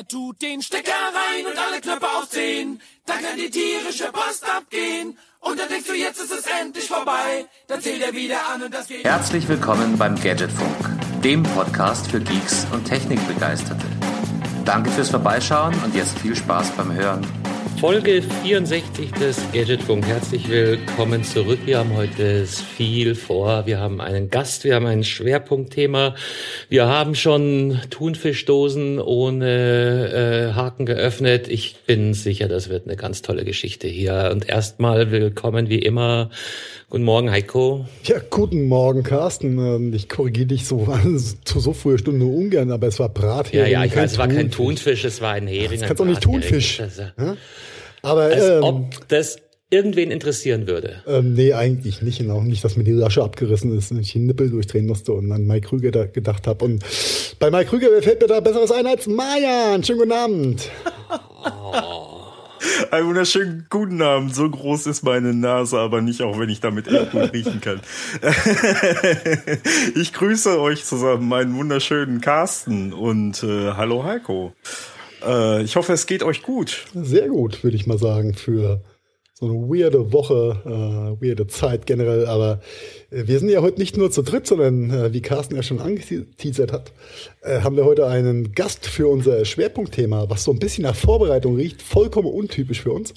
Er tut den Stecker rein und alle Knöpfe aufziehen. Dann kann die tierische Post abgehen. Und dann denkst du, jetzt ist es endlich vorbei. Dann zählt er wieder an und das geht. Herzlich willkommen beim Gadgetfunk, dem Podcast für Geeks und Technikbegeisterte. Danke fürs Vorbeischauen und jetzt viel Spaß beim Hören. Folge 64 des Gadgetfunk. Herzlich willkommen zurück. Wir haben heute viel vor. Wir haben einen Gast, wir haben ein Schwerpunktthema. Wir haben schon Thunfischdosen ohne äh, Haken geöffnet. Ich bin sicher, das wird eine ganz tolle Geschichte hier. Und erstmal willkommen wie immer. Guten Morgen, Heiko. Ja, guten Morgen, Carsten. Ähm, Ich korrigiere dich so zu so früher Stunde ungern, aber es war Brathering. Ja, ja, ich weiß, es war kein Thunfisch. Es war ein Hering. Das kannst doch nicht. Thunfisch. Ja? Aber Als ähm, ob das irgendwen interessieren würde. ähm, nee, eigentlich nicht. Und auch nicht, dass mir die Lasche abgerissen ist und ich den Nippel durchdrehen musste und an Mike Krüger da gedacht habe. Und bei Mike Krüger fällt mir da besseres ein als Marian. Schönen guten Abend. Einen wunderschönen guten Abend. So groß ist meine Nase, aber nicht, auch wenn ich damit gut riechen kann. ich grüße euch zusammen, meinen wunderschönen Carsten und äh, hallo Heiko. Äh, ich hoffe, es geht euch gut. Sehr gut, würde ich mal sagen, für so eine weirde Woche, äh, weirde Zeit generell. Aber äh, wir sind ja heute nicht nur zu dritt, sondern äh, wie Carsten ja schon angeteasert hat, äh, haben wir heute einen Gast für unser Schwerpunktthema, was so ein bisschen nach Vorbereitung riecht, vollkommen untypisch für uns.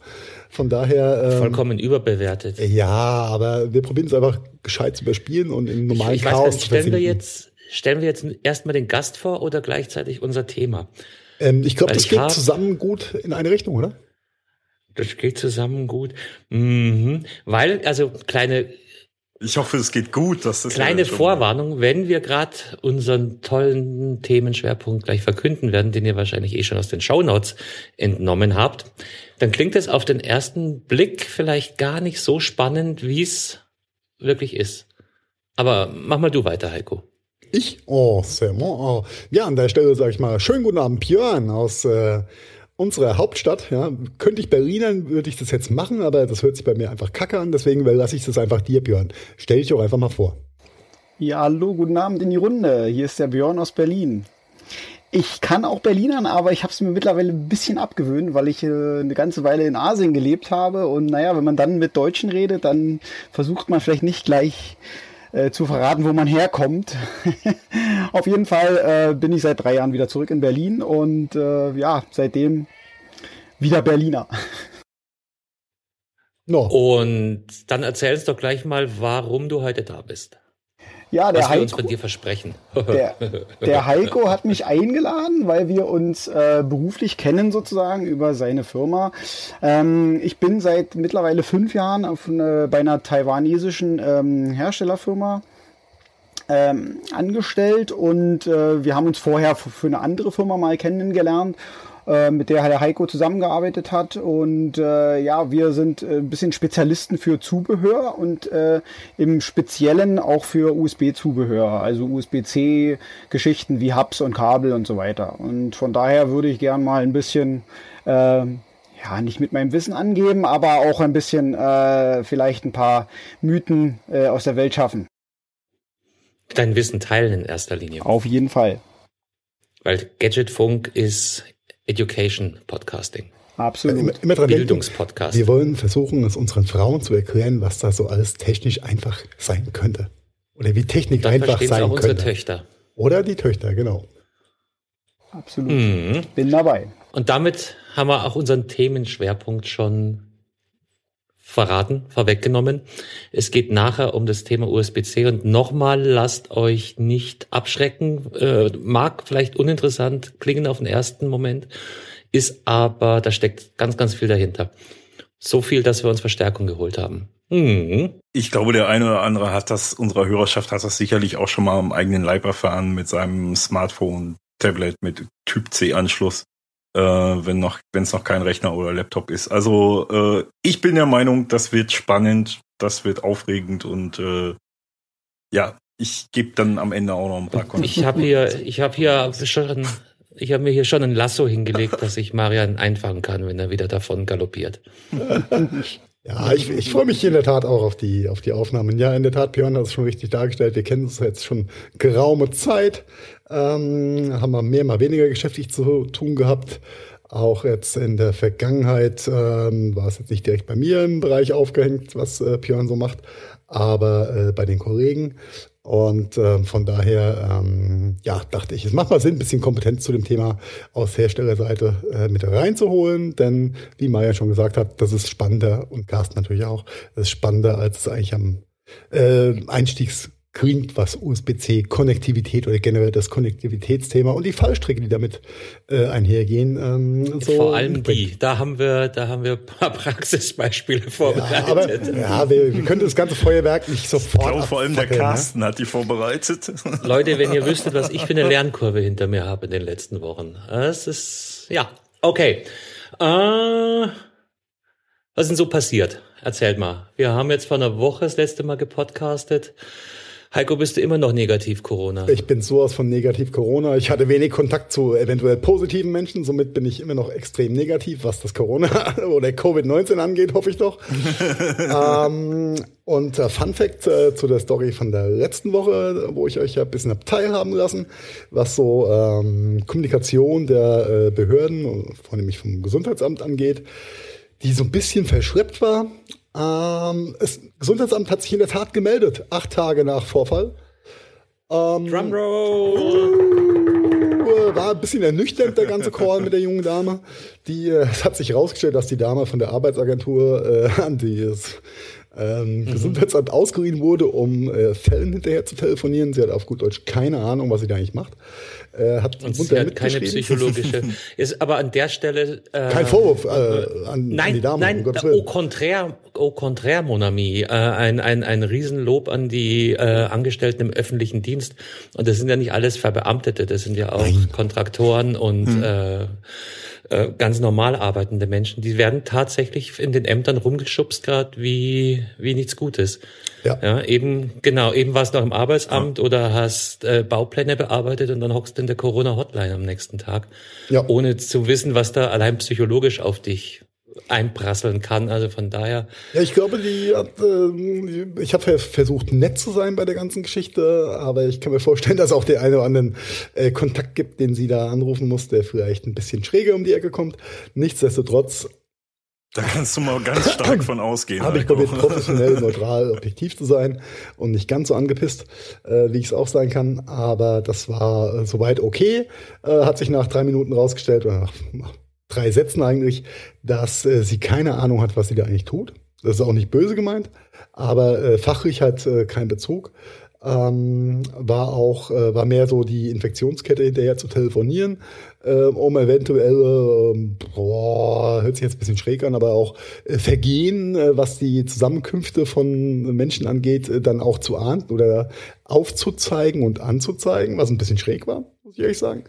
Von daher. Ähm, Vollkommen überbewertet. Ja, aber wir probieren es einfach gescheit zu überspielen und in normalen ich weiß gar Chaos nicht, zu stellen wir jetzt, stellen wir jetzt erstmal den Gast vor oder gleichzeitig unser Thema? Ähm, ich glaube, das ich geht zusammen gut in eine Richtung, oder? Das geht zusammen gut. Mhm. Weil, also kleine, Ich hoffe, es geht gut. Das ist kleine ja Vorwarnung, wenn wir gerade unseren tollen Themenschwerpunkt gleich verkünden werden, den ihr wahrscheinlich eh schon aus den Shownotes entnommen habt, dann klingt es auf den ersten Blick vielleicht gar nicht so spannend, wie es wirklich ist. Aber mach mal du weiter, Heiko. Ich? Oh, c'est bon. Oh. Ja, an der Stelle sage ich mal, schönen guten Abend, Björn aus äh, unserer Hauptstadt. Ja, könnte ich Berlinern, würde ich das jetzt machen, aber das hört sich bei mir einfach kacke an, deswegen lasse ich das einfach dir, Björn. Stell dich doch einfach mal vor. Ja, hallo, guten Abend in die Runde. Hier ist der Björn aus Berlin. Ich kann auch Berlinern, aber ich habe es mir mittlerweile ein bisschen abgewöhnt, weil ich äh, eine ganze Weile in Asien gelebt habe. Und naja, wenn man dann mit Deutschen redet, dann versucht man vielleicht nicht gleich äh, zu verraten, wo man herkommt. Auf jeden Fall äh, bin ich seit drei Jahren wieder zurück in Berlin und äh, ja, seitdem wieder Berliner. No. Und dann erzähl uns doch gleich mal, warum du heute da bist. Ja, der Was wir uns Heiko, von dir versprechen. Der, der Heiko hat mich eingeladen, weil wir uns äh, beruflich kennen sozusagen über seine Firma. Ähm, ich bin seit mittlerweile fünf Jahren auf eine, bei einer taiwanesischen ähm, Herstellerfirma ähm, angestellt und äh, wir haben uns vorher für eine andere Firma mal kennengelernt, äh, mit der der Heiko zusammengearbeitet hat. Und äh, ja, wir sind äh, ein bisschen Spezialisten für Zubehör und äh, im Speziellen auch für USB-Zubehör, also USB-C-Geschichten wie Hubs und Kabel und so weiter. Und von daher würde ich gern mal ein bisschen ähm, ja, nicht mit meinem Wissen angeben, aber auch ein bisschen äh, vielleicht ein paar Mythen äh, aus der Welt schaffen. Dein Wissen teilen in erster Linie. Auf jeden Fall. Weil Gadgetfunk ist Education Podcasting. Absolut. Immer, immer dran Bildungspodcast. wir wollen versuchen, es unseren Frauen zu erklären, was da so alles technisch einfach sein könnte. Oder wie Technik Dann einfach sein auch unsere könnte. Töchter. Oder die Töchter, genau. Absolut. Mhm. Bin dabei. Und damit haben wir auch unseren Themenschwerpunkt schon verraten, vorweggenommen. Es geht nachher um das Thema USB-C und nochmal lasst euch nicht abschrecken. Äh, mag vielleicht uninteressant klingen auf den ersten Moment, ist aber, da steckt ganz, ganz viel dahinter. So viel, dass wir uns Verstärkung geholt haben. Mhm. Ich glaube, der eine oder andere hat das, unserer Hörerschaft hat das sicherlich auch schon mal am eigenen Leib erfahren mit seinem Smartphone, Tablet mit Typ C-Anschluss, äh, wenn noch, wenn es noch kein Rechner oder Laptop ist. Also äh, ich bin der Meinung, das wird spannend, das wird aufregend und äh, ja, ich gebe dann am Ende auch noch ein paar Kon Ich habe hier, ich habe hier schon, ich habe mir hier schon ein Lasso hingelegt, dass ich Marian einfangen kann, wenn er wieder davon galoppiert. Ja, ich, ich freue mich in der Tat auch auf die, auf die Aufnahmen. Ja, in der Tat, Björn hat es schon richtig dargestellt. Wir kennen uns jetzt schon geraume Zeit, ähm, haben wir mehr, mal weniger geschäftlich zu tun gehabt. Auch jetzt in der Vergangenheit ähm, war es jetzt nicht direkt bei mir im Bereich aufgehängt, was äh, Björn so macht, aber äh, bei den Kollegen. Und äh, von daher, ähm, ja, dachte ich, es macht mal Sinn, ein bisschen Kompetenz zu dem Thema aus Herstellerseite äh, mit reinzuholen. Denn, wie Maya schon gesagt hat, das ist spannender und Carsten natürlich auch, das ist spannender, als es eigentlich am äh, Einstiegs klingt, was USB-C, Konnektivität oder generell das Konnektivitätsthema und die Fallstricke, die damit äh, einhergehen. Ähm, so Vor allem die. Da haben wir, da haben wir ein paar Praxisbeispiele vorbereitet. Ja, aber, ja wir, wir können das ganze Feuerwerk nicht sofort. Ich glaube, vor allem der ne? Carsten ne? hat die vorbereitet. Leute, wenn ihr wüsstet, was ich für eine Lernkurve hinter mir habe in den letzten Wochen. Es ist, ja, okay. Äh, was ist denn so passiert? Erzählt mal. Wir haben jetzt vor einer Woche das letzte Mal gepodcastet. Heiko, bist du immer noch negativ Corona? Ich bin sowas von negativ Corona. Ich hatte wenig Kontakt zu eventuell positiven Menschen, somit bin ich immer noch extrem negativ, was das Corona oder Covid-19 angeht, hoffe ich doch. ähm, und äh, Fun Fact äh, zu der Story von der letzten Woche, wo ich euch ja ein bisschen teilhaben lassen, was so ähm, Kommunikation der äh, Behörden, vornehmlich vom Gesundheitsamt angeht, die so ein bisschen verschleppt war ähm, das Gesundheitsamt hat sich in der Tat gemeldet, acht Tage nach Vorfall. Ähm, Drumroll! War ein bisschen ernüchternd, der ganze Call mit der jungen Dame. Die, äh, es hat sich herausgestellt, dass die Dame von der Arbeitsagentur äh, an das ähm, mhm. Gesundheitsamt ausgeliehen wurde, um äh, Fällen hinterher zu telefonieren. Sie hat auf gut Deutsch keine Ahnung, was sie da eigentlich macht. Äh, hat und sie hat keine psychologische. ist aber an der Stelle äh, kein Vorwurf äh, an, nein, an die Dame. Nein, um au contraire, au contraire, mon ami. Äh, ein, ein, ein Riesenlob an die äh, Angestellten im öffentlichen Dienst. Und das sind ja nicht alles Verbeamtete, das sind ja auch nein. Kontraktoren und hm. äh, äh, ganz normal arbeitende Menschen. Die werden tatsächlich in den Ämtern rumgeschubst gerade wie wie nichts Gutes. Ja. ja, eben, genau, eben warst du noch im Arbeitsamt ja. oder hast äh, Baupläne bearbeitet und dann hockst du in der Corona-Hotline am nächsten Tag. Ja. Ohne zu wissen, was da allein psychologisch auf dich einprasseln kann. Also von daher. Ja, ich glaube, die hat, äh, ich habe versucht, nett zu sein bei der ganzen Geschichte, aber ich kann mir vorstellen, dass auch der eine oder anderen äh, Kontakt gibt, den sie da anrufen muss, der vielleicht ein bisschen schräger um die Ecke kommt. Nichtsdestotrotz da kannst du mal ganz stark von ausgehen. Habe ich probiert, professionell, neutral, objektiv zu sein und nicht ganz so angepisst, äh, wie ich es auch sein kann. Aber das war äh, soweit okay. Äh, hat sich nach drei Minuten rausgestellt, oder nach, nach drei Sätzen eigentlich, dass äh, sie keine Ahnung hat, was sie da eigentlich tut. Das ist auch nicht böse gemeint, aber äh, fachlich hat äh, keinen Bezug ähm, war auch äh, war mehr so die Infektionskette hinterher zu telefonieren, äh, um eventuell äh, boah, hört sich jetzt ein bisschen schräg an, aber auch äh, Vergehen, äh, was die Zusammenkünfte von Menschen angeht, äh, dann auch zu ahnden oder aufzuzeigen und anzuzeigen, was ein bisschen schräg war muss ich ehrlich sagen.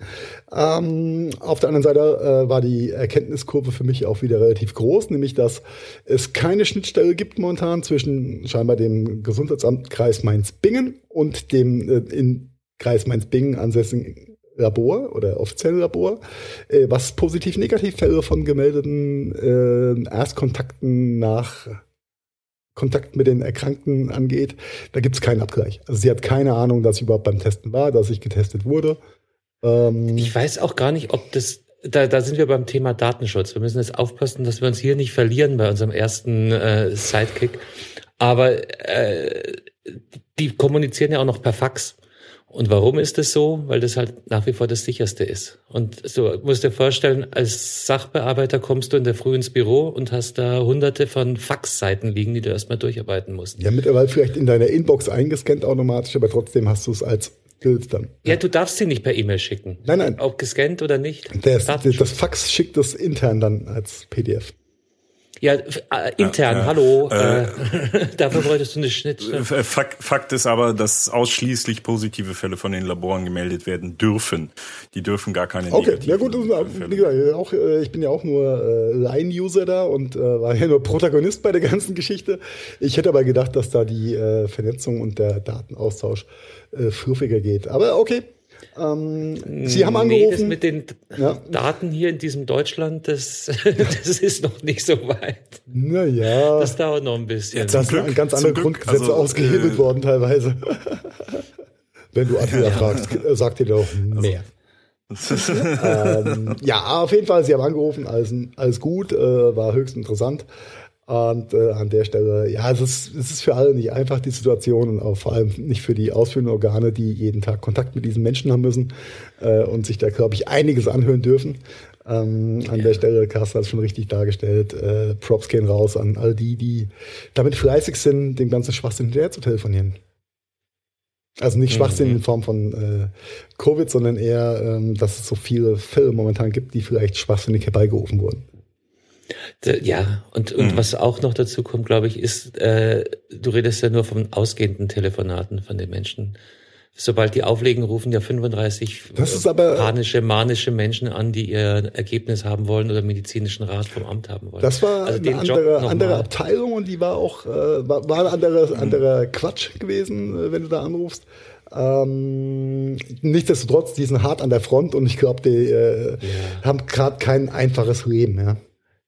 Ähm, auf der anderen Seite äh, war die Erkenntniskurve für mich auch wieder relativ groß, nämlich dass es keine Schnittstelle gibt momentan zwischen scheinbar dem Gesundheitsamt Kreis Mainz-Bingen und dem äh, in Kreis Mainz-Bingen ansässigen Labor oder offiziellen Labor, äh, was positiv-negativ-Fälle von gemeldeten äh, Erstkontakten nach Kontakt mit den Erkrankten angeht, da gibt es keinen Abgleich. Also sie hat keine Ahnung, dass ich überhaupt beim Testen war, dass ich getestet wurde. Ähm, ich weiß auch gar nicht, ob das da, da sind wir beim Thema Datenschutz. Wir müssen jetzt aufpassen, dass wir uns hier nicht verlieren bei unserem ersten äh, Sidekick. Aber äh, die kommunizieren ja auch noch per Fax. Und warum ist das so? Weil das halt nach wie vor das sicherste ist. Und so musst dir vorstellen, als Sachbearbeiter kommst du in der Früh ins Büro und hast da hunderte von Faxseiten liegen, die du erstmal durcharbeiten musst. Ja, mittlerweile vielleicht in deiner Inbox eingescannt automatisch, aber trotzdem hast du es als Dann. Ja, du darfst sie nicht per E-Mail schicken. Nein, nein. Ob gescannt oder nicht. Das, das Fax schickt das intern dann als PDF. Ja, äh, intern, ja, hallo. Äh, äh, dafür bräuchtest du eine Schnittstelle. Äh, Fakt, Fakt ist aber, dass ausschließlich positive Fälle von den Laboren gemeldet werden dürfen. Die dürfen gar keine Okay, ja gut, wie gesagt, auch, ich bin ja auch nur äh, Line-User da und äh, war ja nur Protagonist bei der ganzen Geschichte. Ich hätte aber gedacht, dass da die äh, Vernetzung und der Datenaustausch äh, fluffiger geht. Aber okay, Ähm, Sie haben angerufen. Nee, das mit den ja. Daten hier in diesem Deutschland, das, das ist noch nicht so weit. Naja. Das dauert noch ein bisschen. Ja, das sind ganz andere Grundgesetze also, ausgehebelt äh, worden teilweise. Wenn du Attila ja. fragst, sagt dir doch mehr. Also. ähm, ja, auf jeden Fall, Sie haben angerufen, alles, alles gut, äh, war höchst interessant. Und äh, an der Stelle, ja, es ist, es ist für alle nicht einfach, die Situation, und auch vor allem nicht für die ausführenden Organe, die jeden Tag Kontakt mit diesen Menschen haben müssen äh, und sich da, glaube ich, einiges anhören dürfen. Ähm, an der Stelle, Carsten hat es schon richtig dargestellt. Äh, Props gehen raus an all die, die damit fleißig sind, dem ganzen Schwachsinn hinterher zu telefonieren. Also nicht Schwachsinn mhm. in Form von äh, Covid, sondern eher, ähm, dass es so viele Fälle momentan gibt, die vielleicht schwachsinnig herbeigerufen wurden. Ja, und, und mhm. was auch noch dazu kommt, glaube ich, ist, äh, du redest ja nur von ausgehenden Telefonaten von den Menschen. Sobald die auflegen, rufen ja 35 das ist aber, panische, manische Menschen an, die ihr Ergebnis haben wollen oder medizinischen Rat vom Amt haben wollen. Das war also eine andere, andere Abteilung und die war auch, äh, war, war ein anderer, mhm. anderer Quatsch gewesen, äh, wenn du da anrufst. Ähm, nichtsdestotrotz, die sind hart an der Front und ich glaube, die äh, ja. haben gerade kein einfaches Leben, ja.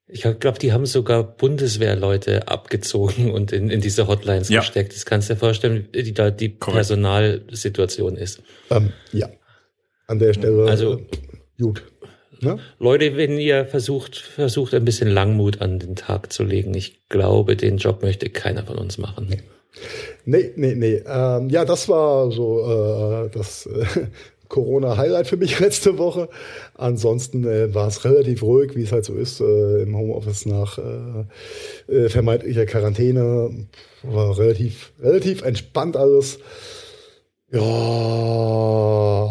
Ich glaube, die haben sogar Bundeswehrleute abgezogen und in, in diese Hotlines ja. gesteckt. Das kannst du dir vorstellen, wie da die Correct. Personalsituation ist. Ähm, ja. An der Stelle. Also äh, gut. Ne? Leute, wenn ihr versucht, versucht ein bisschen Langmut an den Tag zu legen, ich glaube, den Job möchte keiner von uns machen. Nee. Nee, nee, nee. Ähm, ja, das war so äh, das äh, Corona-Highlight für mich letzte Woche. Ansonsten äh, war es relativ ruhig, wie es halt so ist äh, im Homeoffice nach äh, äh, vermeintlicher Quarantäne. War relativ, relativ entspannt alles. Ja,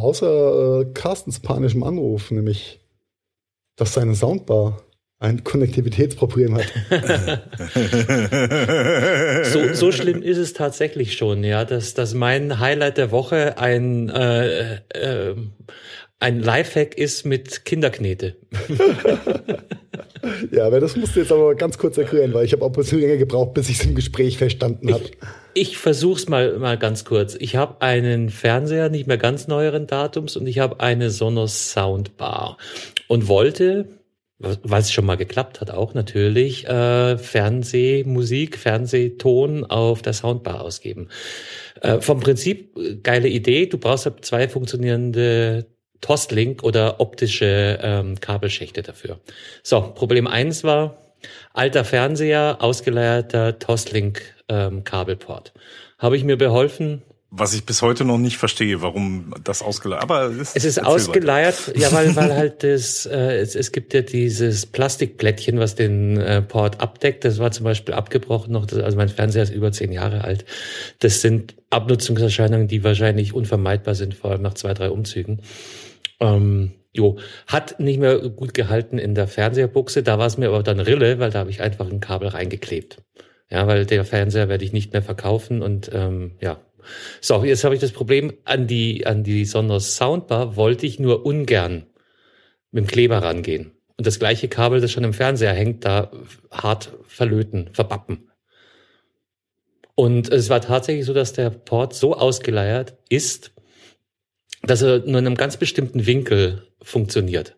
außer äh, Carstens panischem Anruf, nämlich, dass seine Soundbar ein Konnektivitätsproblem hat. so, so schlimm ist es tatsächlich schon, ja, dass, dass mein Highlight der Woche ein, äh, äh, ein Lifehack ist mit Kinderknete. ja, aber das musst du jetzt aber ganz kurz erklären, weil ich habe auch ein bisschen länger gebraucht, bis ich es im Gespräch verstanden habe. Ich, ich versuch's mal, mal ganz kurz. Ich habe einen Fernseher, nicht mehr ganz neueren Datums, und ich habe eine Sonos Soundbar und wollte weil es schon mal geklappt hat, auch natürlich äh, Fernsehmusik, Fernsehton auf der Soundbar ausgeben. Äh, vom Prinzip äh, geile Idee. Du brauchst halt zwei funktionierende Toslink oder optische ähm, Kabelschächte dafür. So, Problem eins war alter Fernseher, ausgeleierter Toslink ähm, Kabelport. Habe ich mir beholfen, was ich bis heute noch nicht verstehe, warum das ausgeleiert. Aber es, es ist ausgeleiert, ja, weil weil halt das äh, es, es gibt ja dieses Plastikplättchen, was den äh, Port abdeckt. Das war zum Beispiel abgebrochen noch. Das, also mein Fernseher ist über zehn Jahre alt. Das sind Abnutzungserscheinungen, die wahrscheinlich unvermeidbar sind, vor allem nach zwei drei Umzügen. Ähm, Jo, hat nicht mehr gut gehalten in der Fernseherbuchse. Da war es mir aber dann Rille, weil da habe ich einfach ein Kabel reingeklebt. Ja, weil der Fernseher werde ich nicht mehr verkaufen und ähm, ja, so, jetzt habe ich das Problem, an die, an die Sonos Soundbar wollte ich nur ungern mit dem Kleber rangehen. Und das gleiche Kabel, das schon im Fernseher hängt, da hart verlöten, verbappen. Und es war tatsächlich so, dass der Port so ausgeleiert ist, dass er nur in einem ganz bestimmten Winkel funktioniert.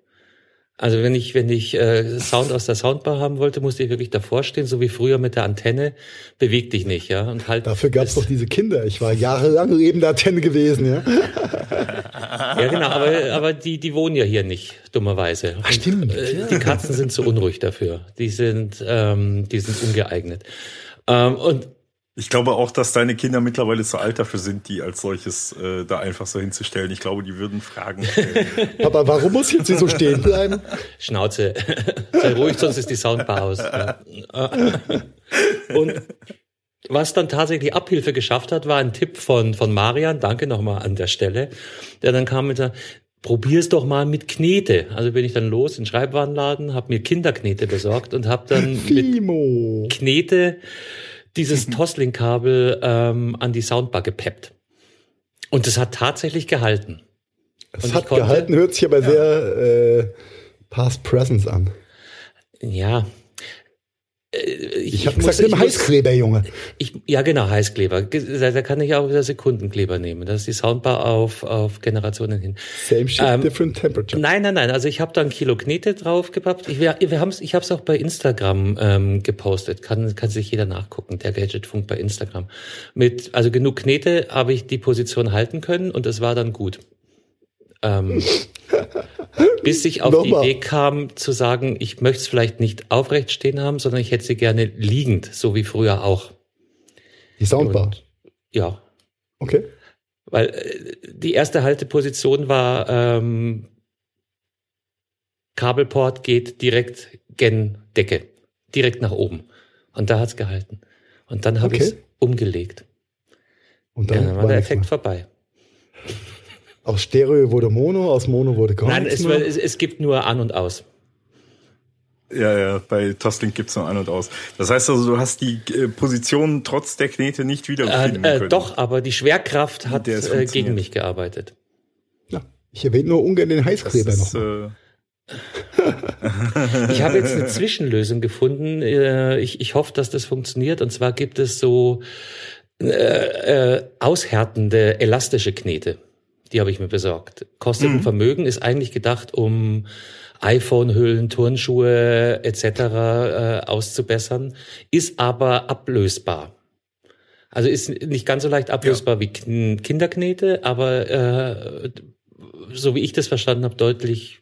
Also wenn ich, wenn ich äh, Sound aus der Soundbar haben wollte, musste ich wirklich davor stehen, so wie früher mit der Antenne. Beweg dich nicht, ja. Und halt. Dafür gab es doch diese Kinder. Ich war jahrelang neben der Antenne gewesen, ja. ja, genau, aber, aber die, die wohnen ja hier nicht, dummerweise. Ach, stimmt. Und, äh, die Katzen sind zu unruhig dafür. Die sind, ähm, die sind ungeeignet. Ähm, und ich glaube auch, dass deine Kinder mittlerweile zu alt dafür sind, die als solches äh, da einfach so hinzustellen. Ich glaube, die würden fragen. Papa, warum muss ich jetzt hier so stehen bleiben? Schnauze. Sei ruhig, sonst ist die Soundbar aus. Und was dann tatsächlich Abhilfe geschafft hat, war ein Tipp von, von Marian, danke nochmal an der Stelle, der dann kam mit der, probier's doch mal mit Knete. Also bin ich dann los in den Schreibwarenladen, habe mir Kinderknete besorgt und habe dann Fimo. mit Knete dieses Toslink-Kabel ähm, an die Soundbar gepeppt. Und es hat tatsächlich gehalten. Es hat konnte, gehalten, hört sich aber ja. sehr äh, Past Presence an. Ja. Äh, ich, ich habe gesagt, nimm Heißkleber, Junge. Ich, ja, genau, Heißkleber. Da, da kann ich auch wieder Sekundenkleber nehmen. Das ist die Soundbar auf, auf Generationen hin. Same shit, ähm, different temperature. Nein, nein, nein. Also ich habe da ein Kilo Knete draufgepappt. Ich, wir, wir haben's, ich habe es auch bei Instagram ähm, gepostet. Kann, kann sich jeder nachgucken, der Gadgetfunk bei Instagram. Mit also genug Knete habe ich die Position halten können und es war dann gut. Ähm, bis ich auf die Idee kam zu sagen, ich möchte es vielleicht nicht aufrecht stehen haben, sondern ich hätte sie gerne liegend, so wie früher auch. Die Soundbar? Und, ja. Okay. Weil äh, die erste Halteposition war ähm, Kabelport geht direkt gen Decke, direkt nach oben. Und da hat's gehalten. Und dann habe okay. ich es umgelegt. Und dann, ja, dann war, der Effekt vorbei. Aus Stereo wurde Mono, aus Mono wurde gar Nein, es, es, es, gibt nur an und aus. Ja, ja, bei Toslink gibt's nur an und aus. Das heißt also, du hast die äh, Position trotz der Knete nicht wiederfinden äh, äh, können. Doch, aber die Schwerkraft hat äh, gegen mich gearbeitet. Ja, ich erwähne nur ungern den Heißkleber ist, noch. Äh ich habe jetzt eine Zwischenlösung gefunden. Äh, ich, ich hoffe, dass das funktioniert. Und zwar gibt es so äh, äh, aushärtende elastische Knete. Die habe ich mir besorgt. Kostet mhm. ein Vermögen, ist eigentlich gedacht, um iPhone-Hüllen, Turnschuhe etc. Äh, auszubessern, ist aber ablösbar. Also ist nicht ganz so leicht ablösbar ja. wie Kinderknete, aber äh, so wie ich das verstanden habe, deutlich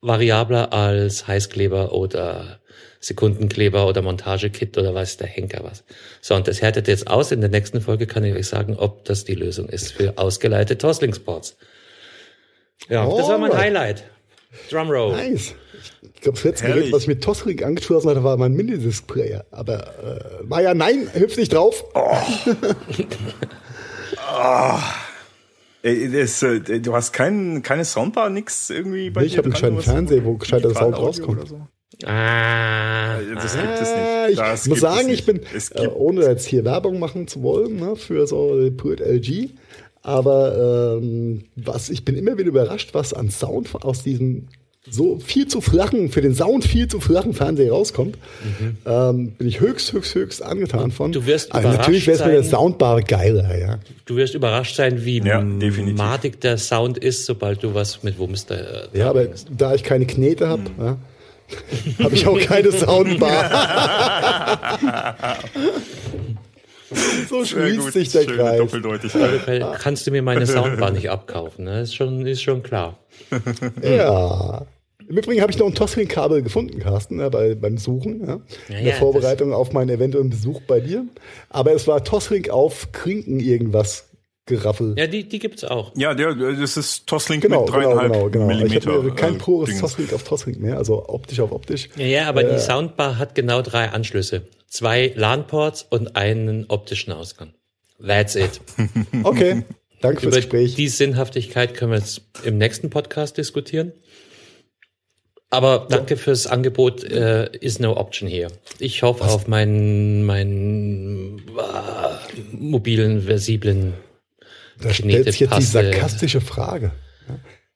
variabler als Heißkleber oder Sekundenkleber oder Montagekit oder weiß der Henker was. So, und das härtet jetzt aus. In der nächsten Folge kann ich euch sagen, ob das die Lösung ist für ausgeleitete Toslingsports. Ja, oh, das war mein Highlight. Drumroll. Nice. Ich glaube, das letzte Gerät, was ich mit Tosling angeschlossen hatte, war mein Minidisc-Player. Aber äh, war ja nein, hüpf nicht drauf. Oh. oh. Ey, das, äh, du hast kein, keine Soundbar, nix irgendwie bei nee, Ich habe einen kleinen Fernseher, wo gescheiter Sound rauskommt. So? Ah, das gibt es nicht. Das ich muss sagen, ich bin, äh, ohne jetzt hier Werbung machen zu wollen, ne, für so Purt LG, aber ähm, was ich bin immer wieder überrascht, was an Sound aus diesem so viel zu flachen, für den Sound viel zu flachen Fernseher rauskommt, mhm. ähm, bin ich höchst, höchst, höchst angetan von. Du wirst also überrascht Natürlich wäre es mit der Soundbar geiler, ja. Du wirst überrascht sein, wie ja, matig der Sound ist, sobald du was mit Wumms da. da ja, aber da ich keine Knete habe, mhm. ja, habe ich auch keine Soundbar. so schließt gut, sich der Kreis. Doppeldeutig. Kannst du mir meine Soundbar nicht abkaufen? Ne? Ist, schon, ist schon klar. ja. Im Übrigen habe ich noch ein Toslink-Kabel gefunden, Carsten, ja, bei, beim Suchen, ja, ja, in der Vorbereitung auf meinen eventuellen Besuch bei dir. Aber es war Toslink auf Krinken irgendwas Geraffel. Ja, die, die gibt's auch. Ja, der, das ist Toslink genau, mit dreieinhalb genau, genau, genau. Millimeter. Ich kein äh, pures Toslink auf Toslink mehr, also optisch auf optisch. Ja, ja aber äh, die Soundbar hat genau drei Anschlüsse. Zwei LAN-Ports und einen optischen Ausgang. That's it. okay, danke fürs Über Gespräch. Die Sinnhaftigkeit können wir jetzt im nächsten Podcast diskutieren. Aber danke ja. fürs Angebot. Äh, is no option here. Ich hoffe Was? auf meinen, meinen äh, mobilen, versiblen da stellt sich jetzt die sarkastische Frage.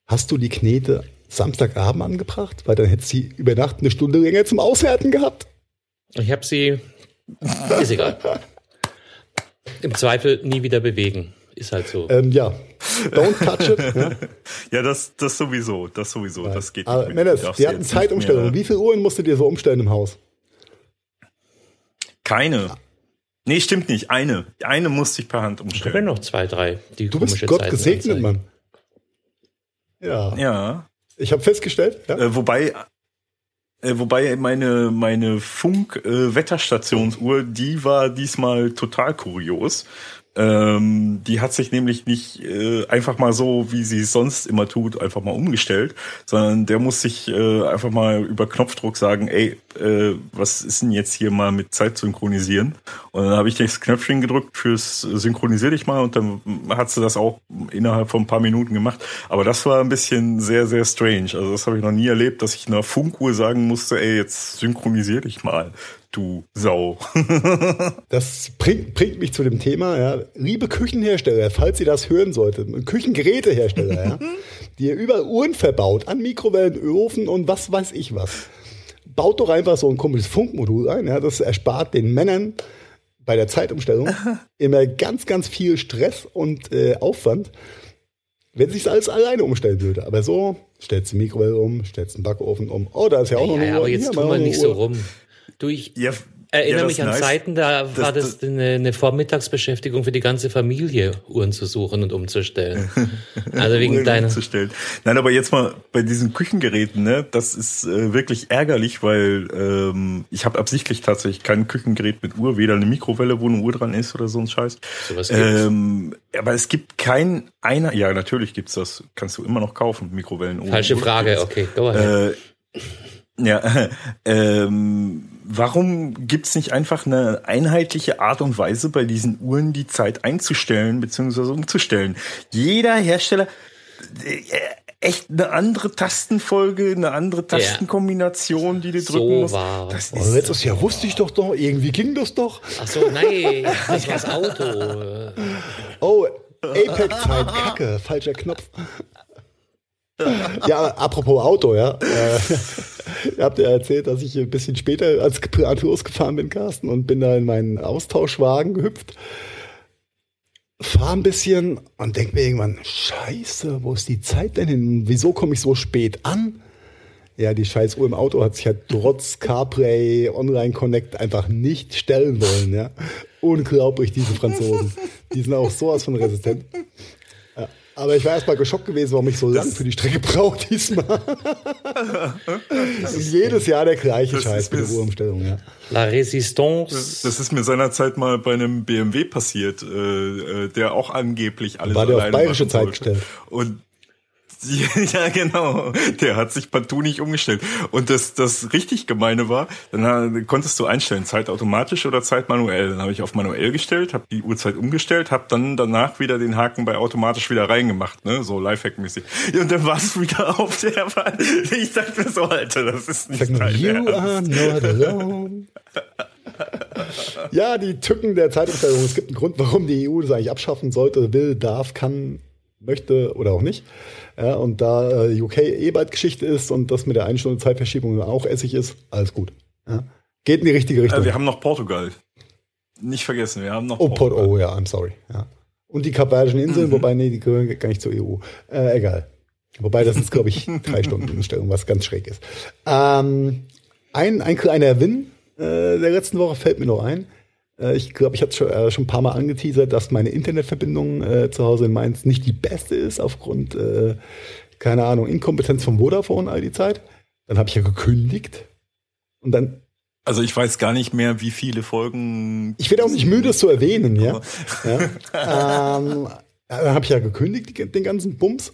Hast du die Knete Samstagabend angebracht? Weil dann hättest du sie über Nacht eine Stunde länger zum Auswerten gehabt. Ich habe sie. Ist egal. Im Zweifel nie wieder bewegen. Ist halt so. Ähm, ja. Don't touch it. ja, ja das, das sowieso. Das sowieso. Das geht Aber, nicht. Mendes, wir hatten Zeitumstellung. Wie viele Uhren musst du dir so umstellen im Haus? Keine. Nee, stimmt nicht. Eine. Eine musste ich per Hand umstellen. Ich noch zwei, drei. Die du bist Gott Zeiten gesegnet, anzeigen. Mann. Ja. Ja. Ich habe festgestellt. Ja? Äh, wobei, äh, wobei meine meine Funk-Wetterstationsuhr, äh, die war diesmal total kurios. Ähm, die hat sich nämlich nicht äh, einfach mal so, wie sie es sonst immer tut, einfach mal umgestellt, sondern der muss sich äh, einfach mal über Knopfdruck sagen, ey, äh, was ist denn jetzt hier mal mit Zeit synchronisieren? Und dann habe ich das Knöpfchen gedrückt fürs Synchronisier dich mal und dann hat sie das auch innerhalb von ein paar Minuten gemacht. Aber das war ein bisschen sehr, sehr strange. Also das habe ich noch nie erlebt, dass ich einer Funkuhr sagen musste, ey, jetzt synchronisier dich mal du Sau. das bringt, bringt mich zu dem Thema, ja. Liebe Küchenhersteller, falls ihr das hören solltet, Küchengerätehersteller, ja, die ihr überall Uhren verbaut, an Mikrowellenöfen und was weiß ich was. baut doch einfach so ein komisches Funkmodul ein. Ja, das erspart den Männern bei der Zeitumstellung immer ganz, ganz viel Stress und äh, Aufwand, wenn sich alles alleine umstellen würde. Aber so stellst du Mikrowelle um, stellst einen Backofen um. Oh, da ist ja auch ja, noch eine ja, Uhr. aber jetzt wir noch nicht eine so Uhr. rum. Du, ich Ja, erinnere ja, mich das an nice. Zeiten, da war das, das- eine, eine Vormittagsbeschäftigung für die ganze Familie, Uhren zu suchen und umzustellen. Also wegen Uhren deiner. umzustellen. Nein, aber jetzt mal bei diesen Küchengeräten, ne, das ist äh, wirklich ärgerlich, weil ähm, ich habe absichtlich tatsächlich kein Küchengerät mit Uhr, weder eine Mikrowelle, wo eine Uhr dran ist oder so ein Scheiß. Sowas gibt's. Ähm, aber es gibt kein einer, ja natürlich gibt's das, kannst du immer noch kaufen, Mikrowellen ohne Falsche Uhr Frage, gibt's. okay, go ahead. Äh, ja, ähm, warum gibt's nicht einfach eine einheitliche Art und Weise bei diesen Uhren die Zeit einzustellen bzw. umzustellen? Jeder Hersteller äh, echt eine andere Tastenfolge, eine andere Tastenkombination, die du So drücken musst. war Das Oh, ist, letztes Jahr wusste ich doch doch, irgendwie ging das doch. Ach so, nein, das war das Auto. Oh, Apex-Zeit, Kacke, falscher Knopf. Ja, apropos Auto, ja. Äh, ihr habt ja erzählt, dass ich ein bisschen später als privat losgefahren bin, Carsten, und bin da in meinen Austauschwagen gehüpft. Fahr ein bisschen und denk mir irgendwann, scheiße, wo ist die Zeit denn hin? Wieso komme ich so spät an? Ja, die scheiß Uhr im Auto hat sich halt trotz CarPlay, Online Connect einfach nicht stellen wollen, ja. Unglaublich, diese Franzosen. Die sind auch sowas von resistent. Aber ich war erstmal geschockt gewesen, warum ich so lang für die Strecke brauche diesmal. Jedes Jahr der gleiche Das Scheiß ist mit der Uhrumstellung, ja. La Résistance. das, das ist mir seinerzeit mal bei einem BMW passiert, äh, äh, der auch angeblich alles War der auf alleine bayerische Zeit gestellt? Und ja, genau. Der hat sich partout nicht umgestellt. Und das, das richtig gemeine war, dann konntest du einstellen, Zeit automatisch oder Zeit manuell. Dann habe ich auf manuell gestellt, habe die Uhrzeit umgestellt, habe dann danach wieder den Haken bei automatisch wieder reingemacht, ne, so Lifehack-mäßig. Und dann war es wieder auf der Wahl. Ich dachte mir so, Alter, das ist nicht Sag dein you Ernst. are not alone. ja, die Tücken der Zeitumstellung. Es gibt einen Grund, warum die EU das eigentlich abschaffen sollte, will, darf, kann, möchte oder auch nicht. Ja, und da äh, UK eh bald Geschichte ist und das mit der einen Stunde Zeitverschiebung auch Essig ist, alles gut. Ja. Geht in die richtige Richtung. Äh, wir haben noch Portugal. Nicht vergessen, wir haben noch oh, Port, oh ja, I'm sorry. Ja. Und die Kapverdischen Inseln, wobei, nee, die gehören gar nicht zur EU. Äh, egal. Wobei, das ist, glaube ich, drei Stunden Umstellung, was ganz schräg ist. Ähm, ein, ein kleiner Win äh, der letzten Woche fällt mir noch ein. Äh, ich glaube, ich hatte schon, äh, schon ein paar Mal angeteasert, dass meine Internetverbindung äh, zu Hause in Mainz nicht die beste ist, aufgrund, äh, keine Ahnung, Inkompetenz vom Vodafone all die Zeit. Dann habe ich ja gekündigt. Und dann Also ich weiß gar nicht mehr, wie viele Folgen. Ich werde auch nicht müde, es zu erwähnen, ja. ja. ähm, dann habe ich ja gekündigt, den ganzen Bums.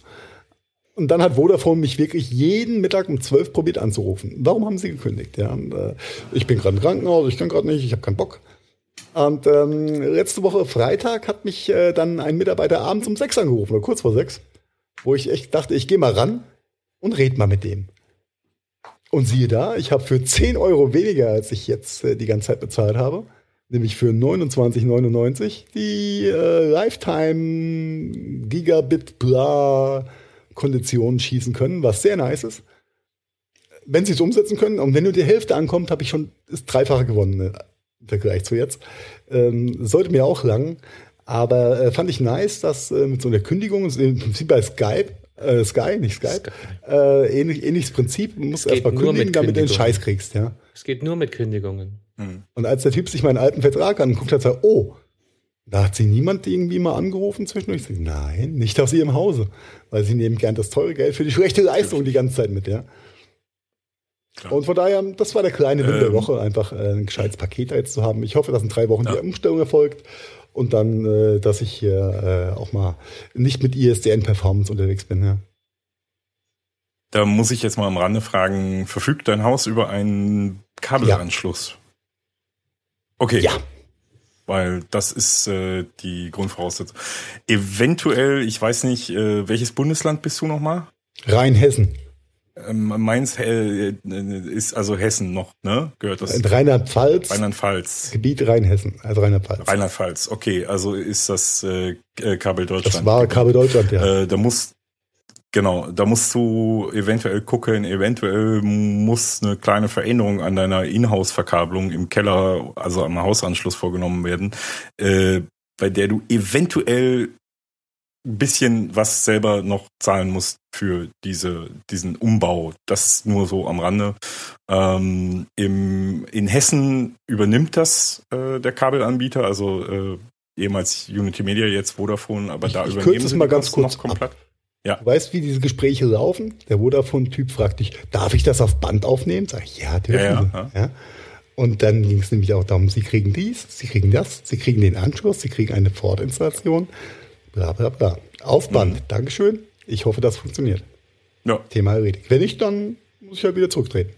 Und dann hat Vodafone mich wirklich jeden Mittag um 12 probiert anzurufen. Warum haben sie gekündigt? Ja, und, äh, ich bin gerade im Krankenhaus, ich kann gerade nicht, ich habe keinen Bock. Und ähm, letzte Woche Freitag hat mich äh, dann ein Mitarbeiter abends um sechs angerufen, oder kurz vor sechs, wo ich echt dachte, ich gehe mal ran und red mal mit dem. Und siehe da, ich habe für 10 Euro weniger, als ich jetzt äh, die ganze Zeit bezahlt habe, nämlich für 29,99 die äh, Lifetime Gigabit bla Konditionen schießen können, was sehr nice ist. Wenn sie es umsetzen können und wenn nur die Hälfte ankommt, habe ich schon das Dreifache gewonnen ne, im Vergleich zu jetzt. Ähm, sollte mir auch lang, aber äh, fand ich nice, dass äh, mit so einer Kündigung, im Prinzip bei Skype, äh, Sky, nicht Skype, Äh, ähnlich, ähnliches Prinzip, du musst erstmal kündigen, mit damit du den. Scheiß kriegst, ja. Es geht nur mit Kündigungen. Und als der Typ sich meinen alten Vertrag anguckt hat, er, oh, da hat sie niemand irgendwie mal angerufen zwischendurch. Ich sag, nein, nicht aus ihrem Hause. Weil sie nehmen gern das teure Geld für die schlechte Leistung die ganze Zeit mit, ja. Klar. Und von daher, das war der kleine Win der Ähm. Woche, einfach äh, ein gescheites Paket da jetzt zu haben. Ich hoffe, dass in drei Wochen die Umstellung erfolgt und dann, äh, dass ich hier äh, auch mal nicht mit ISDN-Performance unterwegs bin, ja. Da muss ich jetzt mal am Rande fragen, verfügt dein Haus über einen Kabelanschluss? Okay. Ja. Weil das ist äh, die Grundvoraussetzung. Eventuell, ich weiß nicht, äh, welches Bundesland bist du nochmal? Rheinhessen. Ähm, meins äh, äh, ist also Hessen noch, ne? Gehört das? Rheinland-Pfalz, Rheinland-Pfalz. Gebiet Rheinhessen, also Rheinland-Pfalz. Rheinland-Pfalz, okay, also ist das äh, äh, Kabel Deutschland. Das war Kabel Deutschland, ja. Äh, da muss Genau, da musst du eventuell gucken, eventuell muss eine kleine Veränderung an deiner Inhouse-Verkabelung im Keller, also am Hausanschluss vorgenommen werden, äh, bei der du eventuell ein bisschen was selber noch zahlen musst für diese, diesen Umbau. Das nur so am Rande. Ähm, im, in Hessen übernimmt das äh, der Kabelanbieter, also äh, ehemals Unity Media, jetzt Vodafone, aber Ich- da ich übernehmen sie mal ganz kurz noch komplett. Ja. Du weißt, wie diese Gespräche laufen? Der Vodafone-Typ fragt dich, darf ich das auf Band aufnehmen? Sag ich, ja, dürfen Ja, Sie. ja, Ja. Und dann ging es nämlich auch darum, Sie kriegen dies, Sie kriegen das, Sie kriegen den Anschluss, Sie kriegen eine Ford-Installation, bla bla bla. Auf Band. Mhm. Dankeschön. Ich hoffe, das funktioniert. Ja. Thema erledigt. Wenn nicht, dann muss ich halt wieder zurücktreten.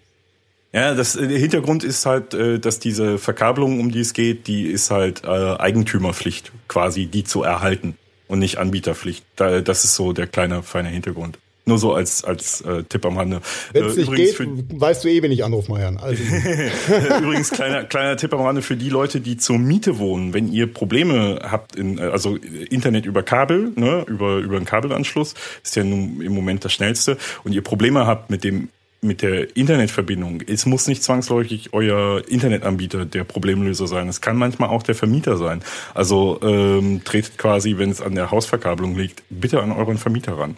Ja, das äh, der Hintergrund ist halt, äh, dass diese Verkabelung, um die es geht, die ist halt äh, Eigentümerpflicht, quasi die zu erhalten und nicht Anbieterpflicht. Da, das ist so der kleine feine Hintergrund. Nur so als als äh, Tipp am Rande. Wenn es Äh, nicht geht, weißt du eh, wenn ich anrufe, Marian. Also, Übrigens kleiner kleiner Tipp am Rande für die Leute, die zur Miete wohnen, wenn ihr Probleme habt in äh, also Internet über Kabel, ne, über über einen Kabelanschluss, ist ja nun im Moment das schnellste und ihr Probleme habt mit dem mit der Internetverbindung. Es muss nicht zwangsläufig euer Internetanbieter der Problemlöser sein. Es kann manchmal auch der Vermieter sein. Also ähm, tretet quasi, wenn es an der Hausverkabelung liegt, bitte an euren Vermieter ran.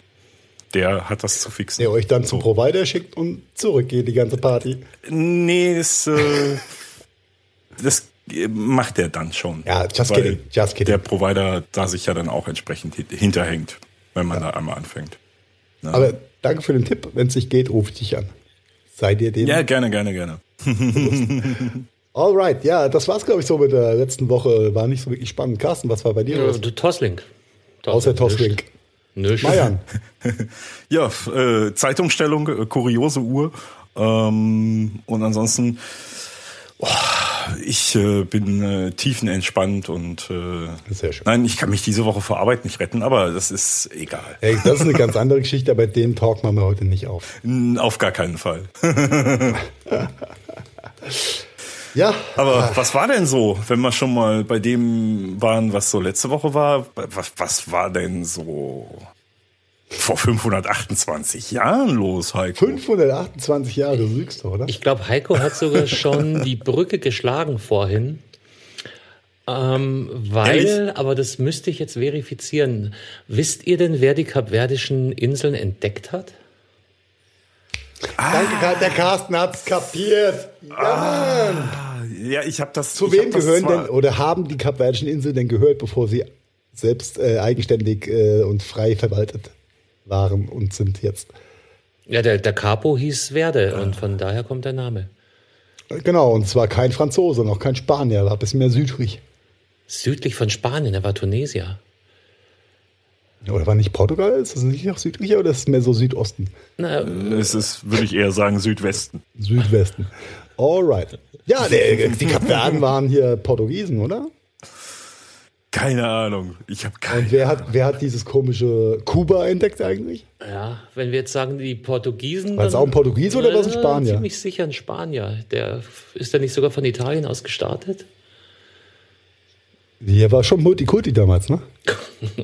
Der hat das zu fixen. der euch dann zum So. Provider schickt und zurückgeht die ganze Party. Nee, das, äh, das äh, macht er dann schon. Ja, just kidding, just kidding. Der Provider da sich ja dann auch entsprechend hin- hinterhängt, wenn man da einmal anfängt. Aber danke für den Tipp. Wenn es nicht geht, rufe ich dich an. Sei dir dem. Ja, gerne, gerne, gerne. Alright, ja, das war's, glaube ich, so mit der letzten Woche. War nicht so wirklich spannend. Carsten, was war bei dir Ja, los? du Toslink. Außer Toslink. Nö. Marian, Ja, äh, Zeitumstellung, äh, kuriose Uhr. Ähm, und ansonsten, oh, ich äh, bin äh, tiefenentspannt und äh, Sehr schön. nein, ich kann mich diese Woche vor Arbeit nicht retten, aber das ist egal. Ey, das ist eine ganz andere Geschichte, aber den Talk machen wir heute nicht auf. Auf gar keinen Fall. Ja, Aber was war denn so, wenn wir schon mal bei dem waren, was so letzte Woche war? Was, was war denn so vor 528 Jahren los, Heiko? 528 Jahre lügst du, oder? Ich glaube, Heiko hat sogar schon die Brücke geschlagen vorhin. Ähm, weil, Ehrlich? aber das müsste ich jetzt verifizieren. Wisst ihr denn, wer die kapverdischen Inseln entdeckt hat? Danke, Karl, der Carsten hat's kapiert. Ja, Mann. Ja, ich habe das. Zu wem gehören denn oder haben die Kapverdischen Inseln denn gehört, bevor sie selbst äh, eigenständig äh, und frei verwaltet waren und sind jetzt? Ja, der, der Capo hieß Verde und von daher kommt der Name. Genau, und zwar kein Franzose, noch kein Spanier, war ein bisschen mehr südlich. Südlich von Spanien, er war Tunesier. Oder war nicht Portugal? Ist das nicht noch südlicher oder ist es mehr so Südosten? Na, Es ist, würde ich eher sagen, Südwesten. Südwesten. Alright. Ja, die Kapverden waren hier Portugiesen, oder? Keine Ahnung. Ich habe keine. Und wer hat, wer hat dieses komische Kuba entdeckt eigentlich? ja, wenn wir jetzt sagen, die Portugiesen. War das dann- auch ein Portugiese oder war es ein Spanier? Ziemlich sicher ein Spanier. Der ist ja nicht sogar von Italien aus gestartet. Der war schon Multikulti damals, ne?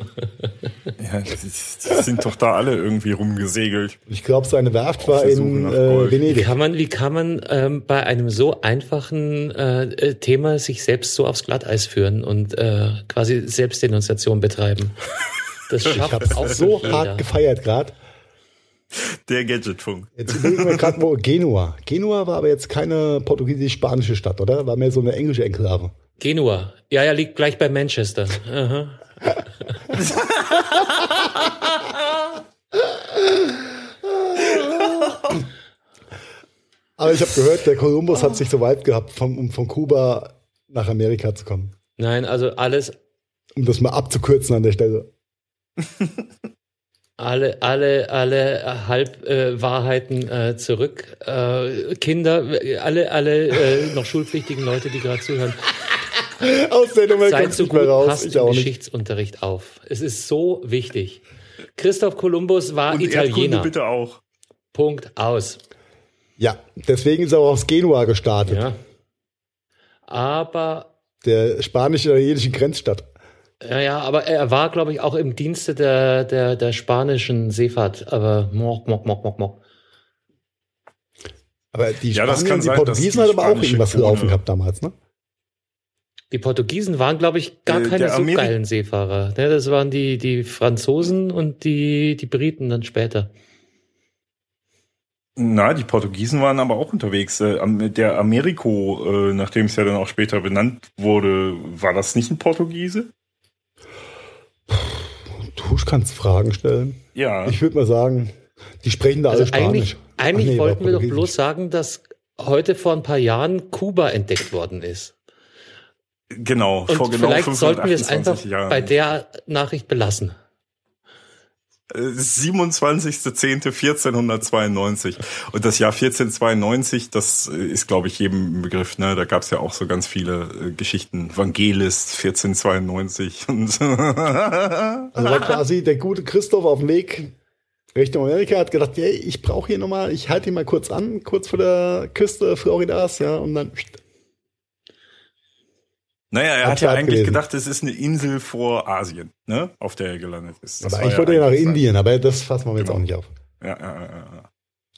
Ja, die, die sind doch da alle irgendwie rumgesegelt. Ich glaube, seine Werft war in äh, Gold. Wie Venedig. kann man, wie kann man ähm, bei einem so einfachen äh, äh, Thema sich selbst so aufs Glatteis führen und äh, quasi Selbstdenunziation betreiben? Das Ich schafft habe auch so hart gefeiert gerade. Der Gadgetfunk. Jetzt überlegen wir gerade, wo Genua. Genua war aber jetzt keine portugiesisch-spanische Stadt, oder? War mehr so eine englische Enklave. Genua. Ja, ja, liegt gleich bei Manchester. Aha. Aber ich habe gehört, der Kolumbus hat sich so weit gehabt, vom, um von Kuba nach Amerika zu kommen. Nein, also alles, Um das mal abzukürzen an der Stelle. alle, alle, alle Halbwahrheiten äh, zurück. Äh, Kinder, alle, alle äh, noch schulpflichtigen Leute, die gerade zuhören, Aus der Nummer seid so nicht mehr gut, raus. passt Ich im auch nicht. Geschichtsunterricht auf. Es ist so wichtig. Christoph Kolumbus war Und Erdkunde Italiener. bitte auch. Punkt aus. Ja, deswegen ist er auch aus Genua gestartet. Ja. Aber Der spanisch-italienischen Grenzstadt. Ja, ja, aber er war, glaube ich, auch im Dienste der, der, der spanischen Seefahrt. Aber mock, mock, mock, mock, mock. Aber die Ja, kann die sein, Portugiesen die hat aber auch irgendwas Krone- laufen gehabt damals, ne? Die Portugiesen waren, glaube ich, gar Äh, keine so Ameri- geilen Seefahrer. Ne, das waren die, die Franzosen und die, die Briten dann später. Na, die Portugiesen waren aber auch unterwegs. Äh, Der Americo, äh, nachdem es ja dann auch später benannt wurde, war das nicht ein Portugiese? Du kannst Fragen stellen. Ja. Ich würde mal sagen, die sprechen da alle Also eigentlich, Spanisch. eigentlich Ach nee, wollten wir doch bloß sagen, dass heute vor ein paar Jahren Kuba entdeckt worden ist. genau, Und vor genau vielleicht sollten wir es 528 einfach Jahren. bei der Nachricht belassen. Äh, 27.10.1492. Und das Jahr 1492, das äh, ist, glaube ich, jedem im Begriff. Ne? Da gab es ja auch so ganz viele äh, Geschichten. Vangelist 1492 und Also quasi der gute Christoph auf dem Weg Richtung Amerika, hat gedacht, hey, ich brauche hier nochmal, ich halte ihn mal kurz an, kurz vor der Küste Floridas, ja, und dann Naja, er hat ja eigentlich gelesen. gedacht, es ist eine Insel vor Asien, ne? auf der er gelandet ist. Das aber ich wollte ja nach Indien, aber das fassen wir jetzt Genau. auch nicht auf. Ja, ja, ja, ja.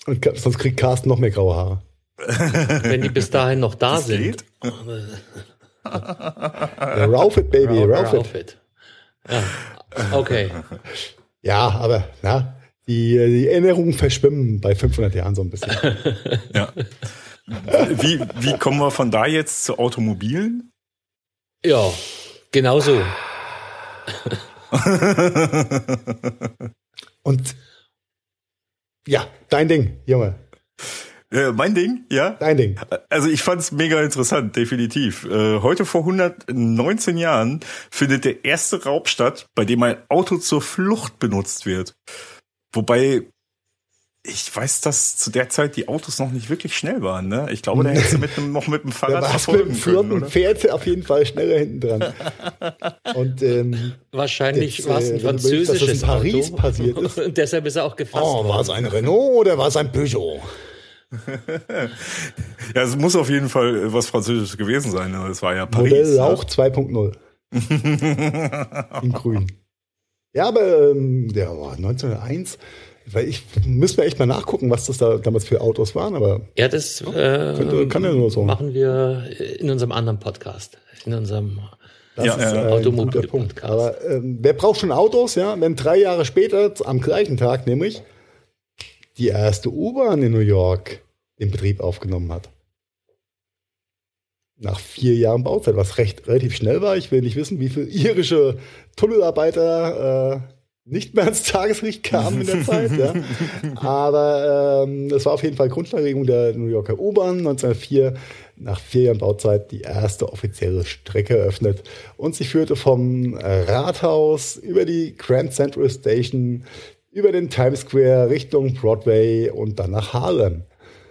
Und sonst kriegt Carsten noch mehr graue Haare. Wenn die bis dahin noch da Das sind. Ja, Rauf it, Baby, Rauf- rauf it. rauf it. Ja. Okay. Ja, aber na, die, die Erinnerungen verschwimmen bei 500 Jahren so ein bisschen. Ja. Wie, wie kommen wir von da jetzt zu Automobilen? Ja, genau so. Und ja, dein Ding, Junge, Äh, mein Ding, ja. dein Ding. Also ich fand's mega interessant, definitiv. Äh, heute vor 119 Jahren findet der erste Raub statt, bei dem ein Auto zur Flucht benutzt wird. Wobei ich weiß, dass zu der Zeit die Autos noch nicht wirklich schnell waren. Ne? Ich glaube, da hättest du mit einem, noch mit dem Da Fahrrad warst du mit dem verfolgen können, oder? Pferd auf jeden Fall schneller hinten dran. Und ähm, Wahrscheinlich war es äh, ein dass das in französisches Paris Auto. passiert ist. Und deshalb ist er auch gefasst oh, war worden. es ein Renault oder war es ein Peugeot? Ja, es muss auf jeden Fall äh, was Französisches gewesen sein. Ne? Es war ja Paris. Modell? Lauch 2.0 in grün. Ja, aber ähm, der war 1901. Weil ich müssen wir echt mal nachgucken, was das da damals für Autos waren, aber Ja, das äh, könnte- kann ja nur so. machen wir in unserem anderen Podcast. In unserem das Ja, ist ja. äh, ein Automobil- guter Punkt. Podcast. Aber ähm, wer braucht schon Autos, ja? Wenn drei Jahre später, am gleichen Tag nämlich, die erste U-Bahn in New York den Betrieb aufgenommen hat. Nach vier Jahren Bauzeit, was recht relativ schnell war. Ich will nicht wissen, wie viele irische Tunnelarbeiter äh, nicht mehr ans Tageslicht kamen in der Zeit. Ja. Aber ähm, es war auf jeden Fall Grundlagenlegung der New Yorker U-Bahn 1904 nach vier Jahren Bauzeit die erste offizielle Strecke eröffnet und sie führte vom äh, Rathaus über die Grand Central Station über den Times Square Richtung Broadway und dann nach Harlem.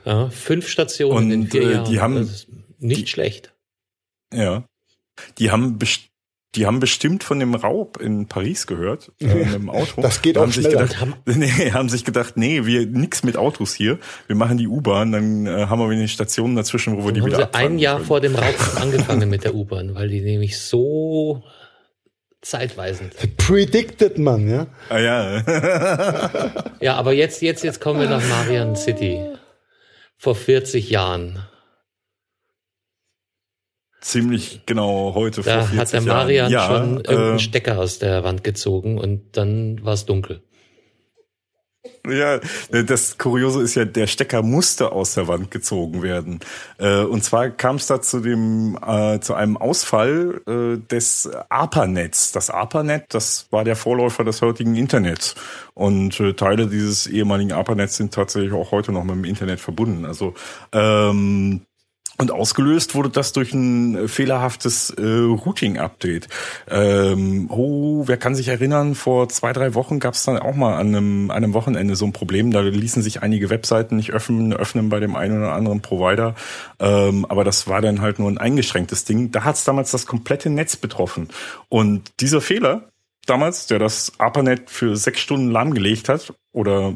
ja, fünf Stationen in Und, vier äh, Jahren. die haben- das ist nicht die- schlecht. Ja. Die haben best die haben bestimmt von dem Raub in Paris gehört, äh, mit dem Auto. Das geht haben auch schneller. gedacht, nee, haben sich gedacht, nee, wir nix mit Autos hier. Wir machen die U-Bahn, dann äh, haben wir wenig Stationen dazwischen, wo wir die Haben wieder sie ein Jahr können. vor dem Raub angefangen mit der U-Bahn, weil die nämlich so zeitweisend. Predicted man, ja. Ah, ja. Ja, aber jetzt, jetzt, jetzt kommen wir nach Marian City. Vor 40 Jahren. Ziemlich genau heute vor Da 40 hat der Marian Jahren. schon irgendeinen äh, Stecker aus der Wand gezogen und dann war es dunkel. Ja, das Kuriose ist ja, der Stecker musste aus der Wand gezogen werden. Äh, Und zwar kam es da zu dem äh, zu einem Ausfall äh, des ARPANETs. Das ARPANET, das war der Vorläufer des heutigen Internets. Und äh, Teile dieses ehemaligen ARPANETs sind tatsächlich auch heute noch mit dem Internet verbunden. Also ähm, und ausgelöst wurde das durch ein äh, fehlerhaftes äh, Routing-Update. Ähm, oh, wer kann sich erinnern, vor zwei, drei Wochen gab es dann auch mal an einem, an einem Wochenende so ein Problem. Da ließen sich einige Webseiten nicht öffnen, öffnen bei dem einen oder anderen Provider. Ähm, aber das war dann halt nur ein eingeschränktes Ding. Da hat es damals das komplette Netz betroffen. Und dieser Fehler damals, der das ARPANET für sechs Stunden lahmgelegt hat oder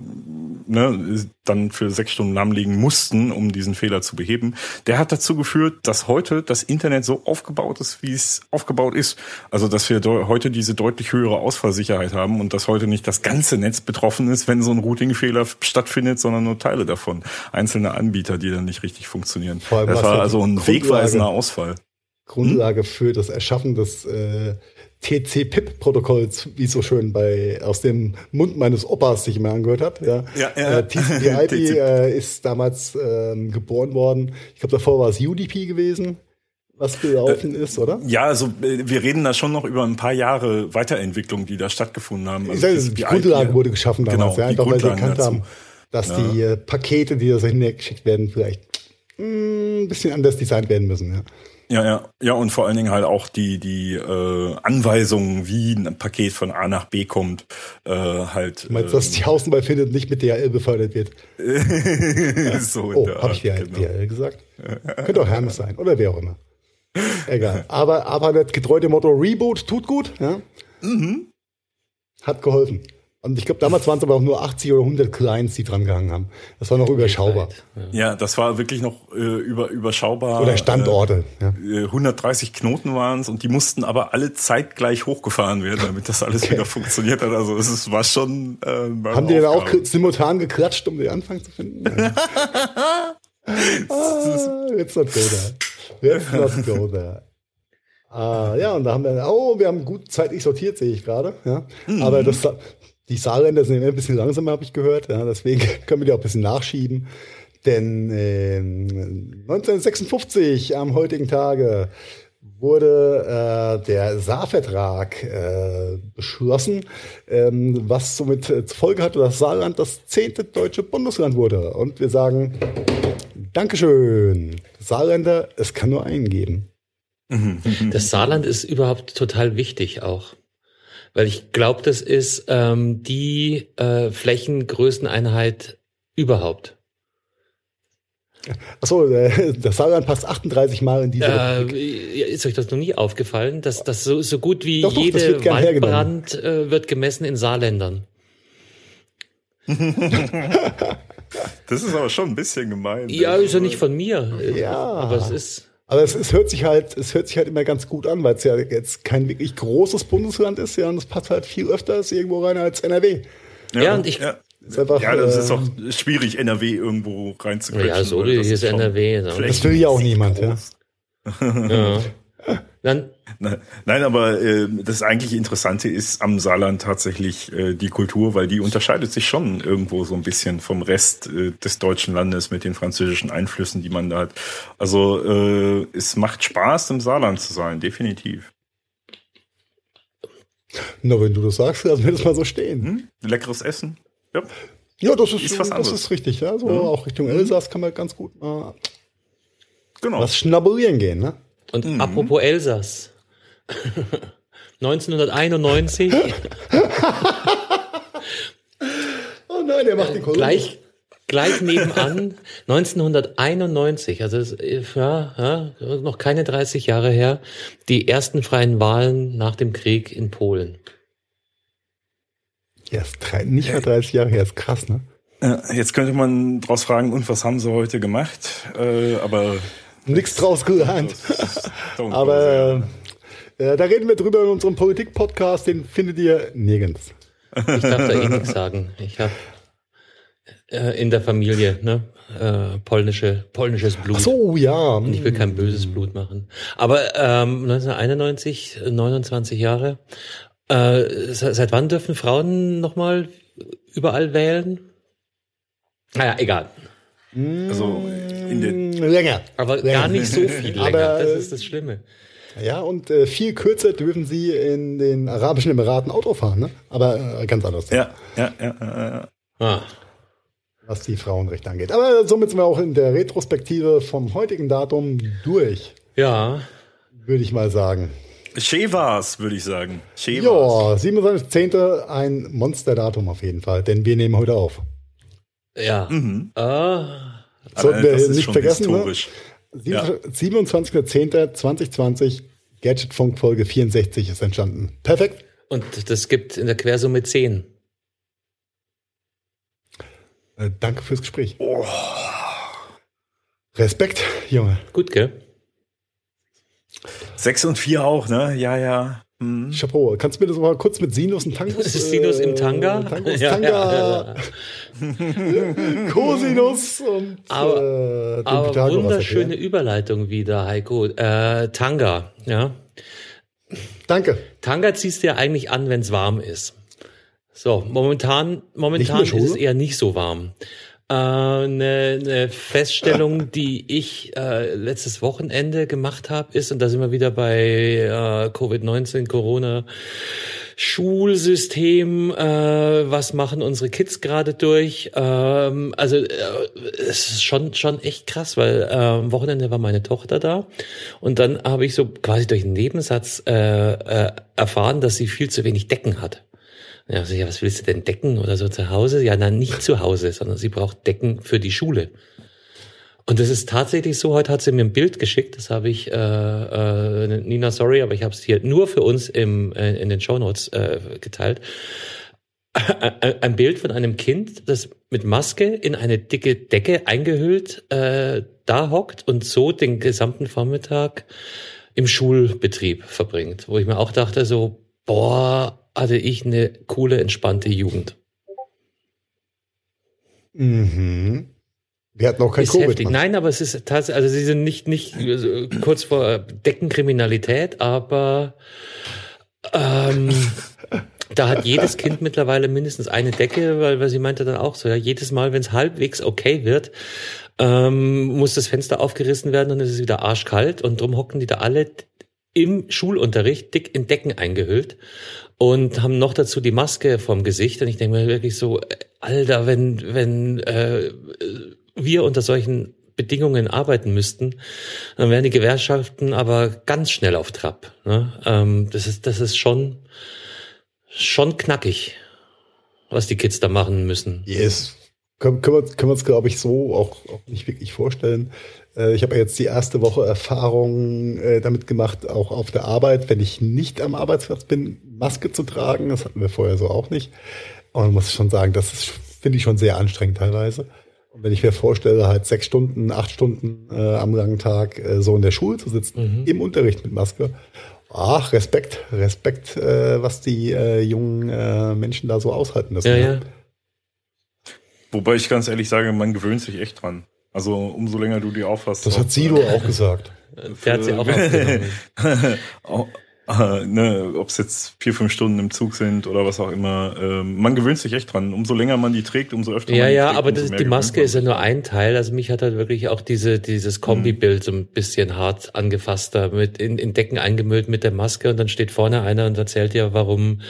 ne, dann für sechs Stunden lahmlegen mussten, um diesen Fehler zu beheben, der hat dazu geführt, dass heute das Internet so aufgebaut ist, wie es aufgebaut ist. Also dass wir heute diese deutlich höhere Ausfallsicherheit haben und dass heute nicht das ganze Netz betroffen ist, wenn so ein Routing-Fehler stattfindet, sondern nur Teile davon. Einzelne Anbieter, die dann nicht richtig funktionieren. Das war also ein wegweisender Ausfall. Grundlage hm? für das Erschaffen des äh, TC-PIP-Protokolls, wie es so schön bei aus dem Mund meines Opas sich immer angehört hat. Ja, ja, ja. Äh, TCP/IP äh, ist damals äh, geboren worden. Ich glaube, davor war es UDP gewesen was gelaufen äh, ist, oder? Ja, also äh, wir reden da schon noch über ein paar Jahre Weiterentwicklung, die da stattgefunden haben. Also sage, die Grundlage wurde geschaffen damals, genau, ja, einfach weil sie erkannt dazu. haben, dass ja. die äh, Pakete, die da so hingeschickt werden, vielleicht mh, mm, ein bisschen anders designt werden müssen. Ja. Ja, ja, ja, und vor allen Dingen halt auch die die äh, Anweisungen, wie ein Paket von A nach B kommt, äh, halt. Du meinst, dass die Außenball findet nicht mit DHL befördert wird? ja. so oh, habe ich DHL, genau. DHL gesagt? Könnte auch Hermes sein oder wer auch immer. Egal. Aber aber das getreue Motto Reboot tut gut, ja. Mhm. Hat geholfen. Und ich glaube, damals waren es aber auch nur 80 oder 100 Clients, die dran gehangen haben. Das war noch überschaubar. Ja, das war wirklich noch äh, über, überschaubar. Oder Standorte. Äh, ja. 130 Knoten waren es und die mussten aber alle zeitgleich hochgefahren werden, damit das alles okay. wieder funktioniert hat. Also es war schon. Äh, haben die dann auch simultan geklatscht, um den Anfang zu finden? ah, let's not go there. Let's not go there. Ah, ja, und da haben wir, oh, wir haben gut zeitlich sortiert, sehe ich gerade. Ja. Mhm. Aber das, die Saarländer sind immer ein bisschen langsamer, habe ich gehört. Ja, deswegen können wir die auch ein bisschen nachschieben. Denn äh, 1956 am heutigen Tage wurde äh, der Saarvertrag äh, beschlossen, ähm, was somit zur Folge hatte, dass Saarland das zehnte deutsche Bundesland wurde. Und wir sagen Dankeschön. Saarländer, es kann nur einen geben. Das Saarland ist überhaupt total wichtig auch weil ich glaube, das ist ähm, die äh, Flächengrößeneinheit überhaupt. Achso, äh, das Saarland passt 38 Mal in diese äh, Ist euch das noch nie aufgefallen, dass das so, so gut wie doch, doch, jede Waldbrand äh, wird gemessen in Saarländern? das ist aber schon ein bisschen gemein. Ja, ist ja nicht von mir. Ja. Aber es ist. Aber es, es hört sich halt, es hört sich halt immer ganz gut an, weil es ja jetzt kein wirklich großes Bundesland ist, ja, und es passt halt viel öfters irgendwo rein als NRW. Ja, ja und ich. Ja. Einfach, ja, das ist auch schwierig, NRW irgendwo reinzukriegen. Ja, so hier ist NRW. Das will ja auch niemand, ja. ja. Dann Nein, aber äh, das eigentlich Interessante ist am Saarland tatsächlich äh, die Kultur, weil die unterscheidet sich schon irgendwo so ein bisschen vom Rest äh, des deutschen Landes mit den französischen Einflüssen, die man da hat. Also äh, es macht Spaß, im Saarland zu sein, definitiv. Na, wenn du das sagst, lassen wir das mal so stehen. Hm? Leckeres Essen. Ja, ja das ist, ist was das ist richtig. Ja, so mhm. auch Richtung Elsass kann man ganz gut mal genau. was schnabulieren gehen. Ne? Und mhm. apropos Elsass. 1991. oh nein, der macht die Kurve. Gleich, gleich nebenan, 1991, also das, ja, ja, noch keine 30 Jahre her, die ersten freien Wahlen nach dem Krieg in Polen. Ja, ist drei, nicht mal 30 Jahre her, ist krass, ne? Jetzt könnte man draus fragen, und was haben sie heute gemacht? Äh, aber nichts draus gelernt. aber äh, da reden wir drüber in unserem Politik-Podcast, den findet ihr nirgends. Ich darf da eh nichts sagen. Ich habe äh, in der Familie ne, äh, polnische, polnisches Blut. Ach so, ja. Und ich will kein böses Blut machen. Aber ähm, 1991, 29 Jahre. Äh, seit wann dürfen Frauen nochmal überall wählen? Naja, egal. Also in der länger. Aber länger. gar nicht so viel länger. Aber, das ist das Schlimme. Ja, und äh, viel kürzer dürfen sie in den Arabischen Emiraten Auto fahren, ne? Aber äh, ganz anders. Ja, ja, ja, ja, ja. Ah. Was die Frauenrechte angeht. Aber somit sind wir auch in der Retrospektive vom heutigen Datum durch. Ja. Würde ich mal sagen. Schee war's, würde ich sagen. Schee ja, 27.10. ein Monsterdatum auf jeden Fall, denn wir nehmen heute auf. Ja. Mhm. Ah. Sollten wir nicht vergessen, ne? ne? Ja. 27.10.2020, Gadgetfunk Folge 64 ist entstanden. Perfekt. Und das gibt in der Quersumme 10. Äh, danke fürs Gespräch. Oh. Respekt, Junge. Gut, gell? Sechs und vier auch, ne? Ja, ja. Hm. Chapeau. Kannst du mir das mal kurz mit Sinus und Tangus? Sinus äh, im Tanga? Tangus, ja, Tanga. Ja, ja. Cosinus und aber, äh, aber wunderschöne Überleitung wieder, Heiko. Äh, Tanga, ja. Danke. Tanga ziehst du ja eigentlich an, wenn es warm ist. So, momentan, momentan ist es eher nicht so warm. Äh, eine, eine Feststellung, die ich äh, letztes Wochenende gemacht habe, ist, und da sind wir wieder bei äh, Covid-19, Corona, Schulsystem, äh, was machen unsere Kids gerade durch? Ähm, also äh, es ist schon schon echt krass, weil äh, am Wochenende war meine Tochter da und dann habe ich so quasi durch einen Nebensatz äh, äh, erfahren, dass sie viel zu wenig Decken hat. Ja, also, ja, was willst du denn decken oder so zu Hause? Ja, nein, nicht zu Hause, sondern sie braucht Decken für die Schule. Und das ist tatsächlich so, heute hat sie mir ein Bild geschickt, das habe ich, äh, äh, Nina, sorry, aber ich habe es hier nur für uns im, äh, in den Shownotes äh, geteilt. Ein Bild von einem Kind, das mit Maske in eine dicke Decke eingehüllt äh, da hockt und so den gesamten Vormittag im Schulbetrieb verbringt. Wo ich mir auch dachte, so, boah, hatte ich eine coole, entspannte Jugend. Mhm. Wir hatten auch kein ist Covid. Heftig. Nein, aber es ist tatsächlich, also sie sind nicht, nicht also kurz vor Deckenkriminalität, aber ähm, da hat jedes Kind mittlerweile mindestens eine Decke, weil, weil sie meinte dann auch so, ja, jedes Mal, wenn es halbwegs okay wird, ähm, muss das Fenster aufgerissen werden und es ist wieder arschkalt und drum hocken die da alle im Schulunterricht dick in Decken eingehüllt und haben noch dazu die Maske vom Gesicht. Und ich denke mir wirklich so, Alter, wenn, wenn äh, wir unter solchen Bedingungen arbeiten müssten, dann wären die Gewerkschaften aber ganz schnell auf Trab. Ne? Ähm, das ist, das ist schon, schon knackig, was die Kids da machen müssen. Yes. Können, können wir, können uns, glaube ich, so auch, auch nicht wirklich vorstellen. Äh, ich habe jetzt die erste Woche Erfahrung äh, damit gemacht, auch auf der Arbeit, wenn ich nicht am Arbeitsplatz bin, Maske zu tragen. Das hatten wir vorher so auch nicht. Und man muss schon sagen, das finde ich schon sehr anstrengend teilweise. Und wenn ich mir vorstelle, halt sechs Stunden, acht Stunden äh, am langen Tag äh, so in der Schule zu sitzen, mhm. im Unterricht mit Maske, ach, Respekt, Respekt, äh, was die äh, jungen äh, Menschen da so aushalten. Das ja, ja. Wobei ich ganz ehrlich sage, man gewöhnt sich echt dran. Also umso länger du die aufhast. Das hat Sido auch gesagt. Der hat sie auch aufgenommen. äh, ne, ob es jetzt vier, fünf Stunden im Zug sind oder was auch immer. Äh, man gewöhnt sich echt dran. Umso länger man die trägt, umso öfter ja, man die ja, trägt. Ja, aber das, die Maske ist ja nur ein Teil. Also mich hat halt wirklich auch diese, dieses Kombibild so ein bisschen hart angefasst, da mit in, in Decken eingemüllt mit der Maske und dann steht vorne einer und erzählt ja, warum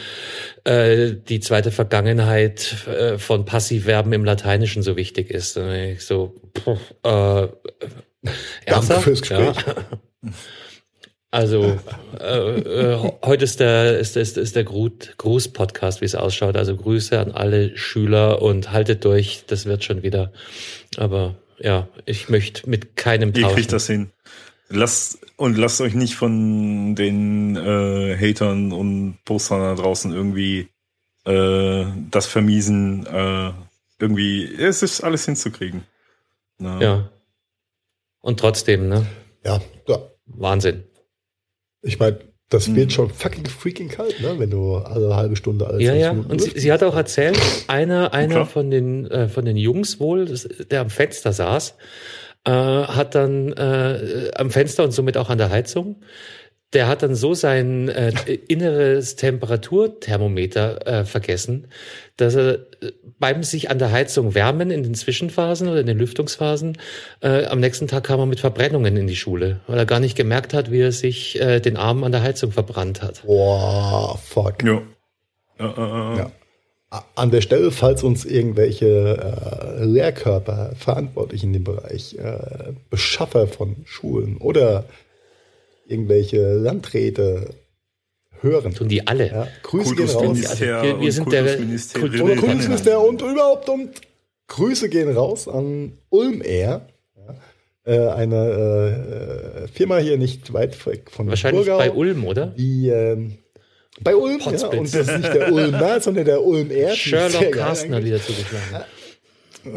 äh, die zweite Vergangenheit äh, von Passivverben im Lateinischen so wichtig ist. So, pff, äh, Danke fürs Gespräch. Ja. Also äh, äh, heute ist der ist, ist, ist der Gruß-Podcast, wie es ausschaut. Also Grüße an alle Schüler und haltet durch, das wird schon wieder. Aber ja, ich möchte mit keinem tauschen. Ihr kriegt das hin. Lasst und lasst euch nicht von den äh, Hatern und Postern da draußen irgendwie äh, das vermiesen. Äh, irgendwie, es ist alles hinzukriegen. Na. Ja. Und trotzdem, ne? Ja, ja. Wahnsinn. Ich meine, das wird mhm. schon fucking freaking kalt, ne? wenn du alle halbe Stunde alles Ja, ja. Und sie, sie, hat auch erzählt, einer, einer von den äh, von den Jungs wohl, das, der am Fenster saß, äh, hat dann äh, am Fenster und somit auch an der Heizung der hat dann so sein äh, inneres Temperaturthermometer äh, vergessen, dass er äh, beim sich an der Heizung wärmen in den Zwischenphasen oder in den Lüftungsphasen, äh, am nächsten Tag kam er mit Verbrennungen in die Schule, weil er gar nicht gemerkt hat, wie er sich äh, den Arm an der Heizung verbrannt hat. Boah, fuck. Ja. ja. An der Stelle, falls uns irgendwelche äh, Lehrkörper verantwortlich in dem Bereich, äh, Beschaffer von Schulen oder irgendwelche Landräte hören. Tun die alle. Ja, Grüße gehen raus. Wir, wir sind der Kultusminister und überhaupt und Grüße gehen raus an Ulm Air. Ja, eine äh, Firma hier nicht weit weg von Wahrscheinlich Burgau, bei Ulm, oder? Die ähm, bei Ulm, ja, und das ist nicht der Ulmer, sondern der Ulm Air. Sherlock Carsten hat wieder zugeschlagen.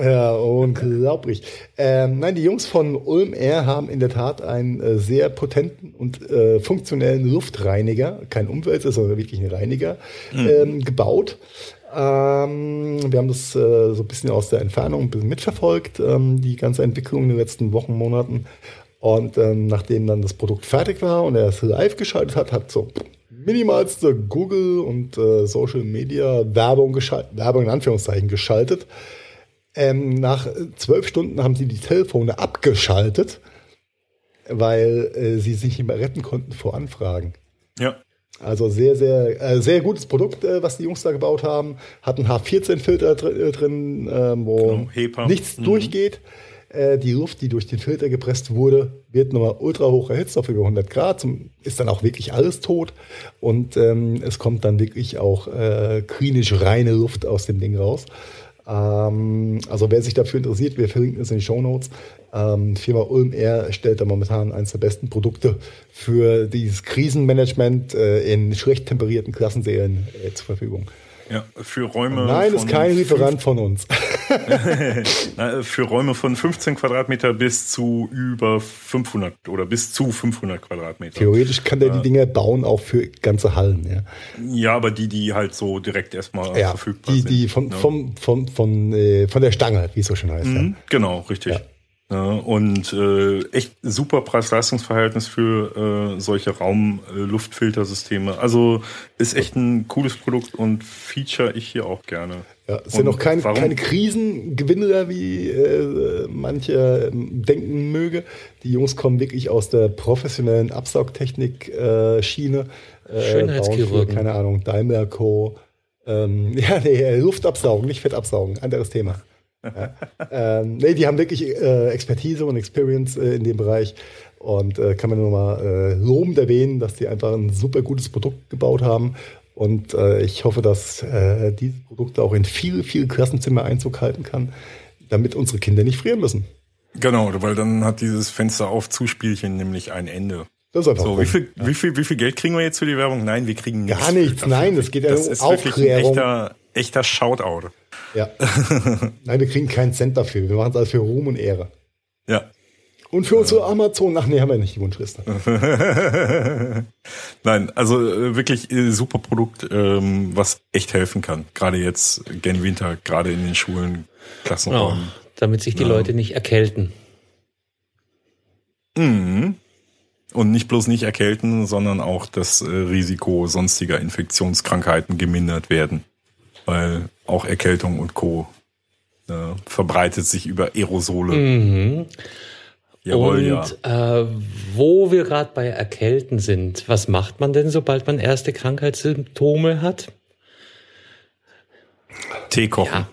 Ja, unglaublich. Ähm, nein, die Jungs von Ulm Air haben in der Tat einen äh, sehr potenten und äh, funktionellen Luftreiniger, kein Umwälzer, sondern wirklich ein Reiniger, mhm. ähm, gebaut. Ähm, wir haben das äh, so ein bisschen aus der Entfernung ein bisschen mitverfolgt, ähm, die ganze Entwicklung in den letzten Wochen, Monaten. Und ähm, nachdem dann das Produkt fertig war und er es live geschaltet hat, hat so minimalste Google und äh, Social Media Werbung geschaltet, Werbung in Anführungszeichen geschaltet. Ähm, nach zwölf Stunden haben sie die Telefone abgeschaltet, weil äh, sie sich nicht mehr retten konnten vor Anfragen. Ja. Also sehr, sehr, äh, sehr gutes Produkt, äh, was die Jungs da gebaut haben. Hat einen H14-Filter dr äh, drin, äh, wo genau, nichts mhm. durchgeht. Äh, die Luft, die durch den Filter gepresst wurde, wird nochmal ultra hoch erhitzt auf über 100 Grad, zum, ist dann auch wirklich alles tot und ähm, es kommt dann wirklich auch äh, klinisch reine Luft aus dem Ding raus. Ähm, also wer sich dafür interessiert, wir verlinken es in den Show Notes. Ähm, Firma Ulm Air stellt da momentan eines der besten Produkte für dieses Krisenmanagement äh, in schlecht temperierten Klassensälen äh, zur Verfügung. Ja, für Räume. Nein, ist kein Lieferant von uns. für Räume von 15 Quadratmeter bis zu über 500 oder bis zu 500 Quadratmeter. Theoretisch kann der die Dinger bauen auch für ganze Hallen. Ja, ja aber die, die halt so direkt erstmal ja, verfügbar die, sind. Die von, ja. vom, von, von, äh, von der Stange, wie es so schön heißt. Mhm, ja. Genau, richtig. Ja. Ja, und äh, echt super Preis-Leistungs-Verhältnis für äh, solche Raumluftfiltersysteme. Äh, also ist echt ein cooles Produkt und feature ich hier auch gerne. Ja, es sind noch kein, keine Krisengewinner, wie äh, manche ähm, denken möge. Die Jungs kommen wirklich aus der professionellen Absaugtechnik-Schiene. Äh, Schönheitschirurgen. Keine Ahnung, Daimler Co. Ähm, ja, nee, Luftabsaugen, nicht Fettabsaugen. Anderes Thema. Ja. ähm, nee, die haben wirklich äh, Expertise und Experience äh, in dem Bereich. Und äh, kann man nur mal äh, lobend erwähnen, dass die einfach ein super gutes Produkt gebaut haben. Und äh, ich hoffe, dass äh, dieses Produkt auch in viele, viele Klassenzimmer Einzug halten kann, damit unsere Kinder nicht frieren müssen. Genau, weil dann hat dieses Fenster auf Zuspielchen nämlich ein Ende. Das ist einfach so, wie viel, ja. wie, viel, wie viel Geld kriegen wir jetzt für die Werbung? Nein, wir kriegen nichts. Gar nichts, nein, das geht ja um Aufklärung. Das ist wirklich ein echter, echter Shoutout. Ja. Nein, wir kriegen keinen Cent dafür. Wir machen es alles für Ruhm und Ehre. Ja. Und für unsere Amazon, ach nee, haben wir nicht die Wunschliste. Nein, also äh, wirklich äh, super Produkt, ähm, was echt helfen kann. Gerade jetzt gen Winter, gerade in den Schulen, Klassenräumen. Oh, damit sich die ja. Leute nicht erkälten. Mhm. Und nicht bloß nicht erkälten, sondern auch das äh, Risiko sonstiger Infektionskrankheiten gemindert werden weil auch Erkältung und Co. Äh, verbreitet sich über Aerosole. Mhm. Jawohl, und ja. äh, wo wir gerade bei Erkälten sind, was macht man denn, sobald man erste Krankheitssymptome hat? Tee kochen. Ja.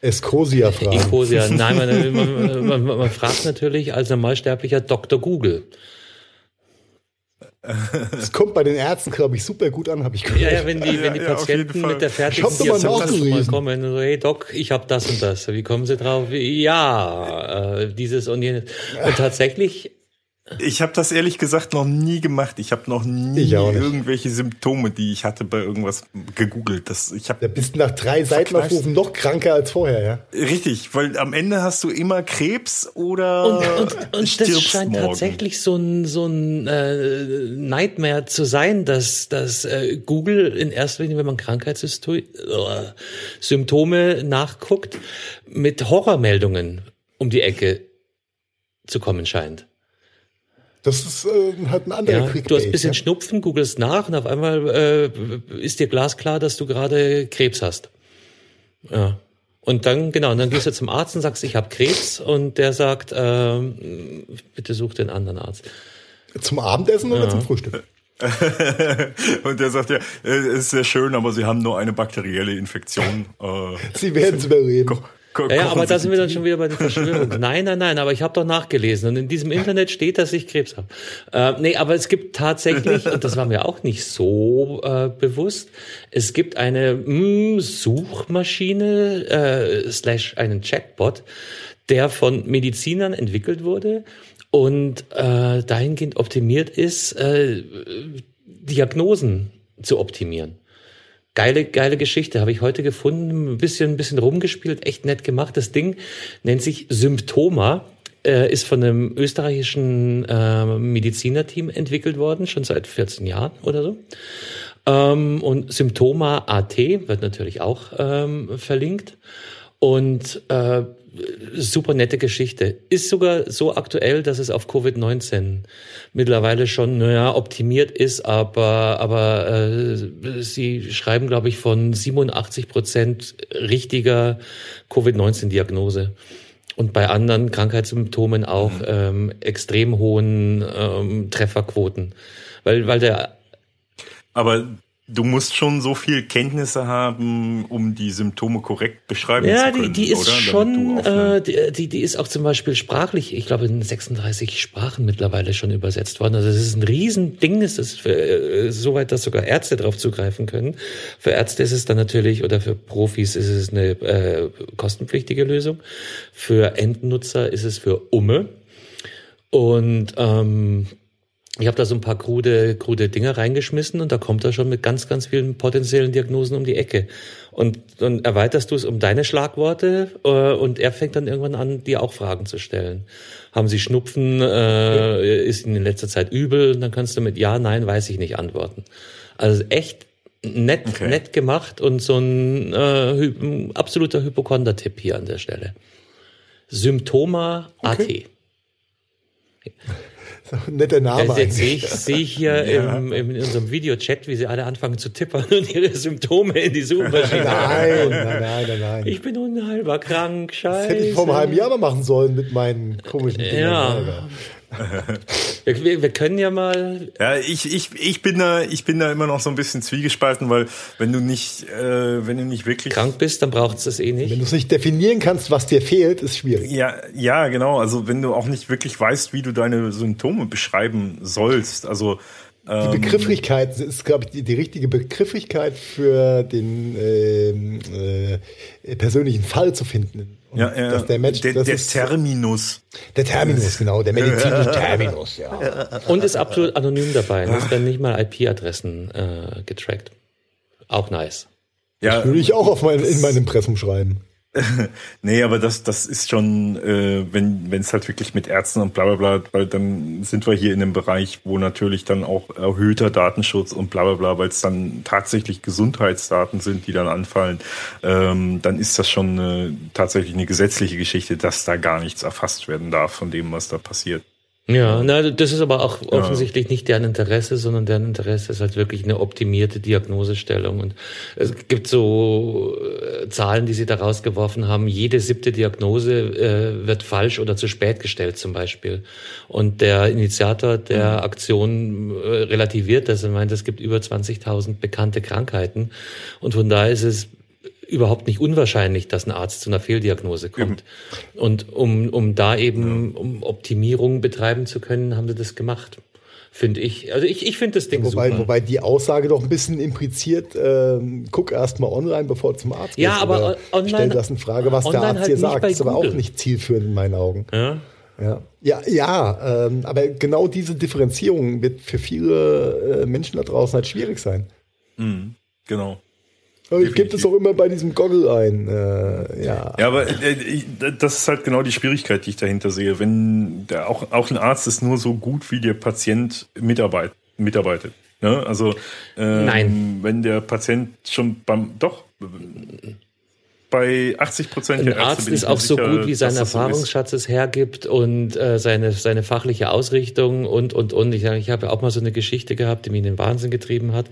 Escosia fragen. Escosia, nein, man, man, man, man, fragt natürlich als normalsterblicher Dr. Google. Das kommt bei den Ärzten, glaube ich, super gut an, habe ich gehört. Ja, ja, wenn die, wenn die ja, Patienten mit der fertigen Diagnose kommen, so, hey Doc, ich habe das und das. Wie kommen Sie drauf? Ja, äh, dieses und jenes. Und tatsächlich ich habe das ehrlich gesagt noch nie gemacht. Ich habe noch nie irgendwelche Symptome, die ich hatte bei irgendwas gegoogelt. Das, ich hab da bist du nach drei Seitenaufrufen noch kranker als vorher, ja? Richtig, weil am Ende hast du immer Krebs oder und, und, und das scheint morgen. tatsächlich so ein so ein äh, Nightmare zu sein, dass dass äh, Google in erster Linie, wenn man Krankheitssymptome nachguckt, mit Horrormeldungen um die Ecke zu kommen scheint. Das ist äh, halt ein anderer ja, Clickbait, Du hast ein bisschen ja? Schnupfen, googelst nach und auf einmal äh, ist dir glasklar, dass du gerade Krebs hast. Ja. Und dann, genau, und dann gehst du zum Arzt und sagst, ich habe Krebs und der sagt, äh, bitte such den anderen Arzt. Zum Abendessen oder ja. zum Frühstück? und der sagt ja, es äh, ist sehr schön, aber Sie haben nur eine bakterielle Infektion. Äh, Sie werden es überleben. Ja, aber da sind wir dann schon wieder bei der Verschwörung. nein, nein, nein, aber ich habe doch nachgelesen und in diesem Internet steht, dass ich Krebs habe. Äh, nee, aber es gibt tatsächlich, und das war mir auch nicht so äh, bewusst, es gibt eine mh, mm, Suchmaschine äh, slash einen Chatbot, der von Medizinern entwickelt wurde und äh, dahingehend optimiert ist, äh, Diagnosen zu optimieren. Geile, geile Geschichte. Habe ich heute gefunden. Ein bisschen, ein bisschen rumgespielt. Echt nett gemacht. Das Ding nennt sich Symptoma. Äh, ist von einem österreichischen äh, Medizinerteam entwickelt worden, schon seit 14 Jahren oder so. Ähm, und Symptoma AT wird natürlich auch ähm, verlinkt. Und äh, super nette Geschichte. Ist sogar so aktuell, dass es auf Covid-19 mittlerweile schon naja, optimiert ist, aber, aber äh, sie schreiben, glaube ich, von 87 Prozent richtiger Covid-19-Diagnose. Und bei anderen Krankheitssymptomen auch mhm. ähm, extrem hohen ähm, Trefferquoten. Weil, weil der aber Du musst schon so viel Kenntnisse haben, um die Symptome korrekt beschreiben ja, zu können. Ja, die, die ist oder? schon, äh, die, die, die ist auch zum Beispiel sprachlich, ich glaube in 36 Sprachen mittlerweile schon übersetzt worden. Also es ist ein Riesending, es ist für, äh, soweit, dass sogar Ärzte darauf zugreifen können. Für Ärzte ist es dann natürlich, oder für Profis ist es eine äh, kostenpflichtige Lösung. Für Endnutzer ist es für Umme. Und ähm, ich habe da so ein paar krude, krude Dinge reingeschmissen und da kommt er schon mit ganz, ganz vielen potenziellen Diagnosen um die Ecke. Und dann erweiterst du es um deine Schlagworte äh, und er fängt dann irgendwann an, dir auch Fragen zu stellen. Haben Sie Schnupfen? Äh, ist Ihnen in letzter Zeit übel? Und dann kannst du mit Ja, Nein, weiß ich nicht antworten. Also echt nett, okay. nett gemacht und so ein, äh, ein absoluter Hypochonder-Tipp hier an der Stelle. Symptoma okay. AT. Netter Name. Ja, jetzt sehe ich, sehe ich hier ja. im, im, in unserem Videochat, wie sie alle anfangen zu tippern und ihre Symptome in die Suchmaschine. nein, nein, nein, nein, nein. Ich bin unheilbar krank, scheiße. Das hätte ich vor einem halben Jahr mal machen sollen mit meinen komischen Dingen. Ja. Wir, wir, können ja mal. Ja, ich, ich, ich bin da, ich bin da immer noch so ein bisschen zwiegespalten, weil wenn du nicht, äh, wenn du nicht wirklich krank bist, dann braucht es das eh nicht. Wenn du es nicht definieren kannst, was dir fehlt, ist schwierig. Ja, ja, genau. Also wenn du auch nicht wirklich weißt, wie du deine Symptome beschreiben sollst, also die ähm, Begrifflichkeit ist, glaube ich, die, die, richtige Begrifflichkeit für den äh, äh, persönlichen Fall zu finden. Ja, ja. Dass der, Mensch, der, der ist, Terminus. Der Terminus, genau, der medizinische Terminus, ja. Und ist absolut anonym dabei. Es werden nicht mal IP-Adressen äh, getrackt. Auch nice. Ja, das würde ich auch auf mein, in mein Impressum schreiben. nee, aber das, das ist schon, äh, wenn es halt wirklich mit Ärzten und bla bla bla, weil dann sind wir hier in einem Bereich, wo natürlich dann auch erhöhter Datenschutz und bla bla bla, weil es dann tatsächlich Gesundheitsdaten sind, die dann anfallen, ähm, dann ist das schon äh, tatsächlich eine gesetzliche Geschichte, dass da gar nichts erfasst werden darf von dem, was da passiert. Ja, na, das ist aber auch offensichtlich ja. nicht deren Interesse, sondern deren Interesse ist halt wirklich eine optimierte Diagnosestellung. Und es gibt so äh, Zahlen, die sie da rausgeworfen haben. Jede siebte Diagnose äh, wird falsch oder zu spät gestellt zum Beispiel. Und der Initiator der mhm. Aktion äh, relativiert das und meint, es gibt über 20.000 bekannte Krankheiten. Und von daher ist es überhaupt nicht unwahrscheinlich, dass ein Arzt zu einer Fehldiagnose kommt. Eben. Und um, um da eben ja. um Optimierung betreiben zu können, haben sie das gemacht. Finde ich. Also ich, ich finde das Ding wobei, super. Wobei die Aussage doch ein bisschen impliziert, äh, guck erst mal online, bevor du zum Arzt gehst. Ja, aber online. Stell das in Frage, was der Arzt halt dir sagt. Das ist aber auch nicht zielführend in meinen Augen. Ja. Ja, ja, ja ähm, aber genau diese Differenzierung wird für viele äh, Menschen da draußen halt schwierig sein. Mhm, genau. Aber ich gebe das auch immer bei diesem Goggle ein. Äh, ja. ja, aber äh, das ist halt genau die Schwierigkeit, die ich dahinter sehe. Wenn der, auch, auch ein Arzt ist nur so gut, wie der Patient mitarbeit, mitarbeitet. Ne? Also ähm, Nein. wenn der Patient schon beim doch bei 80 Prozent der Ein Arzt ist auch sicher, so gut, wie sein Erfahrungsschatz es hergibt und äh, seine, seine fachliche Ausrichtung und, und, und. Ich, ich habe ja auch mal so eine Geschichte gehabt, die mich in den Wahnsinn getrieben hat.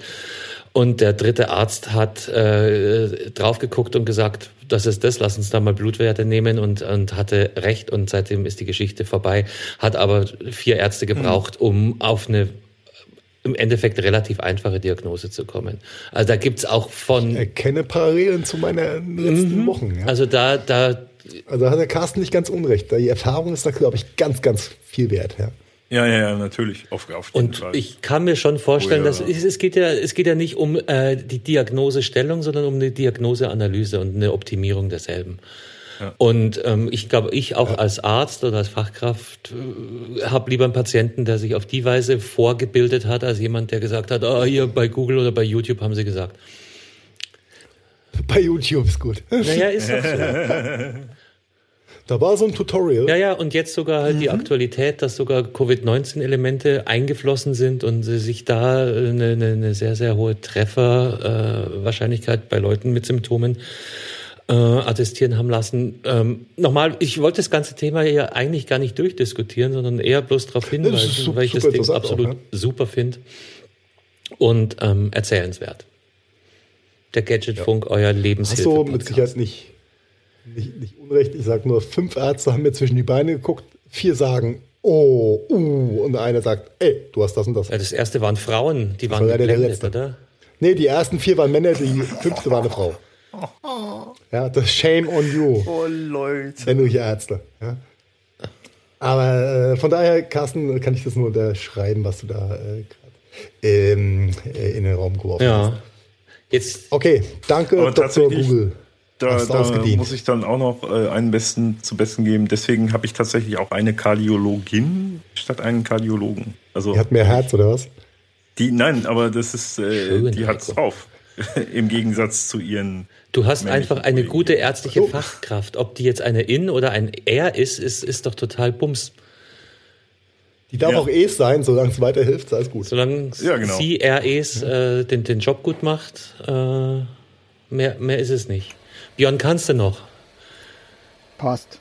Und der dritte Arzt hat äh, drauf geguckt und gesagt, das ist das, lass uns da mal Blutwerte nehmen und, und hatte recht und seitdem ist die Geschichte vorbei, hat aber vier Ärzte gebraucht, um auf eine im Endeffekt relativ einfache Diagnose zu kommen. Also da gibt's auch von... Ich erkenne Parallelen zu meinen letzten mhm. Wochen. Ja. Also da, da... Also hat der Carsten nicht ganz unrecht. Die Erfahrung ist da, glaube ich, ganz, ganz viel wert. Ja. Ja, ja, ja, natürlich. Auf, auf jeden Und Fall. ich kann mir schon vorstellen, oh, ja. dass es, es, geht ja, es geht ja nicht um äh, die Diagnosestellung, sondern um eine Diagnoseanalyse und eine Optimierung derselben. Ja. Und ähm, ich glaube, ich auch ja. als Arzt oder als Fachkraft äh, habe lieber einen Patienten, der sich auf die Weise vorgebildet hat, als jemand, der gesagt hat, ah, hier bei Google oder bei YouTube haben sie gesagt. Bei YouTube ist gut. Naja, ist doch so. Da war so ein Tutorial. Ja, ja, und jetzt sogar halt die Aktualität, dass sogar Covid-19-Elemente eingeflossen sind und sich da eine, eine, eine sehr, sehr hohe Trefferwahrscheinlichkeit äh, bei Leuten mit Symptomen äh, attestieren haben lassen. Ähm, nochmal, ich wollte das ganze Thema ja eigentlich gar nicht durchdiskutieren, sondern eher bloß darauf hinweisen, super- weil ich das Ding absolut auch, ne? super finde und ähm, erzählenswert. Der Gadgetfunk, euer Hast Lebenshilfe. du mit Sicherheit nicht, nicht, nicht unrecht. Ich sag nur, fünf Ärzte haben mir zwischen die Beine geguckt, vier sagen, oh, uh, und einer sagt, ey, du hast das und das. Ja, das erste waren Frauen, die waren war geblendet, letzte. oder? Nee, die ersten vier waren Männer, die fünfte war eine Frau. Ja, das Shame on you. Oh, Leute. Männliche Ärzte. Ja. Aber äh, von daher, Carsten, kann ich das nur unterschreiben, was du da äh, ähm, äh, in den Raum geworfen hast. Ja. Jetzt, Okay, danke, Aber Dr. Google. Da, Hast da muss ich dann auch noch äh, einen besten zu besten geben. Deswegen habe ich tatsächlich auch eine Kardiologin statt einen Kardiologen. Also Die hat mehr Herz, oder was? die, nein, aber das ist, äh, Schön, die hat's Heiko. drauf. Im Gegensatz zu ihren. Du hast einfach eine gute ärztliche So. Fachkraft. Ob die jetzt eine In oder ein Er ist, ist, ist doch total Bums. Die darf Ja. auch es sein, solange es weiterhilft, sei es gut. Solange Ja, genau. sie, er, es äh, den, den Job gut macht, äh, mehr, mehr ist es nicht. Björn, kannst du noch? Passt.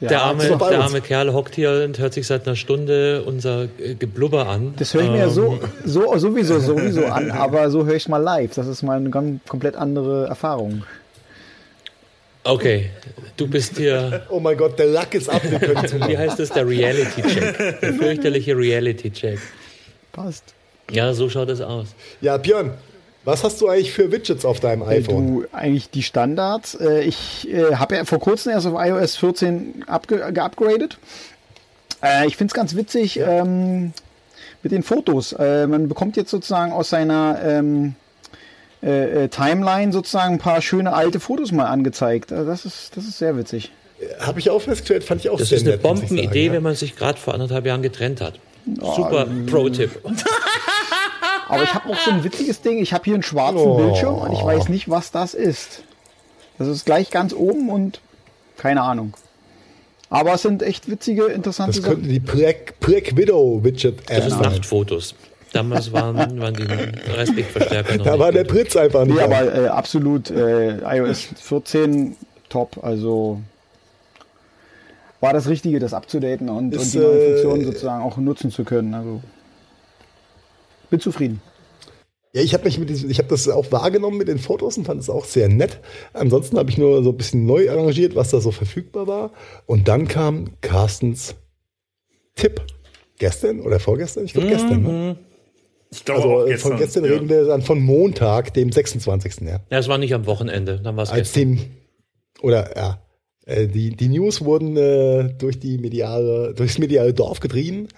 Ja, der arme, bei der arme Kerl hockt hier und hört sich seit einer Stunde unser äh, Geblubber an. Das höre ich mir ja Ähm, so, so sowieso sowieso an, aber so höre ich mal live. Das ist mal eine ganz komplett andere Erfahrung. Okay, du bist hier, Oh mein Gott, der Lack ist ab, wir können wie heißt es, der Reality-Check. Der fürchterliche Reality-Check. Passt. Ja, so schaut es aus. Ja, Björn, was hast du eigentlich für Widgets auf deinem iPhone? Du, eigentlich die Standards. Äh, Ich äh, habe ja vor kurzem erst auf iOS 14 abge geupgradet. Äh, Ich finde es ganz witzig ähm, mit den Fotos. Äh, man bekommt jetzt sozusagen aus seiner ähm, äh, äh, Timeline sozusagen ein paar schöne alte Fotos mal angezeigt. Also das ist, das ist sehr witzig. Habe ich auch festgestellt, fand ich auch Das sehr ist eine nett, Bombenidee, sagen, wenn man sich gerade vor anderthalb Jahren getrennt hat. Super Pro-Tipp. Aber ich habe auch so ein witziges Ding. Ich habe hier einen schwarzen Oh. Bildschirm und ich weiß nicht, was das ist. Das ist gleich ganz oben und keine Ahnung. Aber es sind echt witzige, interessante Das könnte Sachen. die Black, Black Widow Widget Das App ist sein. Nachtfotos. Damals waren, waren die Restlichtverstärker noch Da nicht war der. Pritz einfach nicht. Nee, aber äh, absolut äh, iOS 14 top. Also war das Richtige, das abzudaten und, und Ist, die neuen äh, Funktionen sozusagen auch nutzen zu können. Also bin zufrieden. Ja, ich habe mich mit diesem, ich habe das auch wahrgenommen mit den Fotos und fand es auch sehr nett. Ansonsten habe ich nur so ein bisschen neu arrangiert, was da so verfügbar war. Und dann kam Carstens Tipp. Gestern oder vorgestern? Ich glaube gestern. Ne? Ich glaube Also äh, gestern. von gestern ja. reden wir dann von Montag, dem 26. Ja. Ja, es war nicht am Wochenende, dann war es Als gestern. dem, oder ja, äh, die, die News wurden äh, durch die mediale, durchs mediale Dorf getrieben.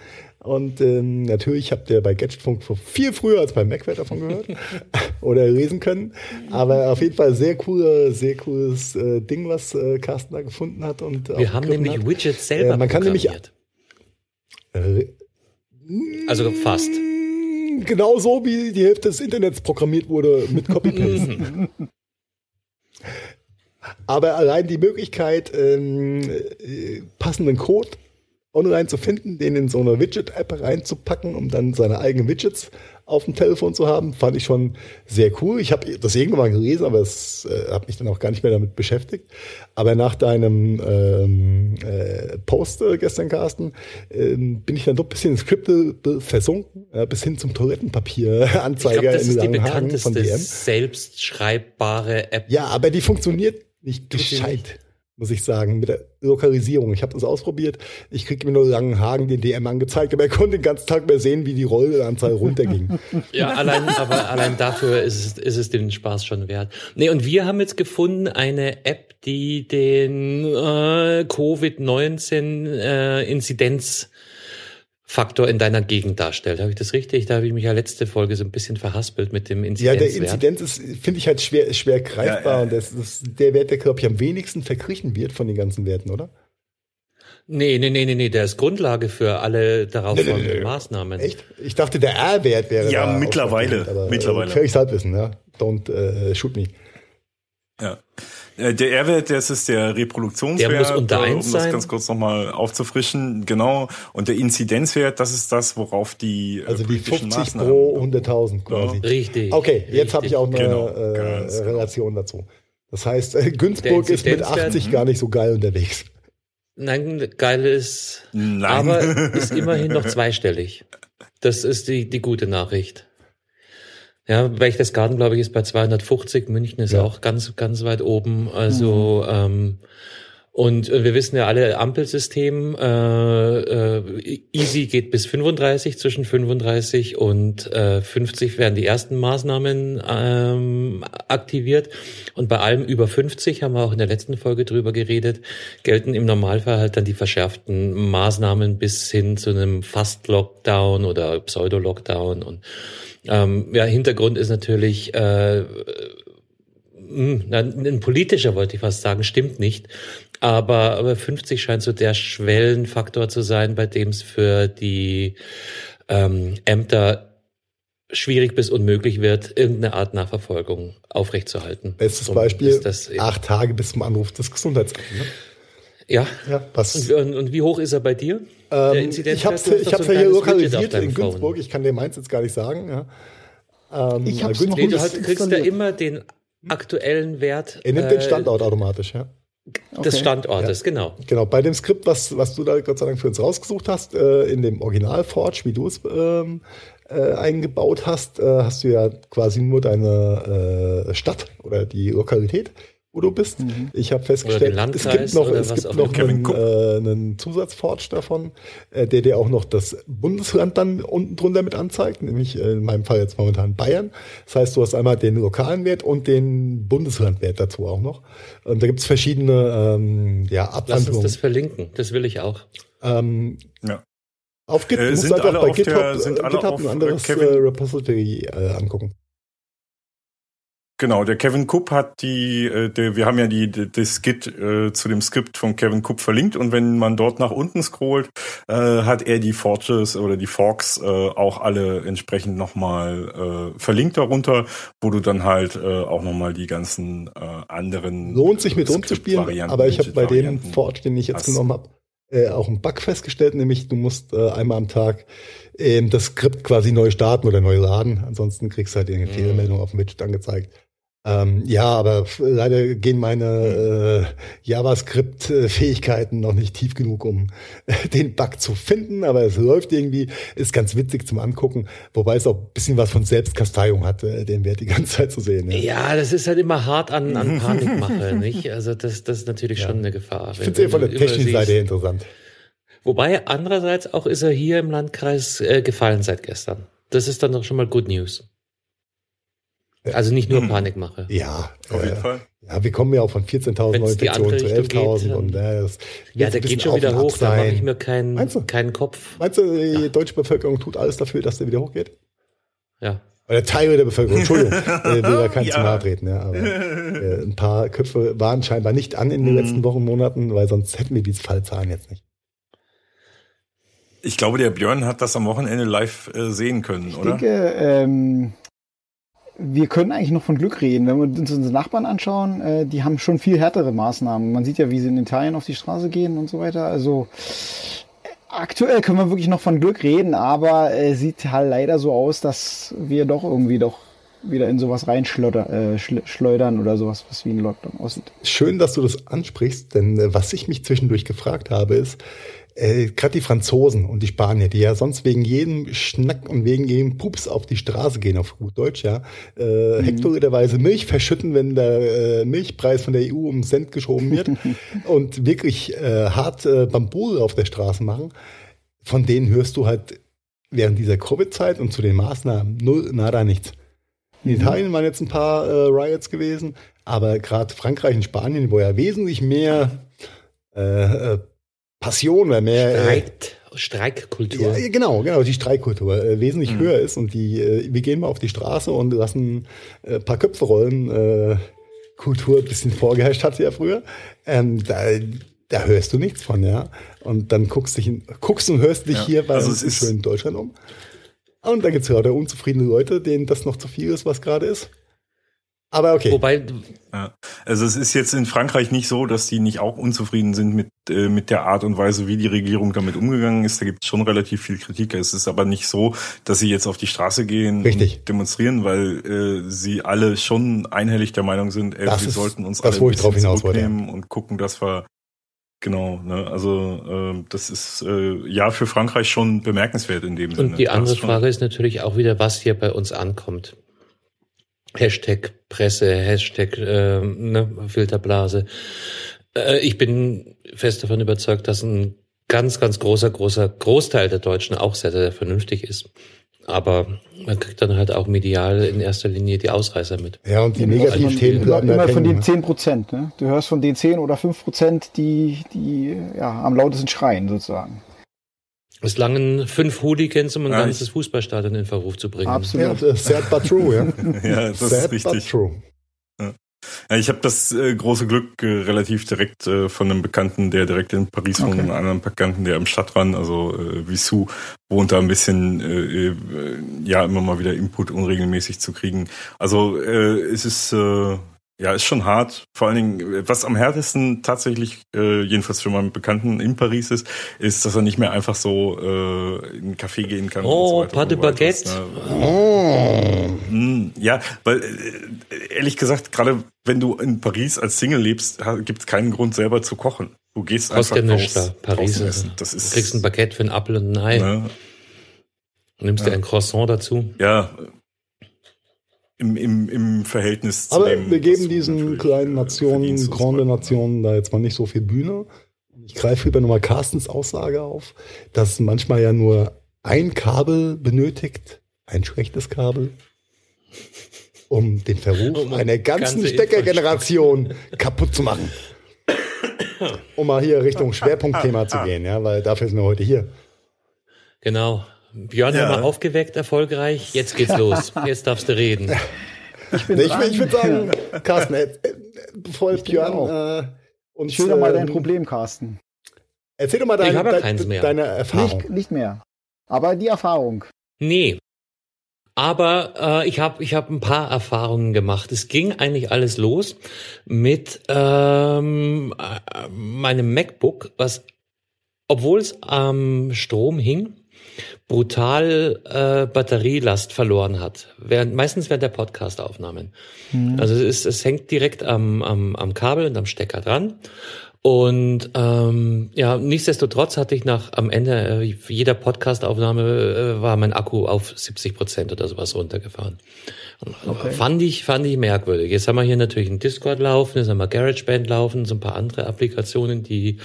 Und ähm, natürlich habt ihr bei Gadgetfunk viel früher als beim Macware davon gehört oder lesen können. Aber auf jeden Fall sehr coole, sehr cooles äh, Ding, was äh, Carsten da gefunden hat. Und Wir haben nämlich hat. Widgets selber Äh, man kann nämlich- programmiert. Äh, Also fast. Genau so, wie die Hälfte des Internets programmiert wurde mit Copy-Paste. Aber allein die Möglichkeit, ähm, äh, passenden Code online zu finden, den in so eine Widget-App reinzupacken, um dann seine eigenen Widgets auf dem Telefon zu haben, fand ich schon sehr cool. Ich habe das irgendwann mal gelesen, aber es äh, habe mich dann auch gar nicht mehr damit beschäftigt. Aber nach deinem ähm, äh, Post äh, gestern, Carsten, ähm, bin ich dann doch ein bisschen ins Skripte versunken, äh, bis hin zum Toilettenpapier-Anzeiger das in ist die von bekannteste DM. selbst schreibbare App. Ja, aber die funktioniert nicht gescheit. Muss ich sagen, mit der Lokalisierung. Ich habe das ausprobiert. Ich kriege mir nur Langenhagen den DM angezeigt, aber er konnte den ganzen Tag mehr sehen, wie die Rollanzahl runterging. Ja, allein, aber allein dafür ist es, ist es den Spaß schon wert. Nee, und wir haben jetzt gefunden eine App, die den äh, Covid-19-Inzidenzfaktor in deiner Gegend darstellt. Habe ich das richtig? Da habe ich mich ja letzte Folge so ein bisschen verhaspelt mit dem ja, Inzidenzwert. der Inzidenz ist, finde ich halt schwer, schwer greifbar Ja, ja. und das ist der Wert, der, glaube ich, am wenigsten verglichen wird von den ganzen Werten, oder? Nee, nee, nee, nee, nee, der ist Grundlage für alle darauf Nee, nee, folgenden nee. Maßnahmen. Echt? Ich dachte, der R-Wert wäre Ja, da mittlerweile. aber, Mittlerweile. Äh, gefährliches Halbwissen, ja. Don't äh, shoot me. Ja. Äh, der R-Wert, das ist der Reproduktionswert, der muss unter 1 um das ganz kurz nochmal aufzufrischen. Genau. Und der Inzidenzwert, das ist das, worauf die Also die 50 Maßnahmen pro 100.000 quasi. Ja. Richtig. Okay, jetzt habe ich auch eine genau, äh, Relation genau. dazu. Das heißt, äh, Günzburg ist mit 80 gar nicht so geil unterwegs. Nein, geil ist, Nein. aber ist immerhin noch zweistellig. Das ist die, die gute Nachricht. Ja, Berchtesgaden, glaube ich, ist bei 250. München ist ja. auch ganz, ganz weit oben. Also, mhm. ähm, und wir wissen ja alle, Ampelsystem, äh, äh, easy geht bis 35, zwischen 35 und äh, 50 werden die ersten Maßnahmen ähm, aktiviert. Und bei allem über 50, haben wir auch in der letzten Folge drüber geredet, gelten im Normalfall halt dann die verschärften Maßnahmen bis hin zu einem Fast-Lockdown oder Pseudo-Lockdown und ähm, ja, Hintergrund ist natürlich äh, hm, ein politischer, wollte ich fast sagen, stimmt nicht. Aber, aber 50 scheint so der Schwellenfaktor zu sein, bei dem es für die ähm, Ämter schwierig bis unmöglich wird, irgendeine Art Nachverfolgung aufrechtzuerhalten. Bestes Beispiel, acht Tage bis zum Anruf des Gesundheitsamts. Ne? Ja. ja was? Und, und, wie hoch ist er bei dir? Ähm, ich habe es ja hier lokalisiert in Günzburg. Ich kann dir meins jetzt gar nicht sagen. Ja. Ähm, ich hab's noch nee, du halt, kriegst da immer den aktuellen Wert. Er nimmt äh, den Standort automatisch, ja. Des okay. Standortes, ja. genau. Genau, bei dem Skript, was, was du da Gott sei Dank für uns rausgesucht hast, äh, in dem Original Forge, wie du es ähm, äh, eingebaut hast, äh, hast du ja quasi nur deine äh, Stadt oder die Lokalität wo du bist. Mhm. Ich habe festgestellt, es gibt noch, es gibt noch einen, äh, einen Zusatzforge davon, äh, der dir auch noch das Bundesland dann unten drunter mit anzeigt, nämlich äh, in meinem Fall jetzt momentan Bayern. Das heißt, du hast einmal den lokalen Wert und den Bundeslandwert dazu auch noch. Und da gibt es verschiedene ähm, ja, Abwandlungen. Lass uns das verlinken, das will ich auch. Ähm, ja. Auf Git, äh, musst du einfach bei GitHub, der, sind GitHub ein anderes Kevin, äh, Repository äh, angucken. Genau, der Kevin Kupp hat die, äh, der, wir haben ja die, die das Git äh, zu dem Skript von Kevin Kupp verlinkt und wenn man dort nach unten scrollt, äh, hat er die Forges oder die Forks äh, auch alle entsprechend nochmal äh, verlinkt darunter, wo du dann halt äh, auch nochmal die ganzen äh, anderen lohnt sich mit rumzuspielen, aber ich habe bei dem Forge, den ich jetzt genommen habe, äh, auch einen Bug festgestellt, nämlich du musst äh, einmal am Tag ähm, das Skript quasi neu starten oder neu laden, ansonsten kriegst du halt irgendeine mhm. Fehlermeldung auf dem Widget angezeigt. Ähm, ja, aber leider gehen meine äh, JavaScript-Fähigkeiten noch nicht tief genug, um den Bug zu finden. Aber es läuft irgendwie, ist ganz witzig zum Angucken, wobei es auch ein bisschen was von Selbstkasteiung hat, äh, den Wert die ganze Zeit zu sehen. Ja, ja das ist halt immer hart an, an Panikmache, nicht? Also das, das ist natürlich ja. schon eine Gefahr. Ich finde es eher von der technischen Seite interessant. Wobei andererseits auch ist er hier im Landkreis äh, gefallen seit gestern. Das ist dann doch schon mal Good News. Also nicht nur hm. Panikmache. Ja, auf jeden äh, Fall. Ja, wir kommen ja auch von 14.000 Neuinfektionen zu 11.000 und äh, das Ja, der geht schon wieder hoch, da mache ich mir keinen, keinen Kopf. Meinst du, die ja. deutsche Bevölkerung tut alles dafür, dass der wieder hochgeht? Ja. Oder Teil der Bevölkerung, Entschuldigung, äh, will da kein ja. zu nahe treten, ja, aber äh, ein paar Köpfe waren scheinbar nicht an in den mhm. letzten Wochen, Monaten, weil sonst hätten wir diese Fallzahlen jetzt nicht. Ich glaube, der Björn hat das am Wochenende live äh, sehen können, ich oder? Ich denke, ähm, wir können eigentlich noch von Glück reden. Wenn wir uns unsere Nachbarn anschauen, äh, die haben schon viel härtere Maßnahmen. Man sieht ja, wie sie in Italien auf die Straße gehen und so weiter. Also aktuell können wir wirklich noch von Glück reden, aber äh, sieht halt leider so aus, dass wir doch irgendwie doch wieder in sowas reinschleudern äh, oder sowas, was wie ein Lockdown aussieht. Schön, dass du das ansprichst, denn äh, was ich mich zwischendurch gefragt habe, ist, äh, gerade die Franzosen und die Spanier, die ja sonst wegen jedem Schnack und wegen jedem Pups auf die Straße gehen, auf gut Deutsch, ja, äh, mhm. hektoliterweise Milch verschütten, wenn der äh, Milchpreis von der EU um Cent geschoben wird und wirklich äh, hart äh, Bambule auf der Straße machen, von denen hörst du halt während dieser Covid-Zeit und zu den Maßnahmen null, nada, nichts. In mhm. Italien waren jetzt ein paar äh, Riots gewesen, aber gerade Frankreich und Spanien, wo ja wesentlich mehr äh, äh Passion oder mehr äh, Streik, Streikkultur. Ja, genau, genau, die Streikkultur äh, wesentlich mhm. höher ist und die, äh, wir gehen mal auf die Straße und lassen äh, paar Köpfe rollen. Äh, Kultur ein bisschen vorgeherrscht hatte ja früher. Ähm, da, da hörst du nichts von, ja. Und dann guckst, dich in, guckst und hörst dich ja, hier bei also uns in schönen Deutschland um. Und da gibt es gerade unzufriedene Leute, denen das noch zu viel ist, was gerade ist. Aber okay. Wobei, Ja. Also es ist jetzt in Frankreich nicht so, dass die nicht auch unzufrieden sind mit, äh, mit der Art und Weise, wie die Regierung damit umgegangen ist. Da gibt es schon relativ viel Kritik. Es ist aber nicht so, dass sie jetzt auf die Straße gehen Richtig. und demonstrieren, weil äh, sie alle schon einhellig der Meinung sind, ey, Das wir ist sollten uns das, alle wo ein ich drauf hinaus wollte, zurücknehmen und gucken, dass wir Genau, ne? also äh, das ist äh, ja für Frankreich schon bemerkenswert in dem Sinne. und die andere Frage ist natürlich auch wieder, was hier bei uns ankommt. Hashtag Presse, Hashtag äh, ne, Filterblase. Äh, ich bin fest davon überzeugt, dass ein ganz, ganz großer, großer Großteil der Deutschen auch sehr, sehr vernünftig ist. Aber man kriegt dann halt auch medial in erster Linie die Ausreißer mit. Ja, und die Negativthemen immer, bleiben immer von den ne? 10 Prozent. Ne? Du hörst von den 10 oder 5 Prozent, die, die ja, am lautesten schreien, sozusagen. Es langen fünf Hooligans, um ein Ja, ganzes Fußballstadion in Verruf zu bringen. Ja, Absolut. das ist sad but true, ja. Ja, das sad ist but richtig. true. Ja, ich habe das äh, große Glück, äh, relativ direkt äh, von einem Bekannten, der direkt in Paris wohnt, Okay. und einem anderen Bekannten, der am Stadtrand, also äh, Vissou, wohnt, da ein bisschen, äh, äh, ja, immer mal wieder Input unregelmäßig zu kriegen. Also äh, es ist, äh, ja, ist schon hart. Vor allen Dingen, was am härtesten tatsächlich, äh, jedenfalls für meinen Bekannten in Paris ist, ist, dass er nicht mehr einfach so äh, in einen Café gehen kann. Oh, und so weiter pas und de so weiter. baguette. Ne? Oh. Mm, Ja, weil äh, ehrlich gesagt, gerade wenn du in Paris als Single lebst, gibt es keinen Grund selber zu kochen. Du gehst ja einfach nichts da. raus, Paris ist, essen. Das ist du kriegst ein Baguette für ein Apfel und ein Ei. ne, Du nimmst dir ein Croissant dazu. ja im, im, im Verhältnis zu Aber dem. wir geben diesen natürlich, kleinen äh, Nationen, grande. Nationen da jetzt mal nicht so viel Bühne. Ich greife lieber nochmal Carstens Aussage auf, dass manchmal ja nur ein Kabel benötigt, ein schlechtes Kabel, um den Verruf Um einer ganzen ganze Steckergeneration kaputt zu machen. Um mal hier Richtung Schwerpunktthema zu gehen, ja, weil dafür sind wir heute hier. Genau. Björn Ja. haben wir aufgeweckt, erfolgreich. Jetzt geht's los. Jetzt darfst du reden. Ich bin ich, dran. ich würde sagen, Carsten, äh, äh, bevor Ich Björn auch. äh, uns Schilder mal dein ähm, Problem, Carsten. Erzähl doch mal dein, Ich dein, keins mehr. deine Erfahrung. Nicht, nicht mehr. Aber die Erfahrung. Nee. Aber äh, ich habe ich hab ein paar Erfahrungen gemacht. Es ging eigentlich alles los mit ähm, äh, meinem MacBook, was, obwohl es am Strom hing, brutal äh, Batterielast verloren hat. Während, meistens während der Podcast-Aufnahmen. Also es, ist, es hängt direkt am, am, am Kabel und am Stecker dran. Und ähm, ja, nichtsdestotrotz hatte ich nach am Ende äh, jeder Podcast-Aufnahme äh, war mein Akku auf 70 Prozent oder sowas runtergefahren. Okay. Fand ich fand ich merkwürdig. Jetzt haben wir hier natürlich einen Discord laufen, jetzt haben wir GarageBand laufen, so ein paar andere Applikationen, die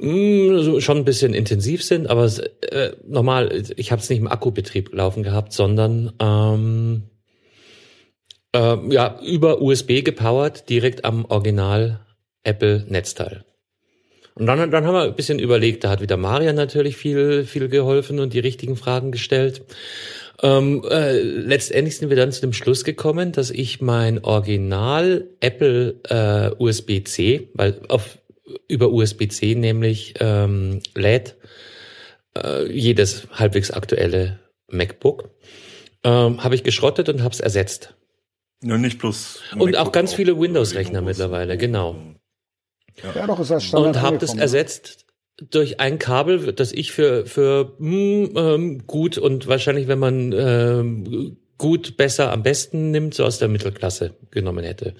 mh, so schon ein bisschen intensiv sind, aber äh, normal. Ich habe es nicht im Akkubetrieb laufen gehabt, sondern ähm, äh, ja über USB gepowert, direkt am Original Apple Netzteil. Und dann, dann haben wir ein bisschen überlegt, da hat wieder Marian natürlich viel, viel geholfen und die richtigen Fragen gestellt. Ähm, äh, letztendlich sind wir dann zu dem Schluss gekommen, dass ich mein Original Apple äh, USB-C, weil auf über USB-C nämlich ähm, lädt äh, jedes halbwegs aktuelle MacBook, ähm, habe ich geschrottet und habe es ersetzt. Ja, nicht bloß. Und auch ganz viele äh, Windows-Rechner Windows. mittlerweile, genau. Ja, doch, ist das Standard und habe das ersetzt durch ein Kabel, das ich für für hm, ähm, gut und wahrscheinlich, wenn man ähm, gut, besser, am besten nimmt, so aus der Mittelklasse genommen hätte.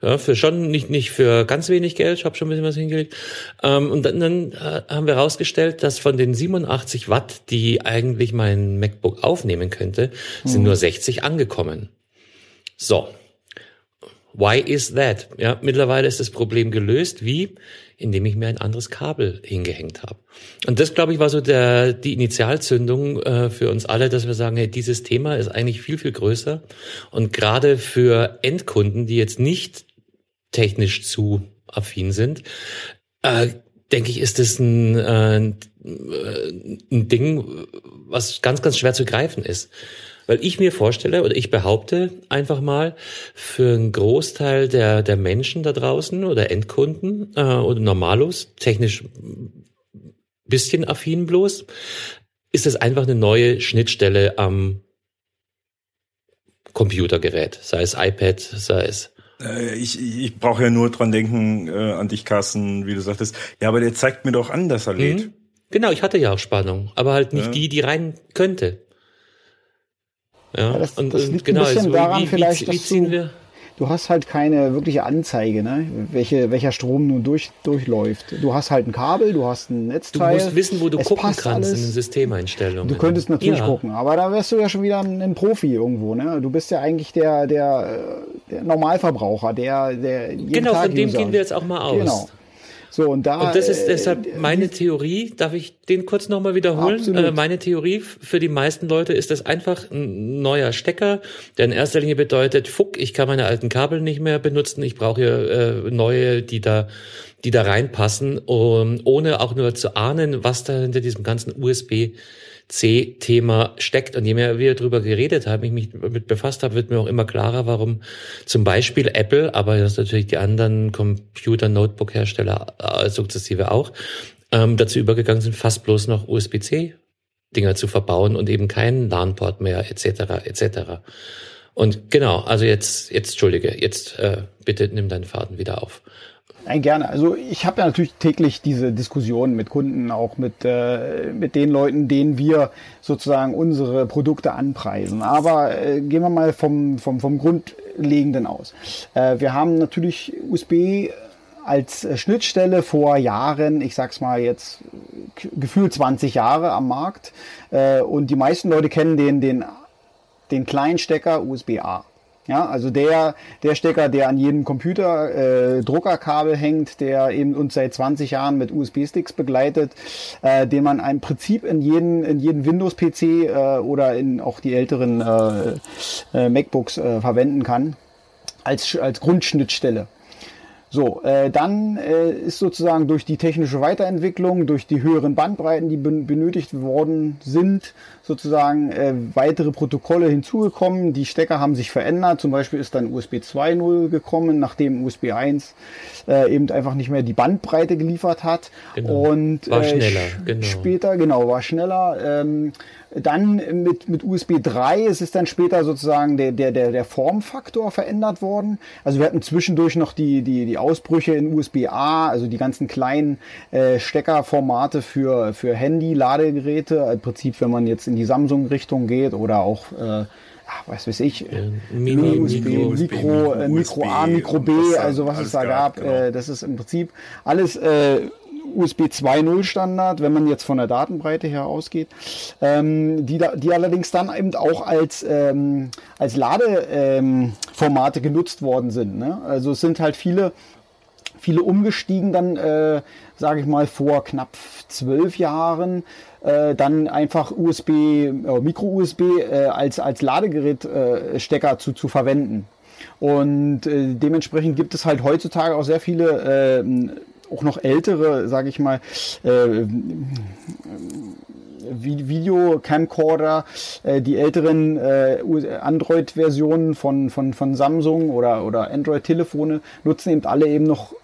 Ja, für schon nicht nicht für ganz wenig Geld, ich habe schon ein bisschen was hingelegt. Ähm, und dann, dann äh, haben wir herausgestellt, dass von den 87 Watt, die eigentlich mein MacBook aufnehmen könnte, sind nur 60 angekommen. So, Why is that? Ja, mittlerweile ist das Problem gelöst. Wie? Indem ich mir ein anderes Kabel hingehängt habe. Und das, glaube ich, war so der, die Initialzündung äh, für uns alle, dass wir sagen, hey, dieses Thema ist eigentlich viel, viel größer. Und gerade für Endkunden, die jetzt nicht technisch zu affin sind, äh, denke ich, ist das ein, äh, ein Ding, was ganz, ganz schwer zu greifen ist. Weil ich mir vorstelle oder ich behaupte einfach mal, für einen Großteil der, der Menschen da draußen oder Endkunden äh, oder Normalos, technisch bisschen affin bloß, ist es einfach eine neue Schnittstelle am Computergerät, sei es iPad, sei es äh, ich, ich brauche ja nur dran denken äh, an dich, Carsten, wie du sagtest. Ja, aber der zeigt mir doch an, dass er lädt. Mhm. Genau, ich hatte ja auch Spannung, aber halt nicht ja. die, die rein könnte. Ja, ja das, und, das liegt genau, ein bisschen also, daran wie, vielleicht, wie, wie ziehen wir du hast halt keine wirkliche Anzeige, ne? welche, welcher Strom nun durch, durchläuft. Du hast halt ein Kabel, du hast ein Netzteil. Du musst wissen, wo du gucken kannst alles. in den Systemeinstellungen. Du könntest natürlich ja. gucken, aber da wärst du ja schon wieder ein, ein, Profi irgendwo. Ne? Du bist ja eigentlich der, der, der Normalverbraucher, der, der Genau, Tag von dem gehen wir jetzt auch mal aus. Genau. So, und, da, und das ist deshalb äh, meine Theorie, darf ich den kurz nochmal wiederholen? Äh, meine Theorie für die meisten Leute ist das einfach ein neuer Stecker, der in erster Linie bedeutet, fuck, ich kann meine alten Kabel nicht mehr benutzen, ich brauche hier äh, neue, die da die da reinpassen, um, ohne auch nur zu ahnen, was da hinter diesem ganzen USB C-Thema steckt. Und je mehr wir darüber geredet haben, ich mich damit befasst habe, wird mir auch immer klarer, warum zum Beispiel Apple, aber das natürlich die anderen Computer-Notebook-Hersteller äh, sukzessive auch, ähm, dazu übergegangen sind, fast bloß noch USB-C Dinger zu verbauen und eben keinen LAN-Port mehr etc. etc. Und genau, also jetzt, jetzt entschuldige, jetzt äh, bitte nimm deinen Faden wieder auf. Nein, gerne. Also ich habe ja natürlich täglich diese Diskussionen mit Kunden, auch mit, äh, mit den Leuten, denen wir sozusagen unsere Produkte anpreisen. Aber äh, gehen wir mal vom, vom, vom Grundlegenden aus. Äh, wir haben natürlich USB als Schnittstelle vor Jahren, ich sag's mal jetzt gefühlt 20 Jahre am Markt. Äh, und die meisten Leute kennen den, den, den kleinen Stecker USB-A. Ja, also der, der Stecker, der an jedem Computer äh, Druckerkabel hängt, der eben uns seit 20 Jahren mit USB-Sticks begleitet, äh, den man im Prinzip in jeden, in jeden Windows-PC äh, oder in auch die älteren äh, äh, MacBooks äh, verwenden kann, als, als Grundschnittstelle. So, äh, dann äh, ist sozusagen durch die technische Weiterentwicklung, durch die höheren Bandbreiten, die benötigt worden sind, sozusagen äh, weitere Protokolle hinzugekommen. Die Stecker haben sich verändert. Zum Beispiel ist dann USB 2.0 gekommen, nachdem USB 1 äh, eben einfach nicht mehr die Bandbreite geliefert hat. Genau. Und war äh, schneller, genau. später, genau, war schneller. Ähm, dann mit, mit USB 3 ist es dann später sozusagen der, der, der, der Formfaktor verändert worden. Also wir hatten zwischendurch noch die, die, die Ausbrüche in USB-A, also die ganzen kleinen äh, Steckerformate für, für Handy-Ladegeräte. Im Prinzip, wenn man jetzt in die Samsung-Richtung geht oder auch äh, was weiß ich, ja, Mini, USB, Mikro, Mikro, äh, Mikro A, Mikro B, also was es da gab, genau. äh, das ist im Prinzip alles äh, USB 2.0 Standard, wenn man jetzt von der Datenbreite her ausgeht, ähm, die, da, die allerdings dann eben auch als, ähm, als Ladeformate ähm, genutzt worden sind. Ne? Also es sind halt viele, viele umgestiegen dann, äh, sage ich mal, vor knapp zwölf Jahren äh, dann einfach USB, äh, Micro-USB äh, als, als Ladegerätstecker äh, zu, zu verwenden. Und dementsprechend gibt es halt heutzutage auch sehr viele äh, auch noch ältere, sage ich mal, äh, Video-Camcorder, äh, die älteren äh, Android-Versionen von, von, von Samsung oder, oder Android-Telefone nutzen eben alle eben noch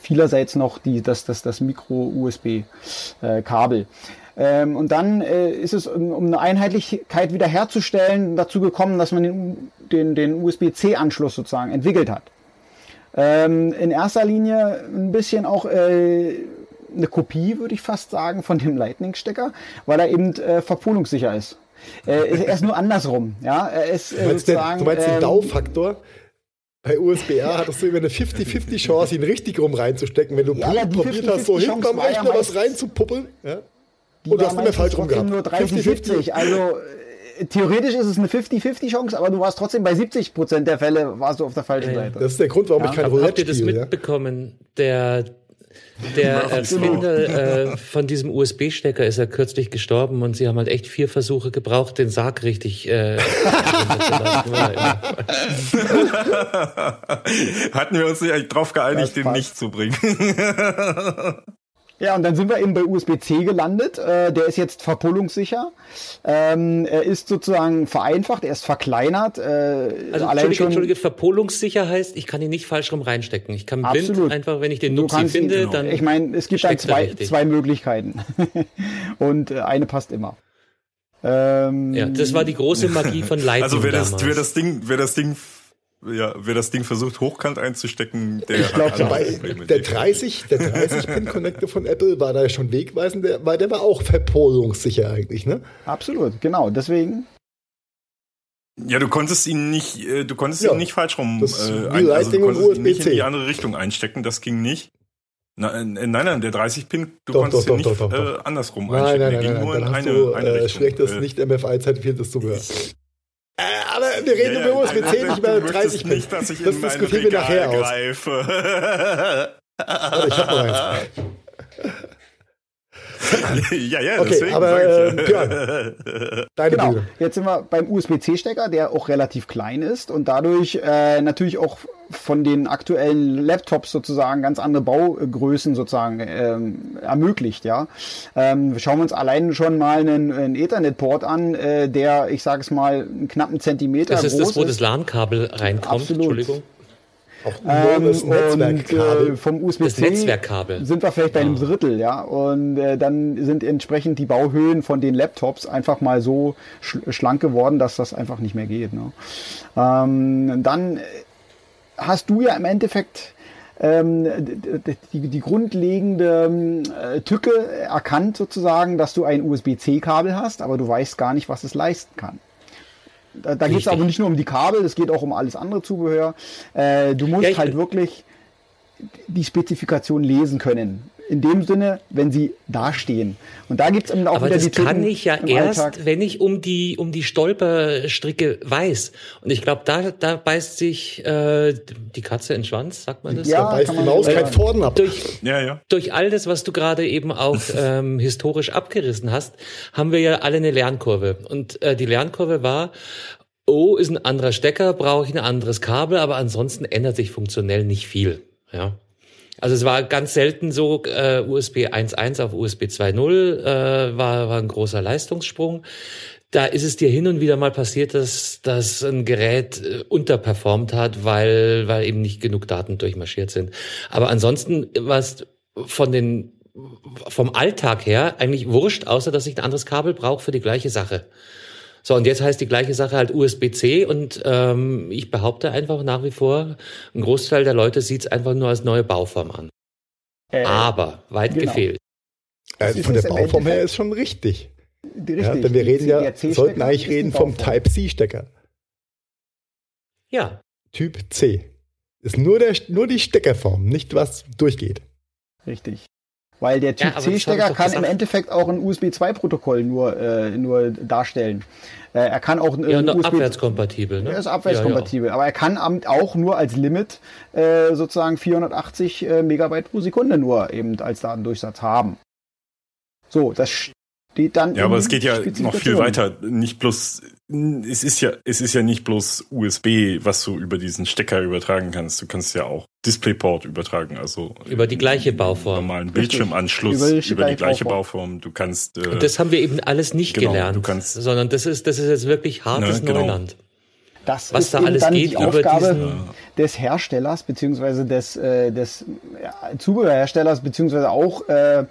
vielerseits noch die, das, das, das Micro-USB-Kabel. Äh, ähm, und dann äh, ist es, um, um eine Einheitlichkeit wiederherzustellen, dazu gekommen, dass man den, den, den USB-C-Anschluss sozusagen entwickelt hat. Ähm, in erster Linie ein bisschen auch äh, eine Kopie, würde ich fast sagen, von dem Lightning-Stecker, weil er eben äh, verpolungssicher ist. Äh, er ist nur andersrum. Ja, er ist, äh, du meinst, den, du meinst ähm, den DAO-Faktor? Bei USB-A hattest du immer eine 50-50 Chance, ihn richtig rum reinzustecken. Wenn du ja, probiert hast, so hinten am Rechner was reinzupuppeln. Ja? Und du hast immer falsch rum gehabt. nur 30, 50. Also theoretisch ist es eine 50-50 Chance, aber du warst trotzdem bei 70 Prozent der Fälle warst du auf der falschen Seite. Das ist der Grund, warum ja. ich kein Roulette Habt ihr das mitbekommen? Der der Erfinder äh, von diesem USB-Stecker ist ja kürzlich gestorben und sie haben halt echt vier Versuche gebraucht, den Sarg richtig äh, Hatten wir uns nicht eigentlich drauf geeinigt, den nicht zu bringen? Ja, und dann sind wir eben bei USB-C gelandet. Äh, der ist jetzt verpullungssicher. Ähm, er ist sozusagen vereinfacht, er ist verkleinert. Äh, also allein Entschuldige, schon Entschuldige, verpullungssicher heißt, ich kann ihn nicht falsch rum reinstecken. Ich kann blind absolut. einfach, wenn ich den Nupsi finde, ihn, genau. dann. Ich meine, es gibt dann zwei, zwei Möglichkeiten. und äh, eine passt immer. Ähm, ja, das war die große Magie von Lightning Also wer das, wer das Ding, wer das Ding ja, wer das Ding versucht hochkant einzustecken, der ich glaube, der 30, der 30 Pin Connector von Apple war da schon wegweisend, der, weil der war auch verpolungssicher eigentlich, ne? Absolut, genau. Deswegen. Ja, du konntest ihn nicht, äh, du konntest ja, ihn nicht falsch rum, äh, ein, also du konntest ihn nicht in die andere Richtung einstecken. Das ging nicht. Na, äh, nein, nein, der 30 Pin, du doch, konntest doch, ihn doch, nicht äh, andersrum nein, einstecken. Nein, nein, nein, nein, nur dann in hast eine, du, eine äh, Richtung. schlechtes äh, nicht MFI-zertifiziertes Zubehör. Äh, aber wir reden ja, über USB-C, nicht über 30 Pin. Nicht, dass ich das diskutieren wir nachher greife. aus. Ich hab noch eins. ja, ja, okay, deswegen aber äh, Björn, deine genau. Bühne. Jetzt sind wir beim USB-C-Stecker, der auch relativ klein ist und dadurch äh, natürlich auch von den aktuellen Laptops sozusagen ganz andere Baugrößen sozusagen ähm, ermöglicht. Ja, ähm, schauen wir uns allein schon mal einen, einen Ethernet-Port an, äh, der, ich sage es mal, einen knappen Zentimeter das ist groß das, wo das LAN-Kabel reinkommt. Absolut. Entschuldigung. Auch ähm, und, äh, vom USB-C sind wir vielleicht bei einem. Drittel, ja. Und äh, dann sind entsprechend die Bauhöhen von den Laptops einfach mal so sch schlank geworden, dass das einfach nicht mehr geht. Ne? Ähm, dann hast du ja im Endeffekt ähm, die, die grundlegende äh, Tücke erkannt sozusagen, dass du ein USB-C-Kabel hast, aber du weißt gar nicht, was es leisten kann. Da, da geht es aber nicht nur um die Kabel, es geht auch um alles andere Zubehör. Äh, du musst ja, halt wirklich die Spezifikation lesen können. In dem Sinne, wenn sie dastehen. Und da gibt's eben auch Aber wieder das die kann ich ja erst, Alltag. wenn ich um die um die Stolperstricke weiß. Und ich glaube, da da beißt sich äh, die Katze in den Schwanz, sagt man das? Ja, da beißt die Maus kein Vorden ab. Durch, ja, ja. durch all das, was du gerade eben auch ähm, historisch abgerissen hast, haben wir ja alle eine Lernkurve. Und äh, die Lernkurve war, oh, ist ein anderer Stecker, brauche ich ein anderes Kabel, aber ansonsten ändert sich funktionell nicht viel. Ja. Also es war ganz selten so, äh, USB 1.1 auf USB 2.0 äh, war, war ein großer Leistungssprung. Da ist es dir hin und wieder mal passiert, dass, dass ein Gerät äh, unterperformt hat, weil, weil eben nicht genug Daten durchmarschiert sind. Aber ansonsten war es von den vom Alltag her eigentlich wurscht, außer dass ich ein anderes Kabel brauche für die gleiche Sache. So, und jetzt heißt die gleiche Sache halt USB-C und ähm, ich behaupte einfach nach wie vor, ein Großteil der Leute sieht es einfach nur als neue Bauform an. Äh, Aber weit genau. gefehlt. Also von der Bauform her ist schon richtig. Richtig. Ja, denn wir reden ja, sollten eigentlich reden vom Type-C-Stecker. Ja. Typ C. Ist nur, der, nur die Steckerform, nicht was durchgeht. Richtig. Weil der Typ ja, C-Stecker kann im Endeffekt auch ein USB 2-Protokoll nur, äh, nur darstellen. Äh, er kann auch ja, USB abwärtskompatibel. Ne? Er ist abwärtskompatibel, ja, ja. aber er kann auch nur als Limit äh, sozusagen 480 äh, Megabyte pro Sekunde nur eben als Datendurchsatz haben. So, das steht dann. Ja, aber es geht ja noch viel weiter. Nicht bloß es ist ja, es ist ja nicht bloß USB, was du über diesen Stecker übertragen kannst. Du kannst ja auch DisplayPort übertragen, also über die gleiche Bauform, normalen Bildschirmanschluss über die, über die gleiche Bauform. Du kannst. Äh, Und das haben wir eben alles nicht genau, gelernt, du kannst, sondern das ist, das ist jetzt wirklich hartes ne, genau. Neuland. Das was ist da alles geht die Aufgabe diesen, des Herstellers beziehungsweise des, äh, des ja, Zubehörherstellers beziehungsweise auch äh,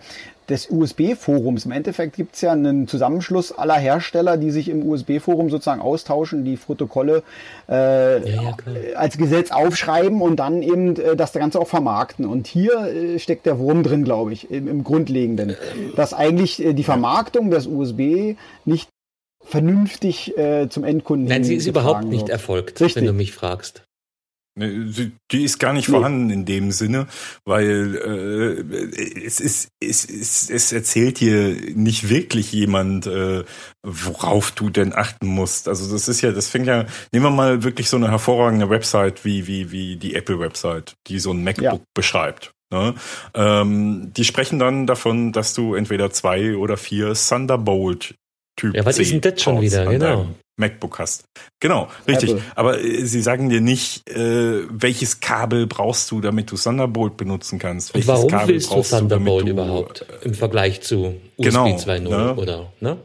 des USB-Forums. Im Endeffekt gibt es ja einen Zusammenschluss aller Hersteller, die sich im USB-Forum sozusagen austauschen, die Protokolle äh, ja, ja, als Gesetz aufschreiben und dann eben äh, das Ganze auch vermarkten. Und hier äh, steckt der Wurm drin, glaube ich, im, im Grundlegenden, dass eigentlich äh, die Vermarktung des USB nicht vernünftig äh, zum Endkunden Nein, sie ist überhaupt nicht wird. erfolgt, Richtig. wenn du mich fragst. Die ist gar nicht nee. vorhanden in dem Sinne, weil äh, es ist es, es, es erzählt dir nicht wirklich jemand, äh, worauf du denn achten musst. Also das ist ja, das fängt ja, nehmen wir mal wirklich so eine hervorragende Website wie wie wie die Apple Website, die so ein MacBook ja. beschreibt. Ne? Ähm, die sprechen dann davon, dass du entweder zwei oder vier Thunderbolt Typ Ja, was C ist denn das schon wieder? Genau. MacBook hast. Genau, richtig. Apple. Aber äh, sie sagen dir nicht, äh, welches Kabel brauchst du, damit du Thunderbolt benutzen kannst. Und warum Kabel willst du Thunderbolt du, überhaupt im Vergleich zu USB genau, 2.0 ne? oder? Ne?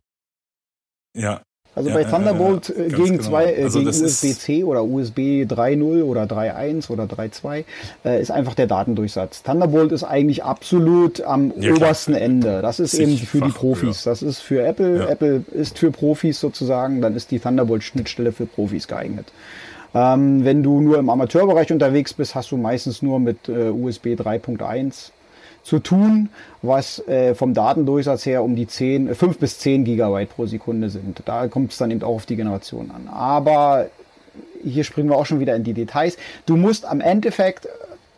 Ja. Also ja, bei Thunderbolt ja, ja, gegen, genau. zwei, äh, also gegen USB-C oder USB 3.0 oder 3.1 oder 3.2 äh, ist einfach der Datendurchsatz. Thunderbolt ist eigentlich absolut am obersten Ende. Das ist eben für die Profis. Das ist für Apple. Apple ist für Profis sozusagen. Dann ist die Thunderbolt-Schnittstelle für Profis geeignet. Ähm, wenn du nur im Amateurbereich unterwegs bist, hast du meistens nur mit äh, USB 3.1 zu tun, was äh, vom Datendurchsatz her um die 10, 5 äh, bis 10 Gigabyte pro Sekunde sind. Da kommt es dann eben auch auf die Generation an. Aber hier springen wir auch schon wieder in die Details. Du musst am Endeffekt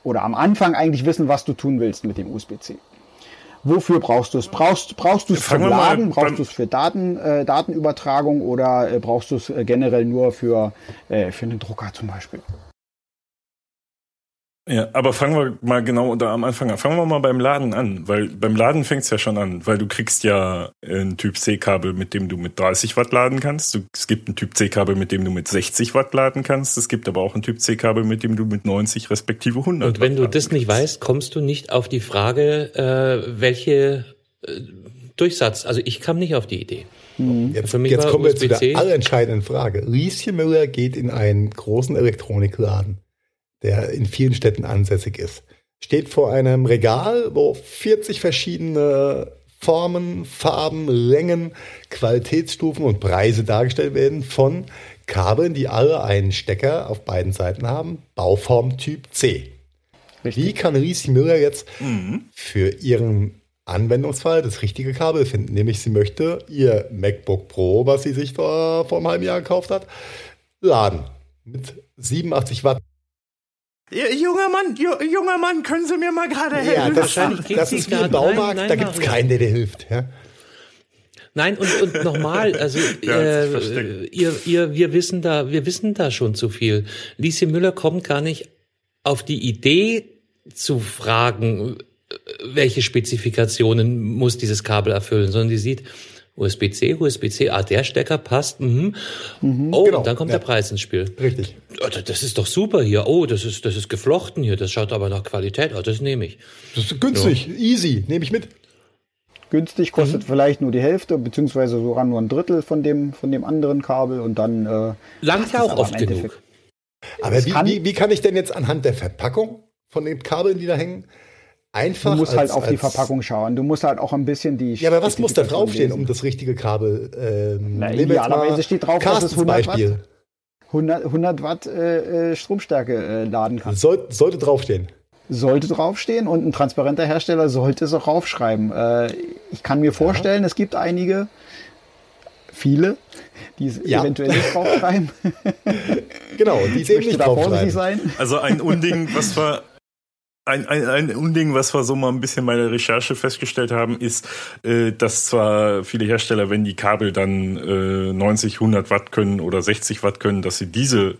oder am Anfang eigentlich wissen, was du tun willst mit dem USB-C. Wofür brauchst du es? Brauchst, brauchst du es für Laden? Brauchst du es für Daten, äh, Datenübertragung oder äh, brauchst du es äh, generell nur für, äh, für einen Drucker zum Beispiel? Ja, aber fangen wir mal genau da am Anfang an. Fangen wir mal beim Laden an, weil beim Laden fängt's ja schon an, weil du kriegst ja ein Typ C-Kabel, mit dem du mit 30 Watt laden kannst. Du, es gibt ein Typ C-Kabel, mit dem du mit 60 Watt laden kannst. Es gibt aber auch ein Typ C-Kabel, mit dem du mit 90 respektive 100 Und wenn Watt du das nicht weißt, kommst du nicht auf die Frage, äh, welche äh, Durchsatz. Also ich kam nicht auf die Idee. Mhm. Jetzt, jetzt kommen wir zu der allentscheidenden Frage. Lieschen Müller geht in einen großen Elektronikladen der in vielen Städten ansässig ist. Steht vor einem Regal, wo 40 verschiedene Formen, Farben, Längen, Qualitätsstufen und Preise dargestellt werden von Kabeln, die alle einen Stecker auf beiden Seiten haben, Bauform Typ C. Richtig. Wie kann Riesi Müller jetzt mhm. für ihren Anwendungsfall das richtige Kabel finden? Nämlich sie möchte ihr MacBook Pro, was sie sich vor, vor einem halben Jahr gekauft hat, laden mit 87 Watt Junger Mann, junger Mann, können Sie mir mal gerade helfen? Ja, das, das ist wie im Baumarkt, nein, nein, da gibt es keinen, der dir hilft. Ja? Nein, und, und nochmal, also ja, äh, ihr, ihr, wir wissen da, wir wissen da schon zu viel. Lieschen Müller kommt gar nicht auf die Idee zu fragen, welche Spezifikationen muss dieses Kabel erfüllen, sondern die sieht, USB-C, USB-C, ah, der Stecker passt. Mhm. Mhm, oh, genau. und dann kommt ja. der Preis ins Spiel. Richtig. Das ist doch super hier. Oh, das ist, das ist geflochten hier. Das schaut aber nach Qualität aus. Das nehme ich. Das ist günstig, ja. easy, nehme ich mit. Günstig kostet mhm. vielleicht nur die Hälfte, beziehungsweise sogar nur ein Drittel von dem, von dem anderen Kabel und dann. Äh, Langt ja auch oft genug. Aber wie, kann, wie, wie kann ich denn jetzt anhand der Verpackung von den Kabeln, die da hängen, einfach. Du musst als, halt auf die Verpackung schauen. Du musst halt auch ein bisschen die. Ja, aber was muss da draufstehen, um das richtige Kabel? Ähm, Na, idealerweise steht drauf, dass es 100 Watt, 100, 100 Watt äh, äh, Stromstärke äh, laden kann. Soll, sollte draufstehen. Sollte draufstehen und ein transparenter Hersteller sollte es auch raufschreiben. Äh, ich kann mir vorstellen, ja. es gibt einige, viele, die es ja. eventuell nicht draufschreiben. genau, die es eben nicht draufschreiben. Sein. Also ein Unding, was wir ein, ein, ein Unding, was wir so mal ein bisschen bei der Recherche festgestellt haben, ist, äh, dass zwar viele Hersteller, wenn die Kabel dann äh, 90, 100 Watt können oder 60 Watt können, dass sie diese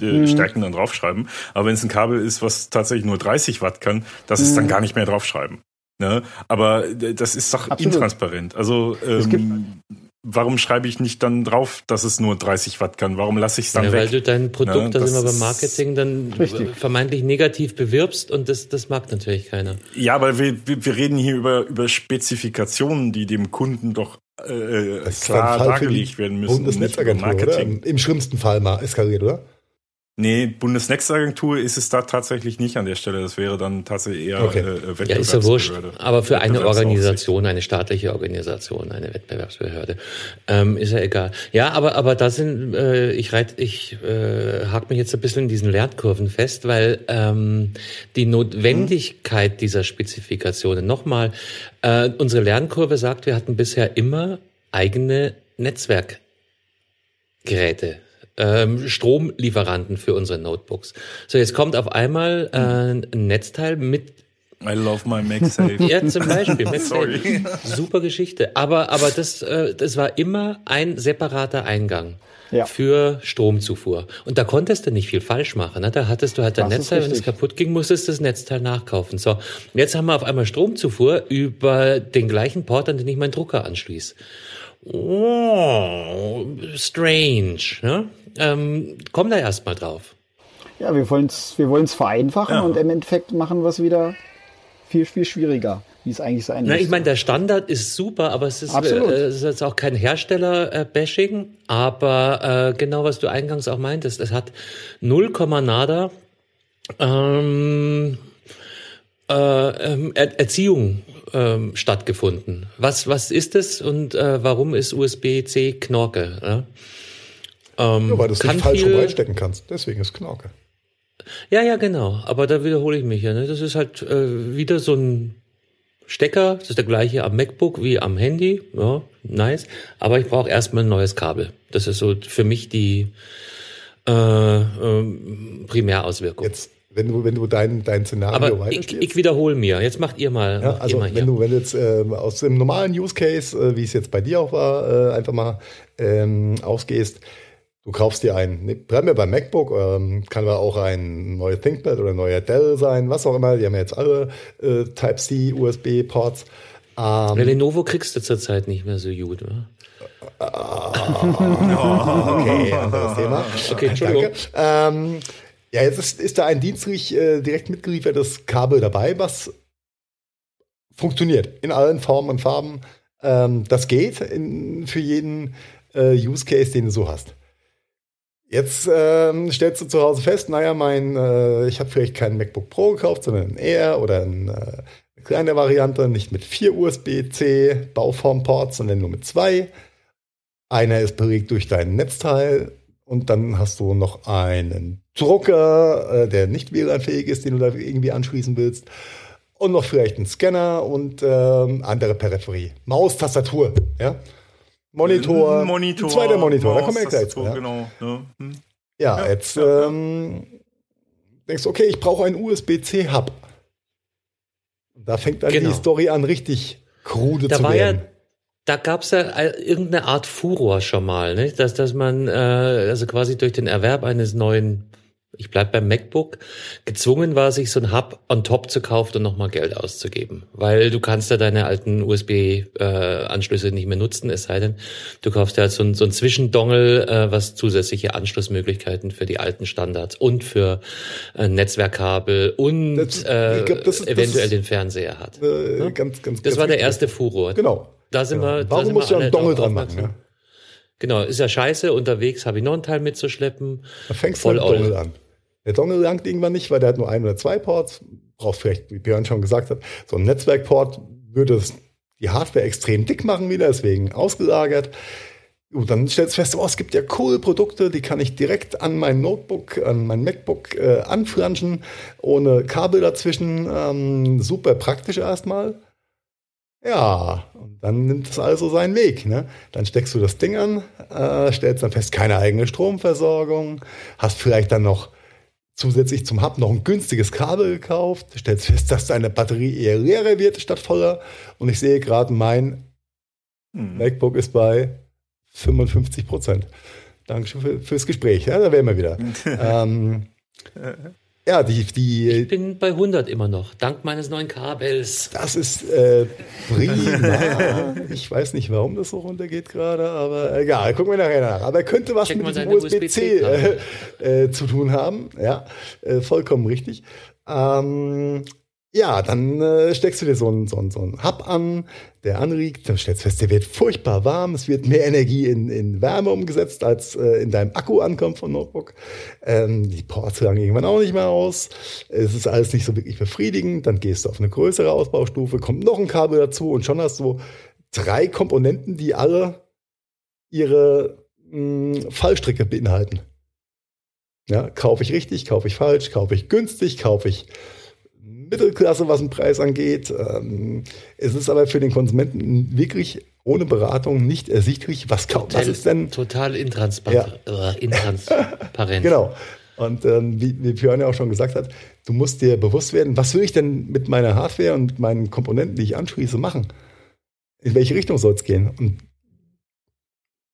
äh, mhm. Stärken dann draufschreiben. Aber wenn es ein Kabel ist, was tatsächlich nur 30 Watt kann, dass mhm. es dann gar nicht mehr draufschreiben. Ne? Aber äh, das ist doch Absolut. intransparent. Also ähm, warum schreibe ich nicht dann drauf, dass es nur 30 Watt kann? Warum lasse ich es dann ja, weg? Weil du dein Produkt, ja, das, das immer beim Marketing, dann richtig. vermeintlich negativ bewirbst und das, das mag natürlich keiner. Ja, aber wir, wir reden hier über, über Spezifikationen, die dem Kunden doch äh, klar dargelegt werden müssen. Bundesnetzagentur, Marketing. Oder? Im schlimmsten Fall mal eskaliert, oder? Nee, Bundesnetzagentur ist es da tatsächlich nicht an der Stelle. Das wäre dann tatsächlich eher okay. äh, Ja, ist ja wurscht. Aber für eine Organisation, eine staatliche Organisation, eine Wettbewerbsbehörde, ähm, ist ja egal. Ja, aber aber da sind äh, ich reit, ich äh, hake mich jetzt ein bisschen in diesen Lernkurven fest, weil ähm, die Notwendigkeit dieser Spezifikationen nochmal, äh, unsere Lernkurve sagt, wir hatten bisher immer eigene Netzwerkgeräte ähm, Stromlieferanten für unsere Notebooks. So, jetzt kommt auf einmal äh, ein Netzteil mit I love my MagSafe. Ja, zum Beispiel. MagSafe. Super Geschichte. Aber, aber das, äh, das war immer ein separater Eingang. Ja. für Stromzufuhr. Und da konntest du nicht viel falsch machen. Ne? Da hattest du halt dein Netzteil, wenn es kaputt ging, musstest du das Netzteil nachkaufen. So, jetzt haben wir auf einmal Stromzufuhr über den gleichen Port, an den ich meinen Drucker anschließe. Oh, strange. Ne? Ähm, komm da erst mal drauf. Ja, wir wollen es wir wollen's vereinfachen ja. und im Endeffekt machen wir es wieder viel, viel schwieriger, wie es eigentlich sein muss. Ich meine, der Standard ist super, aber es ist, äh, es ist jetzt auch kein Hersteller-Bashing. aber äh, genau, was du eingangs auch meintest, es hat 0, nada ähm, äh, ähm, er Erziehung ähm, stattgefunden. Was, was ist es und äh, warum ist USB-C Knorke? Ja? Ähm, ja, weil du es nicht falsch viel... reinstecken kannst. Deswegen ist Knorke. Ja, ja, genau. Aber da wiederhole ich mich ja. Ne? Das ist halt äh, wieder so ein Stecker. Das ist der gleiche am MacBook wie am Handy. Ja, nice. Aber ich brauche erstmal ein neues Kabel. Das ist so für mich die äh, äh, Primärauswirkung. Jetzt wenn du, wenn du dein, dein Szenario Aber weiterspielst. Ich, ich wiederhole mir. Jetzt macht ihr mal. Ja, also mal wenn du, wenn du jetzt äh, aus dem normalen Use Case, äh, wie es jetzt bei dir auch war, äh, einfach mal ähm, ausgehst, du kaufst dir ein, ne, bleiben wir beim MacBook, ähm, kann aber auch ein neuer ThinkPad oder ein neuer Dell sein, was auch immer. Die haben ja jetzt alle äh, Type-C, USB-Ports. Ähm, Lenovo kriegst du zurzeit nicht mehr so gut, oder? oh, okay, anderes Thema. Okay, Entschuldigung. Ähm, ja, jetzt ist, ist da ein dienstlich äh, direkt mitgeliefertes Kabel dabei, was funktioniert in allen Formen und Farben. Ähm, das geht in, für jeden äh, Use Case, den du so hast. Jetzt ähm, stellst du zu Hause fest, naja, mein, äh, ich habe vielleicht keinen MacBook Pro gekauft, sondern ein Air oder ein, äh, eine kleine Variante, nicht mit vier USB-C Bauformports, sondern nur mit zwei. Einer ist belegt durch dein Netzteil und dann hast du noch einen Drucker, äh, der nicht WLAN-fähig ist, den du da irgendwie anschließen willst. Und noch vielleicht einen Scanner und ähm, andere Peripherie. Maus, Tastatur, ja. Monitor, Monitor, zweiter Monitor, Maus, da kommen wir gleich zu. Ja. Genau, ja. Hm. ja, ja jetzt ja, ähm, denkst du, okay, ich brauche einen USB-C-Hub. Da fängt dann genau. die Story an, richtig krude da zu war werden. Ja da gab's ja äh, irgendeine Art Furor schon mal, ne? dass, dass man äh, also quasi durch den Erwerb eines neuen ich bleib beim MacBook, gezwungen war, sich so ein Hub on top zu kaufen und nochmal Geld auszugeben. Weil du kannst ja deine alten USB-Anschlüsse äh, nicht mehr nutzen, es sei denn, du kaufst ja halt so ein, so ein Zwischendongel, äh, was zusätzliche Anschlussmöglichkeiten für die alten Standards und für äh, Netzwerkkabel und das, äh, glaub, ist, eventuell das den Fernseher hat. Äh, ja? ganz, ganz, das ganz war der erste Furor. Genau. Da sind genau. wir. Warum musst du einen Dongel dran machen? Ja? Genau, ist ja scheiße. Unterwegs habe ich noch einen Teil mitzuschleppen. Da fängst du mit Dongel an. Der Dongle langt irgendwann nicht, weil der hat nur ein oder zwei Ports. Braucht vielleicht, wie Björn schon gesagt hat, so ein Netzwerkport würde die Hardware extrem dick machen wieder, deswegen ausgelagert. Und dann stellst du fest, oh, es gibt ja coole Produkte, die kann ich direkt an mein Notebook, an mein MacBook äh, anflanschen, ohne Kabel dazwischen. Ähm, super praktisch erstmal. Ja, und dann nimmt es also seinen Weg. Ne? Dann steckst du das Ding an, äh, stellst dann fest, keine eigene Stromversorgung, hast vielleicht dann noch zusätzlich zum Hub noch ein günstiges Kabel gekauft, stellst fest, dass deine Batterie eher leerer wird statt voller. Und ich sehe gerade, mein hm. MacBook ist bei 55 Prozent. Dankeschön für, fürs Gespräch. Ja, da wären wir wieder. ähm, ja, die, die. Ich bin bei 100 immer noch, dank meines neuen Kabels. Das ist äh, prima. ich weiß nicht, warum das so runtergeht gerade, aber egal, gucken wir nachher nach. Aber er könnte was Check mit dem USB-C äh, äh, zu tun haben. Ja, äh, vollkommen richtig. Ähm, ja, dann äh, steckst du dir so einen so so einen Hub an, der anregt, dann stellst du fest, der wird furchtbar warm, es wird mehr Energie in, in Wärme umgesetzt, als äh, in deinem Akku ankommt vom Notebook. Ähm, die Ports sagen irgendwann auch nicht mehr aus. Es ist alles nicht so wirklich befriedigend. Dann gehst du auf eine größere Ausbaustufe, kommt noch ein Kabel dazu und schon hast du drei Komponenten, die alle ihre mh, hm, Fallstricke beinhalten. Ja, kaufe ich richtig, kaufe ich falsch, kaufe ich günstig, kaufe ich Mittelklasse, was den Preis angeht. Ähm, es ist aber für den Konsumenten wirklich ohne Beratung nicht ersichtlich, was, total, was ist denn. Total intransparent. Ja. Äh, intransparent. genau. Und ähm, wie, wie Björn ja auch schon gesagt hat, du musst dir bewusst werden, was will ich denn mit meiner Hardware und meinen Komponenten, die ich anschließe, machen? In welche Richtung soll es gehen? Und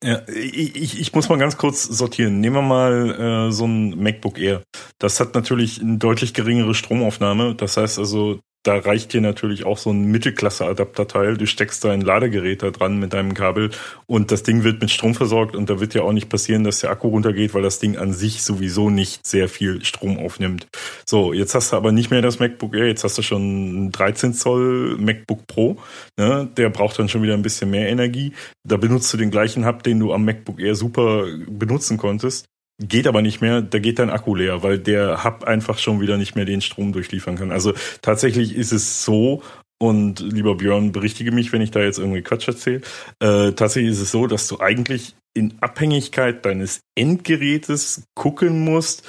ja, ich, ich muss mal ganz kurz sortieren. Nehmen wir mal äh, so ein MacBook Air. Das hat natürlich eine deutlich geringere Stromaufnahme. Das heißt also, da reicht dir natürlich auch so ein Mittelklasse-Adapterteil. Du steckst dein Ladegerät da dran mit deinem Kabel und das Ding wird mit Strom versorgt und da wird ja auch nicht passieren, dass der Akku runtergeht, weil das Ding an sich sowieso nicht sehr viel Strom aufnimmt. So, jetzt hast du aber nicht mehr das MacBook Air, jetzt hast du schon ein 13 Zoll MacBook Pro. Ne? Der braucht dann schon wieder ein bisschen mehr Energie. Da benutzt du den gleichen Hub, den du am MacBook Air super benutzen konntest. Geht aber nicht mehr, da geht dein Akku leer, weil der Hub einfach schon wieder nicht mehr den Strom durchliefern kann. Also tatsächlich ist es so, und lieber Björn, berichtige mich, wenn ich da jetzt irgendwie Quatsch erzähle. Äh, tatsächlich ist es so, dass du eigentlich in Abhängigkeit deines Endgerätes gucken musst,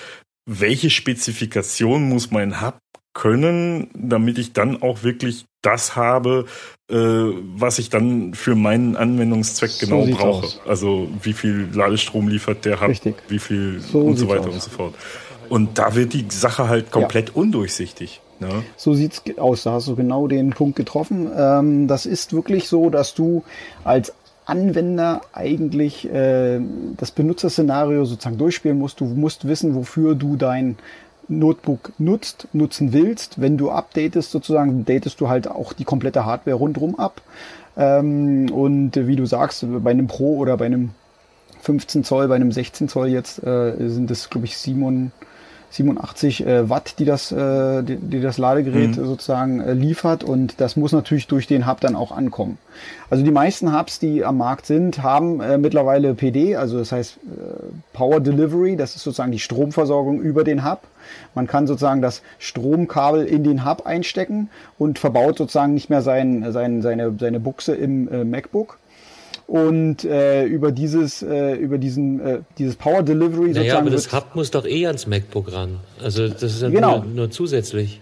welche Spezifikation muss mein Hub können, damit ich dann auch wirklich das habe, äh, was ich dann für meinen Anwendungszweck so genau brauche. Aus. Also wie viel Ladestrom liefert der Hub, wie viel so und so weiter aus. und so fort. Und da wird die Sache halt komplett ja. undurchsichtig. Ne? So sieht's aus. Da hast du genau den Punkt getroffen. Ähm, das ist wirklich so, dass du als Anwender eigentlich äh, das Benutzerszenario sozusagen durchspielen musst. Du musst wissen, wofür du dein Notebook nutzt, nutzen willst. Wenn du updatest sozusagen, datest du halt auch die komplette Hardware rundherum ab. Ähm, und wie du sagst, bei einem Pro oder bei einem 15 Zoll, bei einem 16 Zoll jetzt äh, sind es, glaube ich, 7, 87 äh, Watt, die das, äh, die, die das Ladegerät mhm. sozusagen äh, liefert und das muss natürlich durch den Hub dann auch ankommen. Also die meisten Hubs, die am Markt sind, haben äh, mittlerweile PD, also das heißt äh, Power Delivery, das ist sozusagen die Stromversorgung über den Hub. Man kann sozusagen das Stromkabel in den Hub einstecken und verbaut sozusagen nicht mehr sein, sein, seine, seine Buchse im äh, MacBook und äh, über dieses äh, über diesen äh, dieses Power Delivery naja, sozusagen. aber das Hub muss doch eh ans MacBook ran. Also das ist ja genau. nur, nur zusätzlich.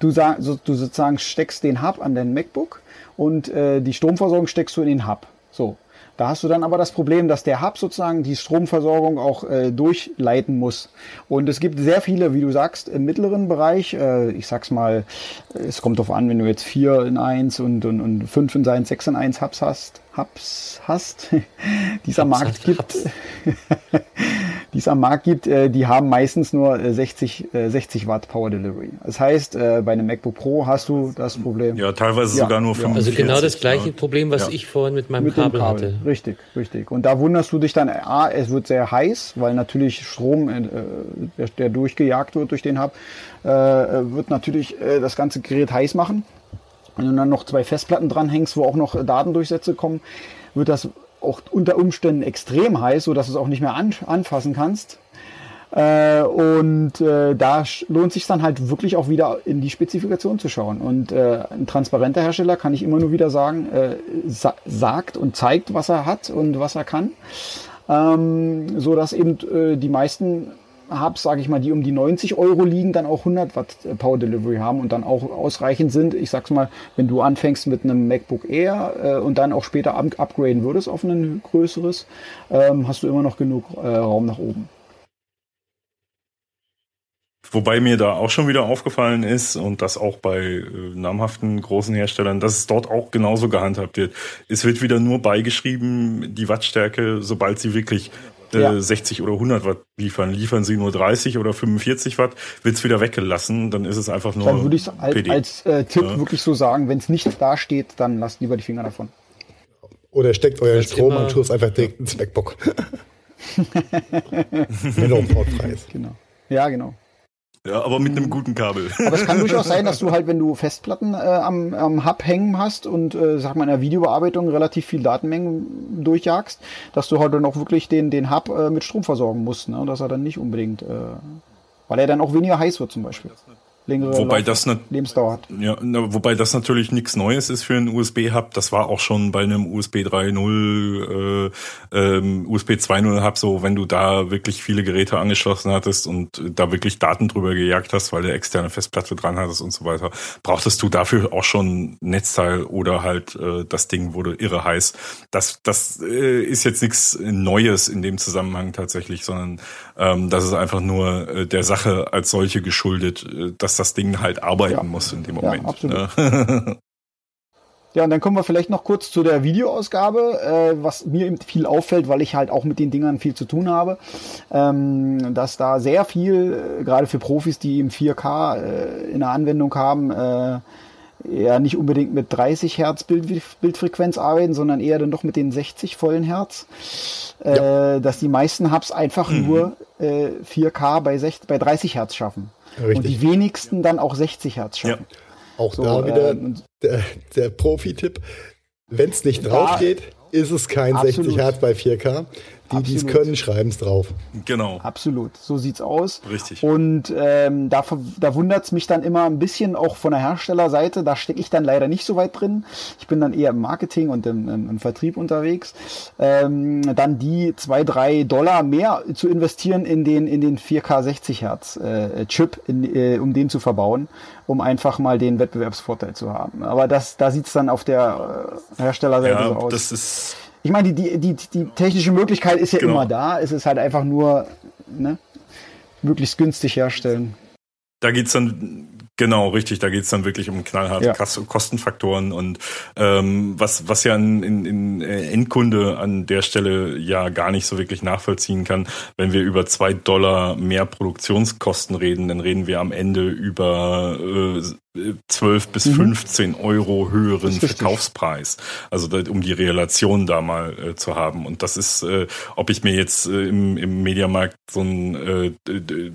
Du, sag, so, du sozusagen steckst den Hub an dein MacBook und äh, die Stromversorgung steckst du in den Hub. So. Da hast du dann aber das Problem, dass der Hub sozusagen die Stromversorgung auch äh, durchleiten muss. Und es gibt sehr viele, wie du sagst, im mittleren Bereich. Äh, ich sag's mal, es kommt darauf an, wenn du jetzt vier in eins und, und, und fünf in eins, sechs in eins Hubs hast, Hubs hast, dieser Hubs Markt gibt, die es am Markt gibt, äh, die haben meistens nur 60, äh, 60 äh, Watt Power Delivery. Das heißt, bei einem MacBook Pro hast du das Problem. Ja, teilweise ja, sogar nur 45. Also genau das gleiche ja. Problem, was ja. ich vorhin mit meinem mit Kabel, Kabel, hatte. Richtig, richtig. Und da wunderst du dich dann, A, es wird sehr heiß, weil natürlich Strom, äh, der, der, durchgejagt wird durch den Hub, äh, wird natürlich äh, das ganze Gerät heiß machen. Wenn du dann noch zwei Festplatten dranhängst, wo auch noch Datendurchsätze kommen, wird das auch unter Umständen extrem heiß, so dass du es auch nicht mehr an, anfassen kannst. Äh, und äh, da lohnt sich dann halt wirklich auch wieder in die Spezifikation zu schauen. Und äh, ein transparenter Hersteller kann ich immer nur wieder sagen, äh, sa sagt und zeigt, was er hat und was er kann, ähm, so dass eben äh, die meisten Hubs, sage ich mal, die um die 90 Euro liegen, dann auch 100 Watt Power Delivery haben und dann auch ausreichend sind. Ich sag's mal, wenn du anfängst mit einem MacBook Air äh, und dann auch später up upgraden würdest auf ein größeres, ähm, hast du immer noch genug äh, Raum nach oben. Wobei mir da auch schon wieder aufgefallen ist und das auch bei äh, namhaften großen Herstellern, dass es dort auch genauso gehandhabt wird. Es wird wieder nur beigeschrieben, die Wattstärke, sobald sie wirklich äh, ja. 60 oder 100 Watt liefern. Liefern sie nur 30 oder 45 Watt, wird's wieder weggelassen. Dann ist es einfach nur. Dann würde ich als, PD. als äh, Tipp ja. wirklich so sagen, wenn es nicht da steht, dann lasst lieber die Finger davon. Oder steckt euren Stromanschluss einfach direkt ins MacBook. Wenn er portfrei ist. Genau. Ja, genau. Ja, aber mit einem guten Kabel. Aber es kann durchaus sein, dass du halt, wenn du Festplatten äh, am, am Hub hängen hast und, äh, sag mal, in der Videobearbeitung relativ viel Datenmengen durchjagst, dass du halt dann auch wirklich den, den Hub äh, mit Strom versorgen musst, ne? Dass er dann nicht unbedingt, äh, weil er dann auch weniger heiß wird zum Beispiel längere wobei das Lebensdauer hat. Ja, na, wobei das natürlich nichts Neues ist für einen USB-Hub. Das war auch schon bei einem USB 3.0, äh, ähm, USB 2.0 Hub so, wenn du da wirklich viele Geräte angeschlossen hattest und da wirklich Daten drüber gejagt hast, weil du externe Festplatte dran hattest und so weiter, brauchtest du dafür auch schon Netzteil oder halt äh, das Ding wurde irre heiß. Das, das äh, ist jetzt nichts Neues in dem Zusammenhang tatsächlich, sondern ähm, das ist einfach nur äh, der Sache als solche geschuldet, äh, dass das Ding halt arbeiten ja. muss in dem Moment. Ja, absolut. Ne? Ja, und dann kommen wir vielleicht noch kurz zu der Videoausgabe, äh, was mir eben viel auffällt, weil ich halt auch mit den Dingern viel zu tun habe, ähm, dass da sehr viel, äh, gerade für Profis, die im 4K äh, in der Anwendung haben, äh, ja nicht unbedingt mit 30 Hertz Bild, Bildfrequenz arbeiten, sondern eher dann doch mit den 60 vollen Hertz. Ja. Äh, dass die meisten Hubs einfach mhm. nur äh, 4K bei, 60, bei 30 Hertz schaffen. Richtig. Und die wenigsten dann auch 60 Hertz schaffen. Ja. Auch so, da wieder äh, der, der Profi-Tipp. Wenn es nicht draufsteht, ist es kein absolut. 60 Hertz bei 4K. Die, die es können, schreiben es drauf. Genau. Absolut. So sieht's aus. Richtig. Und ähm, da, da wundert es mich dann immer ein bisschen auch von der Herstellerseite. Da stecke ich dann leider nicht so weit drin. Ich bin dann eher im Marketing und im, im, im Vertrieb unterwegs. Ähm, dann die zwei, drei Dollar mehr zu investieren in den, in den 4K 60 Hertz äh, Chip, in, äh, um den zu verbauen, um einfach mal den Wettbewerbsvorteil zu haben. Aber das, da sieht's dann auf der äh, Herstellerseite ja, so aus. Das ist ich meine, die, die, die, technische Möglichkeit ist ja genau. immer da. Es ist halt einfach nur ne, möglichst günstig herstellen. Da geht es dann Genau, richtig. Da geht's dann wirklich um knallharte ja. Kostenfaktoren und ähm, was, was ja ein, ein, ein Endkunde an der Stelle ja gar nicht so wirklich nachvollziehen kann. Wenn wir über zwei Dollar mehr Produktionskosten reden, dann reden wir am Ende über äh, 12 bis 15 mhm. Euro höheren Verkaufspreis. Also da, um die Relation da mal äh, zu haben. Und das ist, äh, ob ich mir jetzt äh, im, im Mediamarkt so ein äh,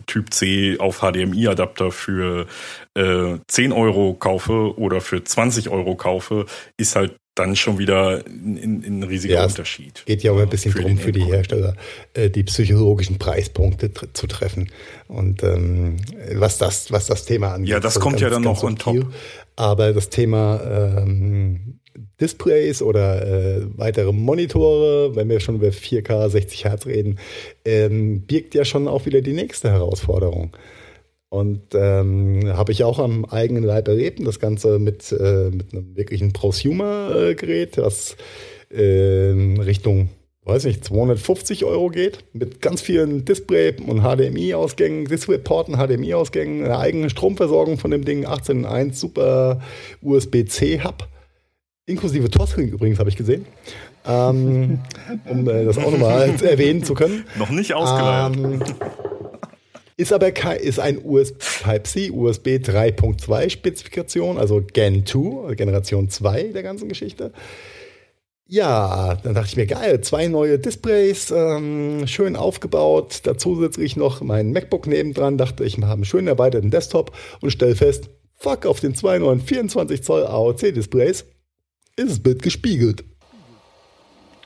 Typ C auf HDMI-Adapter für äh, 10 Euro kaufe oder für 20 Euro kaufe, ist halt dann schon wieder ein, ein riesiger ja, Unterschied. Geht ja auch ein bisschen für drum für die Hersteller, äh, die psychologischen Preispunkte zu treffen. Und ähm, was das, was das Thema angeht. Ja, das kommt ja dann noch on top. Aber das Thema ähm, Displays oder äh, weitere Monitore, wenn wir schon über 4K 60 Hertz reden, ähm, birgt ja schon auch wieder die nächste Herausforderung. Und ähm, habe ich auch am eigenen Leib erlebt. Das Ganze mit, äh, mit einem wirklichen Prosumer-Gerät, was äh, Richtung, weiß nicht, 250 Euro geht. Mit ganz vielen Display- und HDMI-Ausgängen, Displayporten, HDMI-Ausgängen, einer eigenen Stromversorgung von dem Ding, 18.1 super USB-C-Hub. Inklusive Tosring übrigens, habe ich gesehen. Ähm, um äh, das auch nochmal erwähnen zu können. Noch nicht ausgeleiert. Ähm, ist aber kein, ist ein USB Type-C, USB 3.2 Spezifikation, also Gen 2, Generation 2 der ganzen Geschichte. Ja, dann dachte ich mir, geil, zwei neue Displays, ähm, schön aufgebaut. Dazu setze ich noch mein MacBook nebendran, dachte ich, wir haben einen schön erweiterten Desktop und stelle fest, fuck, auf den zwei neuen 24 Zoll AOC-Displays ist das Bild gespiegelt.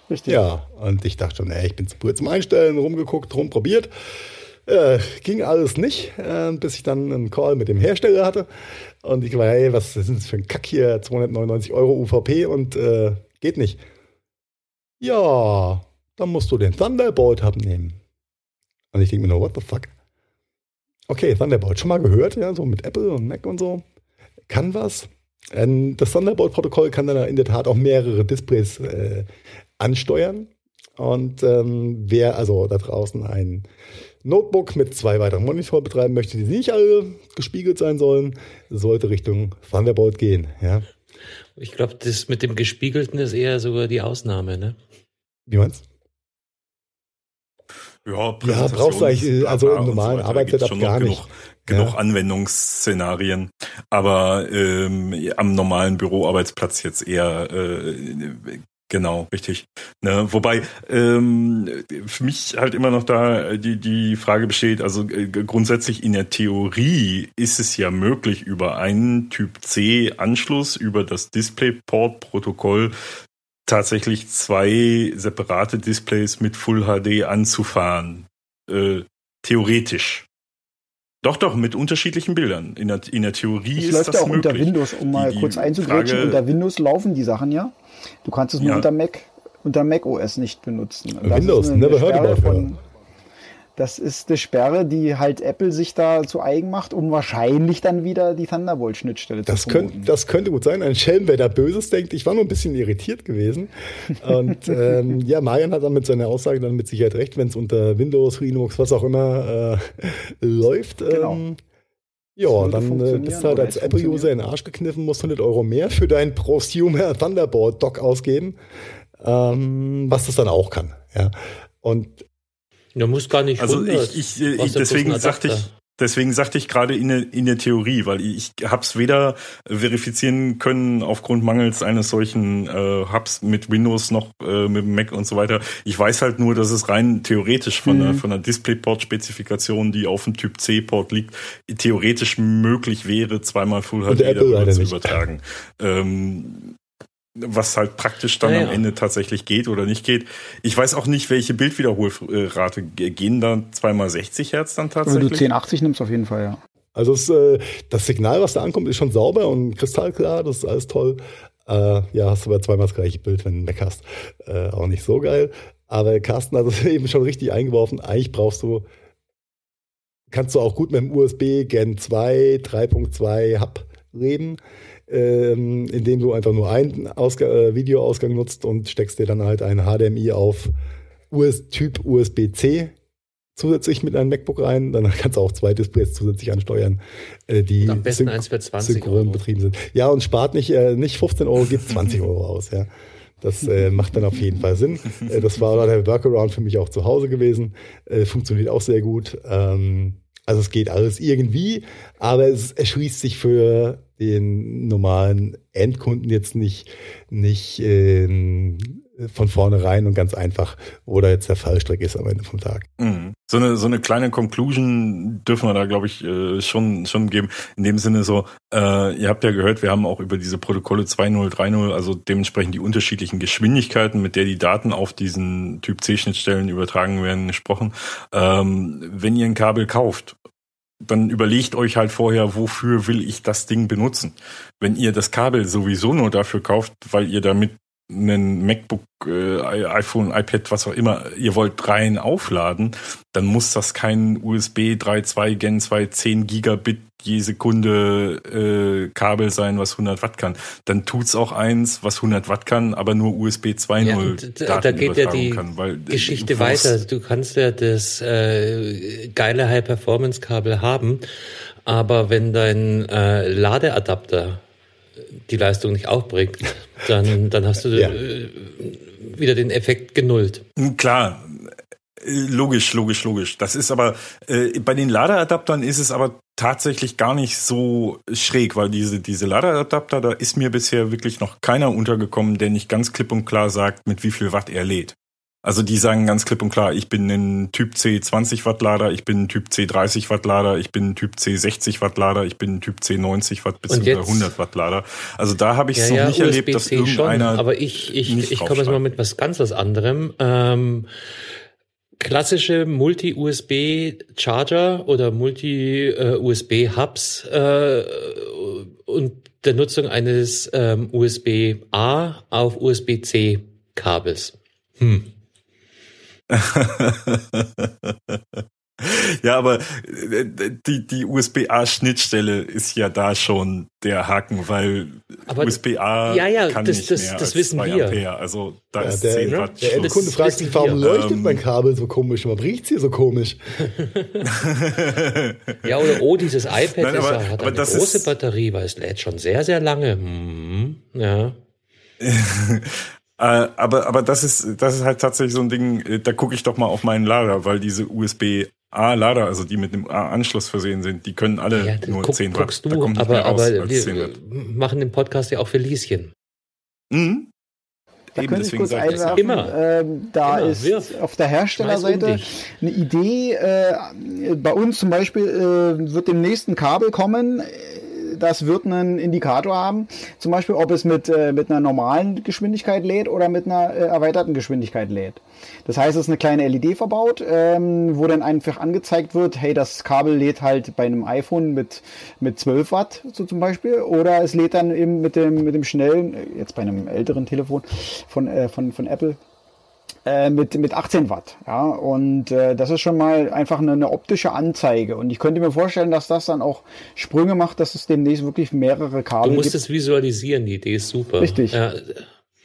Richtig. Ja, und ich dachte schon, ey, ich bin zu früh zum Einstellen, rumgeguckt, rumprobiert. Äh, ging alles nicht, äh, bis ich dann einen Call mit dem Hersteller hatte. Und ich war, hey, was ist das für ein Kack hier? 299 Euro UVP und äh, geht nicht. Ja, dann musst du den Thunderbolt abnehmen. Und ich denke mir nur, what the fuck? Okay, Thunderbolt, schon mal gehört, ja, so mit Apple und Mac und so. Kann was. Ähm, das Thunderbolt-Protokoll kann dann in der Tat auch mehrere Displays äh, ansteuern. Und ähm, wer also da draußen ein Notebook mit zwei weiteren Monitoren betreiben möchte, die nicht alle gespiegelt sein sollen, sollte Richtung Thunderbolt gehen. Ja. Ich glaube, das mit dem Gespiegelten ist eher sogar die Ausnahme, ne? Wie meinst Ja, ja brauchst du eigentlich, also im normalen so Arbeitssetup gar nicht. Genug, genug ja. Anwendungsszenarien, aber ähm, am normalen Büroarbeitsplatz jetzt eher äh, Genau, richtig. Ne, wobei ähm, für mich halt immer noch da die, die Frage besteht, also äh, grundsätzlich in der Theorie ist es ja möglich, über einen Typ C Anschluss, über das DisplayPort-Protokoll tatsächlich zwei separate Displays mit Full HD anzufahren. Äh, theoretisch. Doch, doch, mit unterschiedlichen Bildern. In der, in der Theorie das ist läuft das ja auch möglich. unter Windows, um mal die, kurz einzugrätschen. Unter Windows laufen die Sachen ja. Du kannst es nur ja. unter Mac, unter Mac OS nicht benutzen. Das Windows, never heard about von, Das ist eine Sperre, die halt Apple sich da zu eigen macht, um wahrscheinlich dann wieder die Thunderbolt-Schnittstelle zu vermuten. Das könnte gut sein. Ein Schelm, wer da Böses denkt. Ich war nur ein bisschen irritiert gewesen. Und ähm, ja, Marian hat dann mit seiner Aussage dann mit Sicherheit recht, wenn es unter Windows, Linux, was auch immer äh, läuft. Genau. Ähm, ja, dann äh, bist du halt als Apple-User in den Arsch gekniffen, musst 100 Euro mehr für deinen Prosumer Thunderbolt-Dock ausgeben, ähm, was das dann auch kann. Ja. Und Du musst gar nicht Also ich, ich, ich deswegen sagte ich, Deswegen sagte ich gerade in, der, in der Theorie, weil ich habe es weder verifizieren können aufgrund mangels eines solchen äh, Hubs mit Windows noch äh, mit Mac und so weiter. Ich weiß halt nur, dass es rein theoretisch von mhm. der, von der DisplayPort-Spezifikation, die auf dem Typ C-Port liegt, theoretisch möglich wäre, zweimal Full HD zu übertragen. Ähm, was halt praktisch dann naja. am Ende tatsächlich geht oder nicht geht. Ich weiß auch nicht, welche Bildwiederholrate gehen da zweimal 60 Hertz dann tatsächlich. Wenn du 1080 nimmst, auf jeden Fall, ja. Also das, äh, das Signal, was da ankommt, ist schon sauber und kristallklar, das ist alles toll. Äh, ja, hast du aber zweimal das gleiche Bild, wenn du Mac hast. Äh, auch nicht so geil. Aber Carsten hat es eben schon richtig eingeworfen. Eigentlich brauchst du, kannst du auch gut mit dem USB Gen 2, 3.2 Hub reden ähm, indem du einfach nur einen Ausg äh, Videoausgang nutzt und steckst dir dann halt ein HDMI auf US Typ USB-C zusätzlich mit einem MacBook rein. Dann kannst du auch zwei Displays zusätzlich ansteuern, äh, die am besten eins für 20 synchron Euro. betrieben sind. Ja, und spart nicht, äh, nicht 15 Euro, gibt 20 Euro aus. Ja. Das äh, macht dann auf jeden Fall Sinn. Äh, das war der Workaround für mich auch zu Hause gewesen. Äh, funktioniert auch sehr gut. Ähm, also es geht alles irgendwie, aber es erschließt sich für den normalen Endkunden jetzt nicht, nicht ähm, von vornherein und ganz einfach, wo da jetzt der Fallstrick ist am Ende vom Tag. Mhm. So eine so eine kleine Conclusion dürfen wir da, glaube ich, äh, schon schon geben. In dem Sinne so, äh, ihr habt ja gehört, wir haben auch über diese Protokolle 2.0, 3.0, also dementsprechend die unterschiedlichen Geschwindigkeiten, mit der die Daten auf diesen Typ C-Schnittstellen übertragen werden, gesprochen. Ähm, wenn ihr ein Kabel kauft dann überlegt euch halt vorher, wofür will ich das Ding benutzen. Wenn ihr das Kabel sowieso nur dafür kauft, weil ihr damit einen MacBook, äh, iPhone, iPad, was auch immer, ihr wollt rein aufladen, dann muss das kein USB 3.2 Gen 2 10 Gigabit je Sekunde äh, Kabel sein, was 100 Watt kann. Dann tut's auch eins, was 100 Watt kann, aber nur USB 2.0 ja, Da geht ja die kann, weil, Geschichte weiter. Du kannst ja das äh, geile High-Performance-Kabel haben, aber wenn dein äh, Ladeadapter die Leistung nicht aufbringt, dann, dann hast du ja. Äh, wieder den Effekt genullt. Klar, Logisch, logisch, logisch. Das ist aber, äh, bei den Ladeadaptern ist es aber tatsächlich gar nicht so schräg, weil diese, diese Ladeadapter, da ist mir bisher wirklich noch keiner untergekommen, der nicht ganz klipp und klar sagt, mit wie viel Watt er lädt. Also die sagen ganz klipp und klar, ich bin ein Typ C 20 Watt Lader, ich bin ein Typ C 30 Watt Lader, ich bin ein Typ C 60 Watt Lader, ich bin ein Typ C 90 Watt bis 100 Watt Lader. Also da habe ich es ja, noch ja, nicht erlebt, dass irgendeiner. Schon, aber ich, ich, ich komme jetzt mal mit was ganz was anderem. Ähm, klassische Multi-USB-Charger oder Multi-USB-Hubs äh, und der Nutzung eines ähm, USB-A auf USB-C-Kabels. Hm. Ja, aber äh, die, die USB-A-Schnittstelle ist ja da schon der Haken, weil USB-A ja, ja, kann das, nicht das, mehr das als wissen wir. Ampere. Also da ja, ist der, 10 Watt. Der Endkunde fragt sich, warum leuchtet ähm, mein Kabel so komisch? Warum riecht's hier so komisch? ja, oder oh, dieses iPad Nein, aber, ist, hat eine große Batterie, weil es lädt schon sehr, sehr lange. Hm, ja. Äh, aber, aber das ist, das ist halt tatsächlich so ein Ding, äh, da gucke ich doch mal auf meinen Lader, weil diese USB A-Lader, also die mit dem A-Anschluss versehen sind, die können alle ja, nur guck, 10 Watt. Du, aber aber wir machen den Podcast ja auch für Lieschen. Mhm. Da Eben, könnte ich kurz einwerfen, Immer. Ähm, da Immer. ist Wirf. auf der Herstellerseite eine Idee, äh, bei uns zum Beispiel äh, wird dem nächsten Kabel kommen, das wird einen Indikator haben, zum Beispiel, ob es mit, äh, mit einer normalen Geschwindigkeit lädt oder mit einer äh, erweiterten Geschwindigkeit lädt. Das heißt, es ist eine kleine LED verbaut, ähm, wo dann einfach angezeigt wird, hey, das Kabel lädt halt bei einem iPhone mit, mit 12 Watt, so zum Beispiel, oder es lädt dann eben mit dem, mit dem schnellen, jetzt bei einem älteren Telefon von, äh, von, von Apple, äh, mit, mit 18 Watt. Ja, und äh, das ist schon mal einfach eine, eine, optische Anzeige. Und ich könnte mir vorstellen, dass das dann auch Sprünge macht, dass es demnächst wirklich mehrere Kabel gibt. Du musst gibt. es visualisieren, die Idee ist super. Richtig. Ja.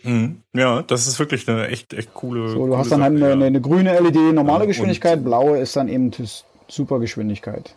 Mhm. Ja, das ist wirklich eine echt, echt coole. So, du coole hast dann halt eine, ja. eine, grüne LED, normale ja, Geschwindigkeit, blaue ist dann eben super Geschwindigkeit.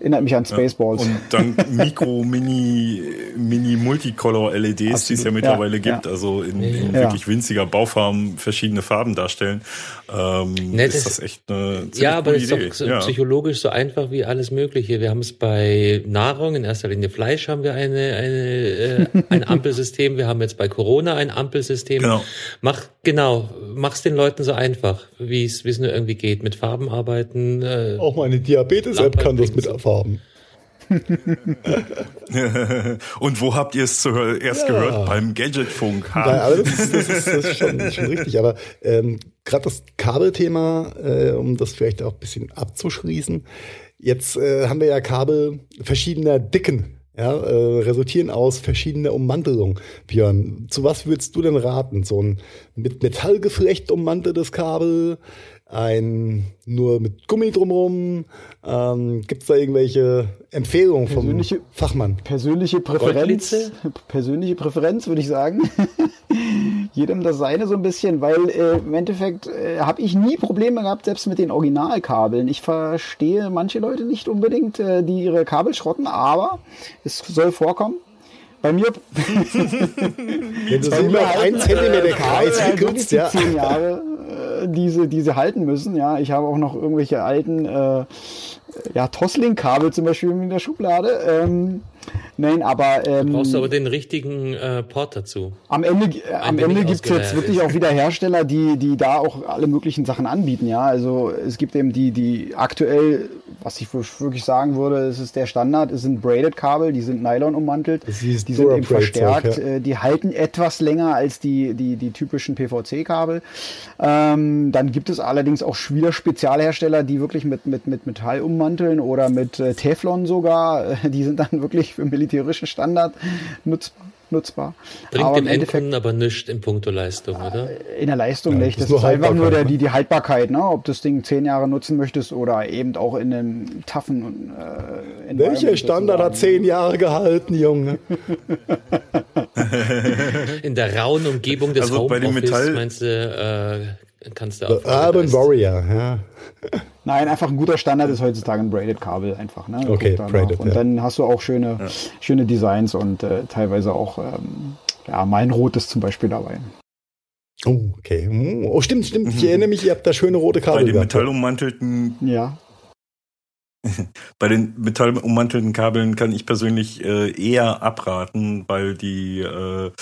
Erinnert mich an Spaceballs. Und dann Mikro, Mini, Mini Multicolor LEDs, die es ja mittlerweile ja, gibt, ja. also in, in ja. wirklich winziger Bauform verschiedene Farben darstellen. Ähm, ne, ist das echt eine Ja, aber es ist doch psychologisch so einfach wie alles Mögliche. Wir haben es bei Nahrung, in erster Linie Fleisch, haben wir eine, eine, äh, ein Ampelsystem. Wir haben jetzt bei Corona ein Ampelsystem. Genau. Mach, genau, mach's den Leuten so einfach, wie es, wie es nur irgendwie geht. Mit Farben arbeiten. Äh, Auch meine Diabetes-App kann das mit Farben. Und wo habt ihr es zuerst ja. gehört? Beim Gadgetfunk. Nein, aber das ist, das ist, das ist schon, schon, richtig. Aber ähm, gerade das Kabelthema, äh, um das vielleicht auch ein bisschen abzuschließen. Jetzt äh, haben wir ja Kabel verschiedener Dicken. Ja, äh, resultieren aus verschiedener Ummantelung. Björn, zu was würdest du denn raten? So ein mit Metallgeflecht ummanteltes Kabel, ein nur mit Gummi drumherum? Ähm, Gibt es da irgendwelche Empfehlungen vom persönliche, Fachmann? Persönliche Präferenz, persönliche Präferenz würde ich sagen. Jedem das seine so ein bisschen, weil äh, im Endeffekt äh, habe ich nie Probleme gehabt, selbst mit den Originalkabeln. Ich verstehe manche Leute nicht unbedingt, äh, die ihre Kabel schrotten, aber es soll vorkommen. Bei mir. Wenn du so über ein Zentimeter Kreis wickelst, ja. Zehn Jahre äh, diese, diese halten müssen. Ja, ich habe auch noch irgendwelche alten äh, ja, Toslink-Kabel zum Beispiel in der Schublade. Ähm, Nein, aber. Ähm, du brauchst aber den richtigen äh, Port dazu. Am Ende, äh, am Ende gibt es jetzt wirklich auch wieder Hersteller, die, die da auch alle möglichen Sachen anbieten. Ja, also es gibt eben die, die aktuell, was ich wirklich sagen würde, es ist der Standard, es sind Braided-Kabel, die sind Nylon ummantelt, die sind eben verstärkt, ja. Äh, die halten etwas länger als die, die, die typischen PVC-Kabel. Ähm, dann gibt es allerdings auch wieder Spezialhersteller, die wirklich mit, mit, mit Metall ummanteln oder mit äh, Teflon sogar. Die sind dann wirklich für militärischen Standard nutz, nutzbar. Bringt aber dem Endkunden aber nichts in puncto Leistung, oder? In der Leistung ja, nicht. Das, ist, einfach nur der, die, die Haltbarkeit, ne? ob du das Ding zehn Jahre nutzen möchtest oder eben auch in einem taffen. Äh, Welcher Standard hat zehn Jahre gehalten, Junge? in der rauen Umgebung des also Homeoffice, Metall meinst du, äh, kannst du auch. Urban Warrior, ja. Nein, einfach ein guter Standard ist heutzutage ein Braided Kabel einfach. Ne? Okay, braided. Und ja. dann hast du auch schöne, ja. schöne Designs und äh, teilweise auch ähm, ja, mein rotes zum Beispiel dabei. Oh, okay. Oh, stimmt, stimmt. Ich erinnere mich, ihr habt da schöne rote Kabel. Bei den metallummantelten ja. Bei den metallummantelten Kabeln kann ich persönlich äh, eher abraten, weil die äh,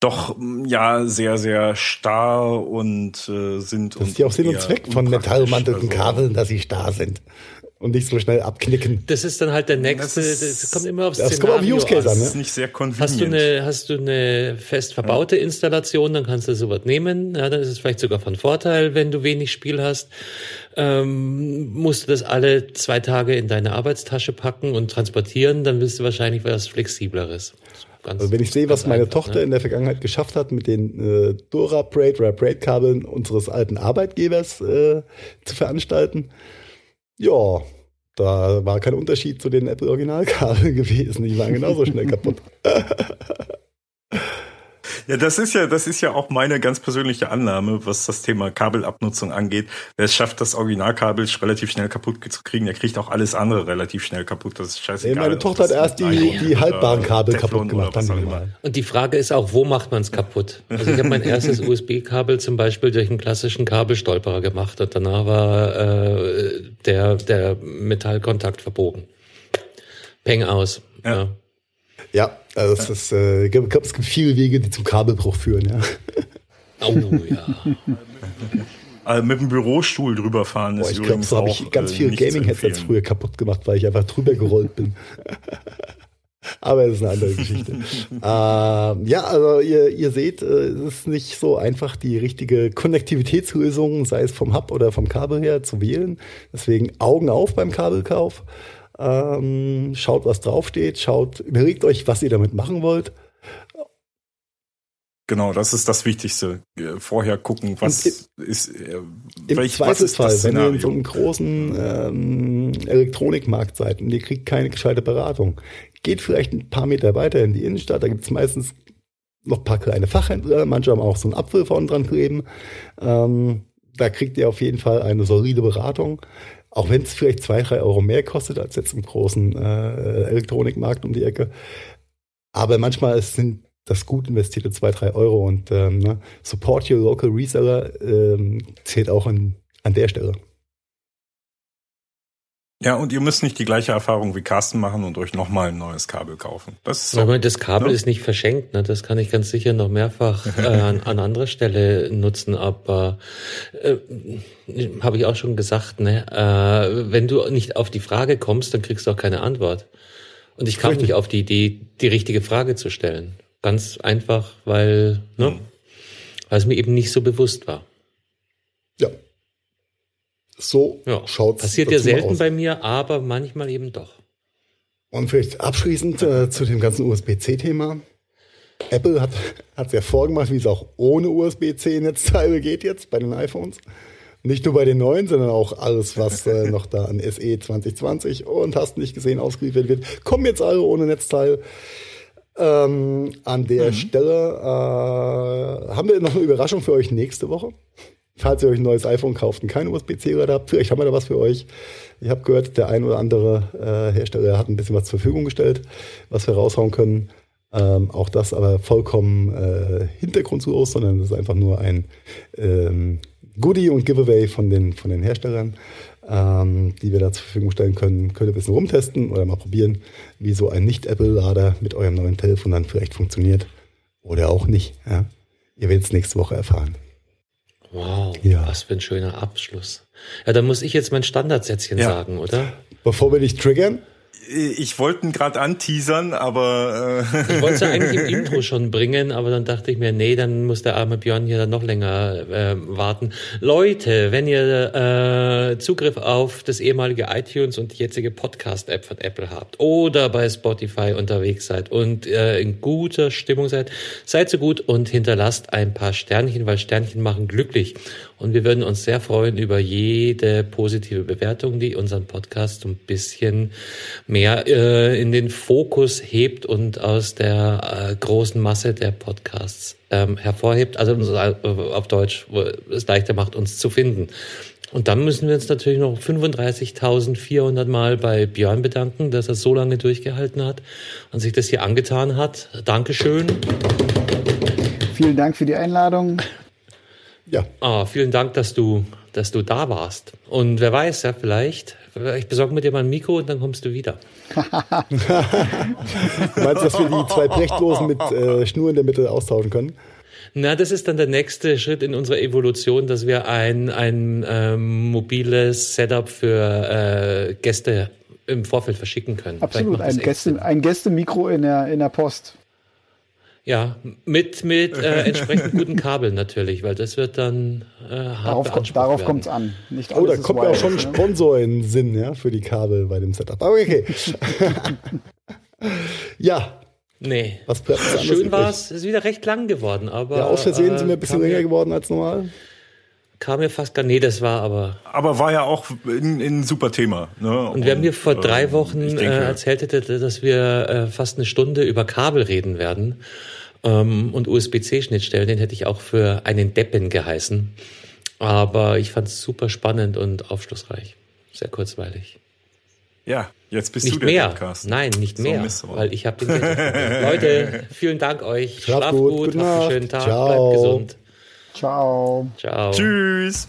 doch ja sehr, sehr starr und äh, sind. Das ist ja auch Sinn und Zweck von metallummantelten also. Kabeln, dass sie starr sind und nicht so schnell abknicken. Das ist dann halt der nächste, das, ist, das kommt immer aufs das Szenario kommt auf Use Case an. Ne? Das ist nicht sehr convenient. Hast du eine, hast du eine fest verbaute ja. Installation, dann kannst du sowas nehmen. Ja, dann ist es vielleicht sogar von Vorteil, wenn du wenig Spiel hast. Ähm, musst du das alle zwei Tage in deine Arbeitstasche packen und transportieren, dann willst du wahrscheinlich was Flexibleres. Ganz, also wenn ich sehe, was meine einfach, Tochter ne? in der Vergangenheit geschafft hat, mit den äh, Dora Braid oder Braid Kabeln unseres alten Arbeitgebers äh, zu veranstalten, ja, da war kein Unterschied zu den Apple Originalkabeln gewesen. Die waren genauso schnell kaputt. Ja, das ist ja, das ist ja auch meine ganz persönliche Annahme, was das Thema Kabelabnutzung angeht. Wer es schafft, das Originalkabel relativ schnell kaputt zu kriegen, der kriegt auch alles andere relativ schnell kaputt. Das ist scheißegal. Meine Tochter hat erst die, die haltbaren Kabel kaputt gemacht. Dann Und die Frage ist auch, wo macht man es kaputt? Also ich habe mein erstes USB-Kabel zum Beispiel durch einen klassischen Kabelstolperer gemacht und danach war äh, der, der Metallkontakt verbogen. Peng aus. ja. ja. Ja, also es, ist, äh, ich glaube, es gibt viele Wege, die zum Kabelbruch führen, ja. Oh ja. Also mit dem Bürostuhl drüber fahren Boah, ist Ich glaube, so habe ich ganz äh, viele Gaming-Headsets früher kaputt gemacht, weil ich einfach drüber gerollt bin. Aber das ist eine andere Geschichte. ähm, ja, also ihr, ihr seht, äh, es ist nicht so einfach, die richtige Konnektivitätslösung, sei es vom Hub oder vom Kabel her, zu wählen. Deswegen Augen auf beim Kabelkauf. Ähm, schaut, was draufsteht, schaut, überlegt euch, was ihr damit machen wollt. Genau, das ist das Wichtigste. Vorher gucken, was im, ist, äh, im welch, Zweifelsfall, was ist wenn ihr in so einem großen ähm, Elektronikmarkt seid und ihr kriegt keine gescheite Beratung, geht vielleicht ein paar Meter weiter in die Innenstadt, da gibt es meistens noch ein paar kleine Fachhändler, manche haben auch so einen Apfel vorne dran kleben. Ähm, da kriegt ihr auf jeden Fall eine solide Beratung. Auch wenn es vielleicht zwei, drei Euro mehr kostet als jetzt im großen äh, Elektronikmarkt um die Ecke. Aber manchmal sind das gut investierte zwei, drei Euro und ähm, ne, support your local reseller ähm, zählt auch an, an der Stelle. Ja, und ihr müsst nicht die gleiche Erfahrung wie Carsten machen und euch nochmal ein neues Kabel kaufen. Das, ist so, Aber das Kabel ne? ist nicht verschenkt, ne? das kann ich ganz sicher noch mehrfach äh, an, an anderer Stelle nutzen, aber äh, habe ich auch schon gesagt, ne? Äh, wenn du nicht auf die Frage kommst, dann kriegst du auch keine Antwort. Und ich kam Richtig. nicht auf die Idee, die richtige Frage zu stellen. Ganz einfach, weil, ne? Mhm. weil es mir eben nicht so bewusst war. So ja. schaut's Passiert ja selten bei mir, aber manchmal eben doch. Und vielleicht abschließend äh, zu dem ganzen USB-C-Thema. Apple hat es ja vorgemacht, wie es auch ohne USB-C-Netzteile geht jetzt bei den iPhones. Nicht nur bei den neuen, sondern auch alles, was äh, noch da an SE 2020 und hast nicht gesehen ausgeliefert wird, kommen jetzt alle ohne Netzteil. Ähm, an der mhm. Stelle äh, haben wir noch eine Überraschung für euch nächste Woche falls ihr euch ein neues iPhone kauft und kein USB-C-Lader habt, vielleicht haben wir da was für euch. Ich habe gehört, der ein oder andere äh, Hersteller hat ein bisschen was zur Verfügung gestellt, was wir raushauen können. Ähm, auch das aber vollkommen äh, hintergrundlos, sondern das ist einfach nur ein ähm, Goodie und Giveaway von den, von den Herstellern, ähm, die wir da zur Verfügung stellen können. Könnt ihr ein bisschen rumtesten oder mal probieren, wie so ein Nicht-Apple-Lader mit eurem neuen Telefon dann vielleicht funktioniert. Oder auch nicht. Ja? Ihr werdet es nächste Woche erfahren. Wow, ja. was für ein schöner Abschluss. Ja, dann muss ich jetzt mein Standardsätzchen ja. sagen, oder? Bevor wir dich triggern, ich wollte ihn gerade anteasern, aber äh ich wollte es ja eigentlich im Intro schon bringen, aber dann dachte ich mir, nee, dann muss der arme Björn hier dann noch länger äh, warten. Leute, wenn ihr äh, Zugriff auf das ehemalige iTunes und die jetzige Podcast-App von Apple habt oder bei Spotify unterwegs seid und äh, in guter Stimmung seid, seid so gut und hinterlasst ein paar Sternchen, weil Sternchen machen glücklich. Und wir würden uns sehr freuen über jede positive Bewertung, die unseren Podcast ein bisschen mehr äh, in den Fokus hebt und aus der äh, großen Masse der Podcasts ähm, hervorhebt. Also auf Deutsch, es leichter macht, uns zu finden. Und dann müssen wir uns natürlich noch 35.400 Mal bei Björn bedanken, dass er so lange durchgehalten hat und sich das hier angetan hat. Dankeschön. Vielen Dank für die Einladung. Ja. Ah, vielen Dank, dass du, dass du da warst. Und wer weiß, ja, vielleicht, ich besorge mir dir mal ein Mikro und dann kommst du wieder. Meinst du, dass wir die zwei Brechtlosen mit äh, Schnur in der Mitte austauschen können? Na, das ist dann der nächste Schritt in unserer Evolution, dass wir ein, ein ähm, mobiles Setup für äh, Gäste im Vorfeld verschicken können. Absolut, ein, Gäste, ein Gästemikro in der, in der Post. Ja, mit, mit äh, entsprechend guten Kabeln natürlich, weil das wird dann äh, hart Darauf, darauf kommt es an. Nicht oh, da kommt ja auch schon ein Sponsor in den Sinn, ja, für die Kabel bei dem Setup. Aber okay. ja. Nee. Was Schön war es, ist wieder recht lang geworden, aber. Ja, aus Versehen äh, sind wir ein bisschen länger geworden als normal. Kam mir fast gar, nee, das war aber. Aber war ja auch ein, super Thema. Ne? Und, Und wir haben mir vor drei ähm, Wochen denke, äh, erzählt, dass wir äh, fast eine Stunde über Kabel reden werden. Ähm, und USB-C-Schnittstellen, den hätte ich auch für einen Deppen geheißen. Aber ich fand es super spannend und aufschlussreich. Sehr kurzweilig. Ja, jetzt bist nicht du der mehr. Podcast. Nein, nicht so mehr, weil ich habe den Leute, vielen Dank euch. Schlaf, Schlaf gut, gut habt einen schönen Tag, Ciao. bleibt gesund. Ciao. Ciao. Tschüss.